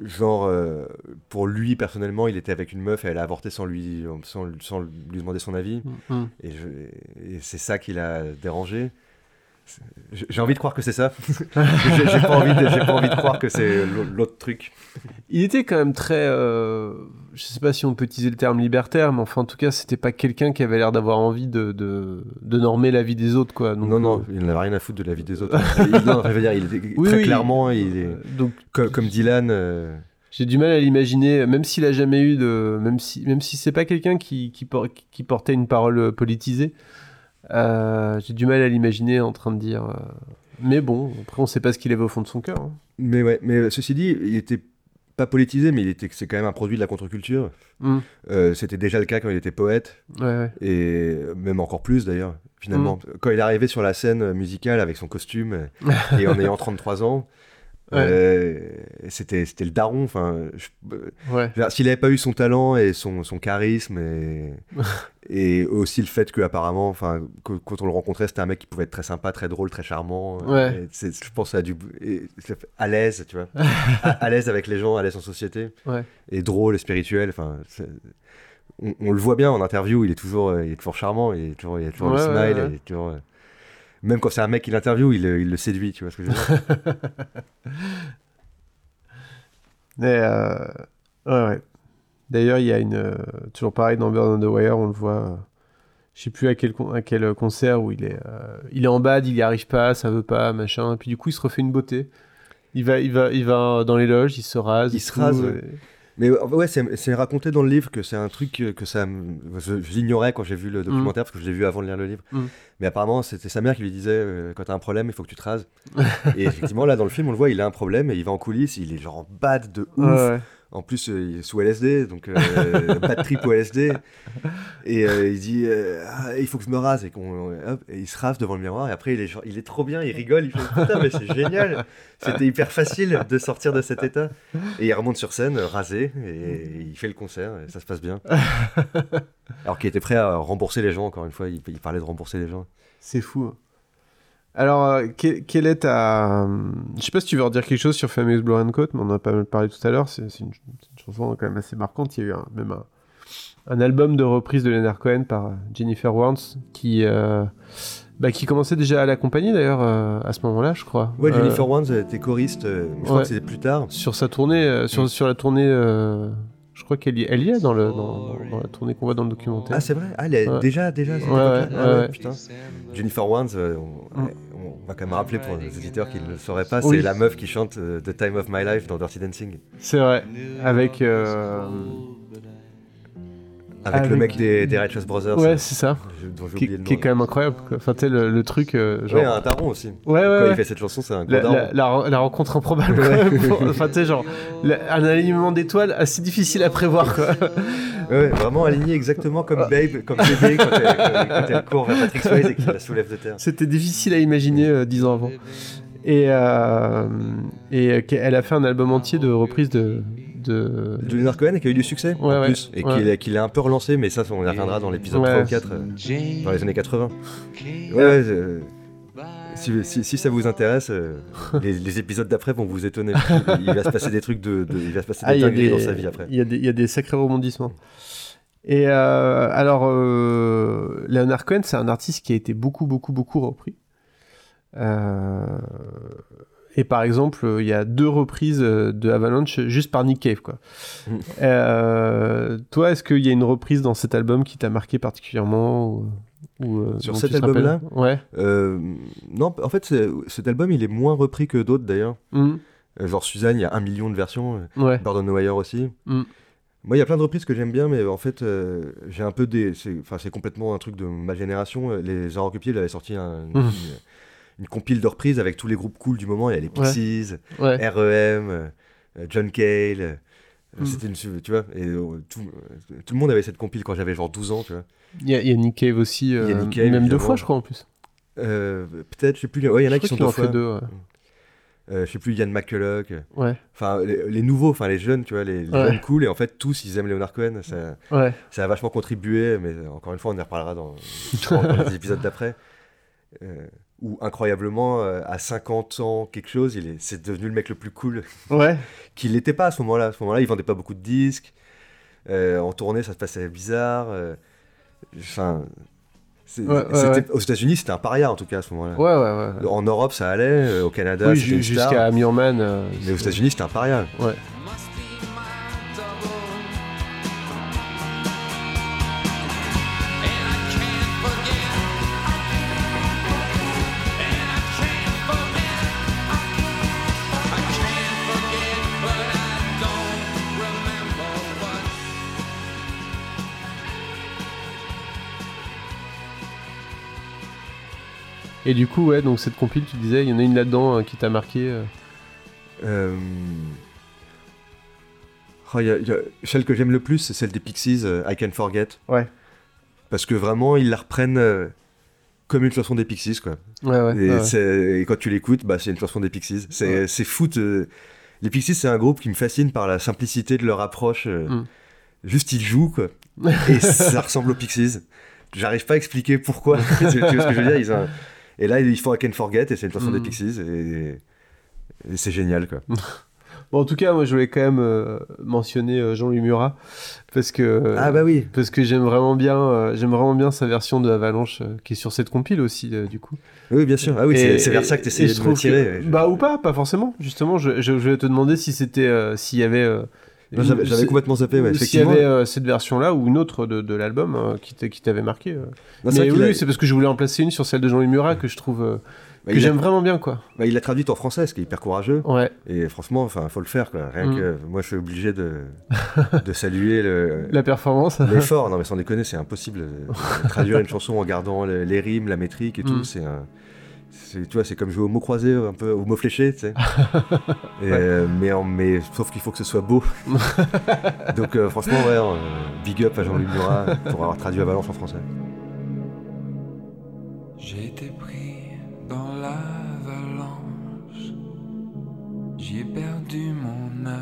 genre euh, pour lui personnellement, il était avec une meuf et elle a avorté sans lui sans, sans lui demander son avis Mm. et, je- et c'est ça qui l'a dérangé. J'ai envie de croire que c'est ça. J'ai pas, envie de- j'ai pas envie de croire que c'est l'au- l'autre truc. Il était quand même très. euh, je sais pas si on peut utiliser le terme libertaire, mais enfin, en tout cas, c'était pas quelqu'un qui avait l'air d'avoir envie de, de, de normer la vie des autres, quoi. Donc, non, non, euh, il n'avait rien à foutre de la vie des autres. Il- non, je veux dire, il était Oui, très oui. clairement, il est euh, donc, comme, comme Dylan. euh, j'ai du mal à l'imaginer, même s'il a jamais eu de. Même si, même si c'est pas quelqu'un qui, qui, por- qui portait une parole politisée, euh, j'ai du mal à l'imaginer en train de dire. euh, Mais bon, après, on sait pas ce qu'il avait au fond de son cœur. hein. Mais ouais, mais ceci dit, il était pas politisé, mais il était, c'est quand même un produit de la contre-culture. Mm. Euh, C'était déjà le cas quand il était poète, Ouais, ouais. et même encore plus d'ailleurs, finalement. Mm. Quand il est arrivé sur la scène musicale avec son costume et en ayant 33 ans, Ouais. euh, c'était c'était le daron. Enfin, ouais. S'il n'avait pas eu son talent et son, son charisme et, et aussi le fait que apparemment, enfin, que- quand on le rencontrait, c'était un mec qui pouvait être très sympa, très drôle, très charmant. Ouais. Et c'est- je pense à du à l'aise, tu vois, à, à l'aise avec les gens, à l'aise en société, et drôle et spirituel. Enfin, on, on le voit bien en interview, il est toujours, euh, il est toujours charmant, il est toujours, il a toujours le smile, ouais. il est toujours, euh, même quand c'est un mec qui l'interview, il, le- il le séduit, tu vois ce que je veux dire. Mais, euh, ouais, ouais. D'ailleurs, il y a une. euh, toujours pareil dans Burn on the Wire, on le voit. euh, je sais plus à quel, con- à quel concert où il est, euh, il est en bad, il y arrive pas, ça veut pas, machin. Et puis du coup, il se refait une beauté. Il va, il va, il va dans les loges, il se rase. Il se tout, rase, et-. Mais euh, ouais, c'est raconté dans le livre que c'est un truc que, ça. l'ignorais quand j'ai vu le documentaire parce que je l'ai vu avant de lire le livre. Mm. Mais apparemment, c'était sa mère qui lui disait euh, quand t'as un problème, il faut que tu te rases. et effectivement, là dans le film, on le voit, il a un problème et il va en coulisses, il est genre en bad de ouf. Ouais, ouais. En plus, euh, il est sous LSD, donc euh, bad trip au LSD. Et euh, il dit Ah, il faut que je me rase. Et, qu'on- et il se rase devant le miroir. Et après, il est, il est trop bien, il rigole. Il fait Putain, mais c'est génial. C'était hyper facile de sortir de cet état. Et il remonte sur scène, rasé, et il fait le concert. Et ça se passe bien. Alors qu'il était prêt à rembourser les gens, encore une fois. Il, il parlait de rembourser les gens. C'est fou. hein. Alors, euh, que- quelle est ta. Je sais pas si tu veux redire quelque chose sur Famous Blow and Coat, mais on en a pas mal parlé tout à l'heure. C'est une, une chanson quand même assez marquante. Il y a eu un- même un, un album de reprise de Leonard Cohen par euh, Jennifer Warnes qui, euh, bah, qui commençait déjà à l'accompagner d'ailleurs euh, à ce moment-là, je crois. Ouais, Euh, Jennifer Warnes était choriste. euh, je crois ouais. que c'était plus tard. sur sa tournée, euh, sur, Mm. sur la tournée. euh, je crois qu'elle y, elle y est dans, le, dans, dans la tournée qu'on voit dans le documentaire. Ah, c'est vrai Ah, elle est Ouais. déjà, déjà, Ouais, ouais, Ah ouais, ouais. putain. Jennifer Warnes, euh, Mm. On va quand même rappeler pour les auditeurs qui ne le sauraient pas, Oui. c'est la meuf qui chante euh, The Time of My Life dans Dirty Dancing. C'est vrai. Avec. euh, Avec, le mec des, des Righteous Brothers. Ouais, c'est ça. dont Qui, oublié le nom. qui est quand même incroyable. Quoi. Enfin, tu sais, le, le truc. euh, genre... Ouais, un daron aussi. Ouais, ouais, Quand ouais. il fait cette chanson, c'est un gros La, daron. la- la- la rencontre improbable. quand même, pour- Enfin, tu sais, genre, la- un alignement d'étoiles assez difficile à prévoir, quoi. Ouais, vraiment aligné exactement comme Babe, comme bébé quand elle, quand- elle court vers Patrick Swayze et qu'il la soulève de terre. C'était difficile à imaginer euh, dix ans avant. Et, euh, et elle a fait un album entier de reprises de. de... De Leonard Cohen qui a eu du succès en Ouais, ouais, plus et ouais. qu'il a- qu'il a un peu relancé, mais ça on y reviendra dans l'épisode Ouais. 3 ou 4 euh, dans les années 80. Ouais, ouais, euh, si, si- si ça vous intéresse, euh, les, les épisodes d'après vont vous étonner. Il va se passer des trucs de, de- il va se passer Ah, des dingueries dans sa vie après. Il y, a des- il y a des sacrés rebondissements. Et euh, alors, euh, Leonard Cohen, c'est un artiste qui a été beaucoup, beaucoup, beaucoup repris. Euh, et par exemple, il y a deux reprises de Avalanche juste par Nick Cave. Quoi. Toi, est-ce qu'il y a une reprise dans cet album qui t'a marqué particulièrement ou, ou, euh, Sur cet album-là Ouais. Euh, non, en fait, cet album il est moins repris que d'autres d'ailleurs. Mm. Euh, genre Suzanne, il y a un million de versions. Ouais. Bird on the Wire aussi. Mm. Moi, il y a plein de reprises que j'aime bien, mais en fait, euh, j'ai un peu des. C'est enfin, c'est complètement un truc de ma génération. Les il avait sorti un- une, une compile de reprises avec tous les groupes cool du moment. Il y a les Pixies, Ouais. REM, euh, euh, John Cale. euh, Mm. C'était une. Tu vois, et tout, tout le monde avait cette compile quand j'avais genre 12 ans, tu vois. Il y, a- a Nick Cave aussi, euh, Nick Cave, même deux fois, je crois, en plus. Euh, Peut-être, je sais plus. Ouais, il y en a Je qui sont deux en fait fois. deux. ouais. Euh, je sais plus, Yann McCulloch. Ouais. Enfin, les, les nouveaux, enfin les jeunes, tu vois, les, les Ouais. jeunes cool, et en fait, tous, ils aiment Leonard Cohen. Ça, Ouais. ça a vachement contribué, mais euh, encore une fois, on y reparlera dans, dans- dans les épisodes d'après. Euh, où, incroyablement, euh, à 50 ans, quelque chose, il est, c'est devenu le mec le plus cool Ouais. qu'il n'était pas à ce moment-là. À ce moment-là, il vendait pas beaucoup de disques. En tournée, ça se passait bizarre. Enfin. Ouais, ouais, Aux États-Unis, c'était un paria en tout cas à ce moment-là. Ouais, ouais, ouais. En Europe, ça allait. Au Canada, Oui, c'était jusqu'à Murman. euh, Mais aux États-Unis, c'était un paria. Ouais. Et du coup, ouais, donc cette compile, tu disais, il y en a une là-dedans euh, qui t'a marqué. euh. Euh, oh, y a- y a- Celle que j'aime le plus, c'est celle des Pixies, euh, I Can Forget. Ouais. Parce que vraiment, ils la reprennent euh, comme une chanson des Pixies, quoi. Ouais, ouais. et, ouais. c'est- et quand tu l'écoutes, bah, c'est une chanson des Pixies. C'est fou. de- Les Pixies, c'est un groupe qui me fascine par la simplicité de leur approche. euh, Mm. Juste, ils jouent, quoi. et ça ressemble aux Pixies. J'arrive pas à expliquer pourquoi. tu vois ce que je veux dire ils ont un- Et là, ils font I Can Forget, et c'est une chanson Mm. des Pixies. Et, et c'est génial, quoi. Bon, en tout cas, moi, je voulais quand même euh, mentionner euh, Jean-Louis Murat. Parce que. euh, ah bah oui. Parce que j'aime vraiment bien, euh, j'aime vraiment bien sa version de Avalanche euh, qui est sur cette compile aussi euh, du coup. Oui, bien sûr. Ah oui, c'est- vers ça que tu essayais et de tirer. que- Je- Bah ou pas, pas forcément. Justement, je, je, je voulais te demander si c'était, euh, s'il y avait, euh, J'avais complètement zappé, ouais, s'il y effectivement. avait euh, cette version-là ou une autre de, de l'album euh, qui t'a- qui t'avait marqué. euh. Non, Mais oui, a- c'est parce que je voulais en placer une sur celle de Jean-Louis Murat que je trouve bah, que a- j'aime vraiment bien quoi. bah, il l'a traduite en français, ce qui est hyper courageux. Ouais. Et franchement, enfin, faut le faire, quoi. Rien Mm. que moi, je suis obligé de, de saluer le- La performance. l'effort. Non, mais sans déconner, c'est impossible de, traduire une chanson en gardant les, les rimes, la métrique et tout. Mm. C'est un. C'est- Tu vois, c'est comme jouer au mot croisé, un peu au mot fléché, tu sais. Et, euh, mais, en- mais sauf qu'il faut que ce soit beau. Donc euh, franchement, ouais, euh, big up à Jean-Luc Murat pour avoir traduit Avalanche en français. J'ai été pris dans l'avalanche, j'y ai perdu mon âme.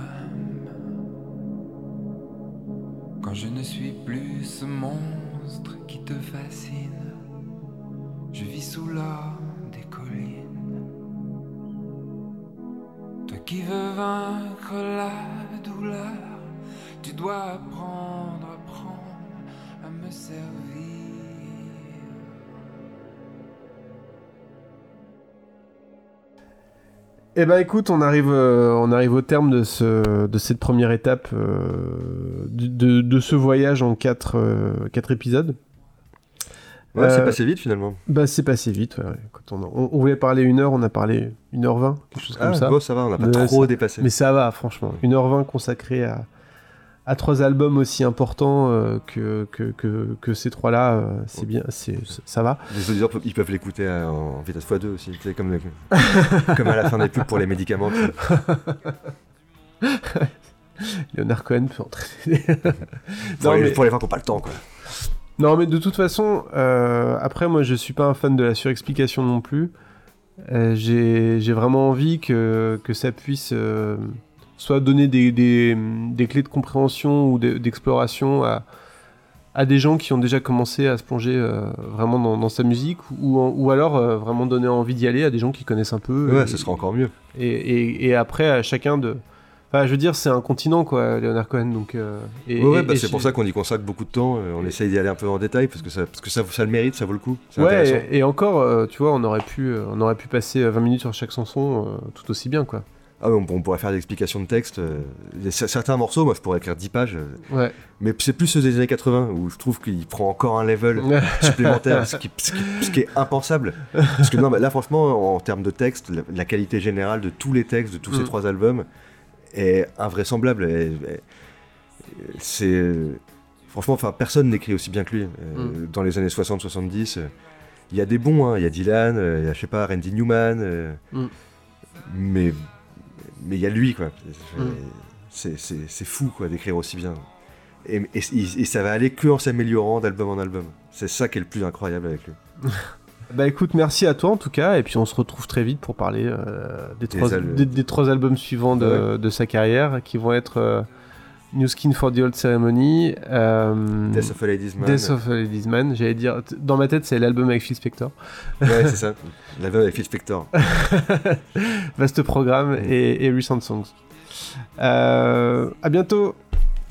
Quand je ne suis plus ce monstre qui te fascine, je vis sous l'or qui veux vaincre la douleur, tu dois apprendre, à me servir. Eh ben écoute, on arrive, euh, on arrive au terme de, ce, de cette première étape euh, de ce voyage en quatre, euh, quatre épisodes. Ouais, c'est Euh, passé vite finalement. Bah c'est passé vite. ouais, ouais. Quand on, on- on voulait parler une heure, on a parlé une heure vingt, quelque chose comme Ah, ça. bon, ça va, on n'a pas Mais trop dépassé. Mais ça va, franchement. Une heure vingt consacrée à, à trois albums aussi importants euh, que, que, que, que ces trois-là, euh, c'est bien, c'est, ça va. Les auditeurs, peuvent- ils peuvent l'écouter en vitesse x2 aussi, comme, comme à la fin des pubs pour les médicaments. Leonard Cohen peut entraîner. Pour, Non, les, mais- pour les gens qui n'ont pas le temps, quoi. Non, mais de toute façon, euh, après, moi, je suis pas un fan de la surexplication non plus. Euh, J'ai vraiment envie que, que ça puisse euh, soit donner des, des, des clés de compréhension ou de- d'exploration à, à des gens qui ont déjà commencé à se plonger euh, vraiment dans, dans sa musique, ou, ou alors vraiment donner envie d'y aller à des gens qui connaissent un peu. Ouais, et, ce sera encore mieux. et, et- et après, à chacun de. Enfin, je veux dire, c'est un continent, quoi, Leonard Cohen. Donc, euh, et, Ouais, ouais, et- bah, c'est pour ça qu'on y consacre beaucoup de temps. euh, on essaye d'y aller un peu en détail parce que ça, parce que ça, ça le mérite, ça vaut le coup. Ouais, et, et encore, euh, tu vois, on aurait pu, on aurait pu passer euh, 20 minutes sur chaque chanson tout aussi bien, quoi. Ah, on, on pourrait faire des explications de texte. certains morceaux, moi, je pourrais écrire 10 pages. Ouais. Mais c'est plus ceux des années 80 où je trouve qu'il prend encore un level supplémentaire, ce qui, ce qui- ce qui est impensable. Parce que non, là, franchement, en termes de texte, la, la qualité générale de tous les textes de tous ces Mm. trois albums est invraisemblable. C'est franchement, enfin, personne n'écrit aussi bien que lui. Euh, Dans les années 60-70, euh, il y a des bons, hein, il y a Dylan, euh, il y a je sais pas Randy Newman, euh, Mm. mais mais il y a lui quoi. Mm. C'est fou quoi d'écrire aussi bien. Et, et- et ça va aller que en s'améliorant d'album en album. C'est ça qui est le plus incroyable avec lui. Bah écoute, merci à toi en tout cas, et puis on se retrouve très vite pour parler euh, des, Des trois, al- des, des trois albums suivants de, de sa carrière, qui vont être euh, New Skin for the Old Ceremony, euh, Death of a Ladies Man. Death of a Ladies Man, j'allais dire, t- dans ma tête c'est l'album avec Phil Spector, Ouais, c'est ça. L'album avec Phil Spector. vaste programme, et, et Recent Songs. À bientôt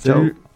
Ciao. Salut. pense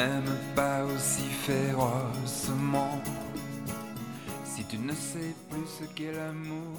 Ne m'aime pas aussi férocement. Si tu ne sais plus ce qu'est l'amour,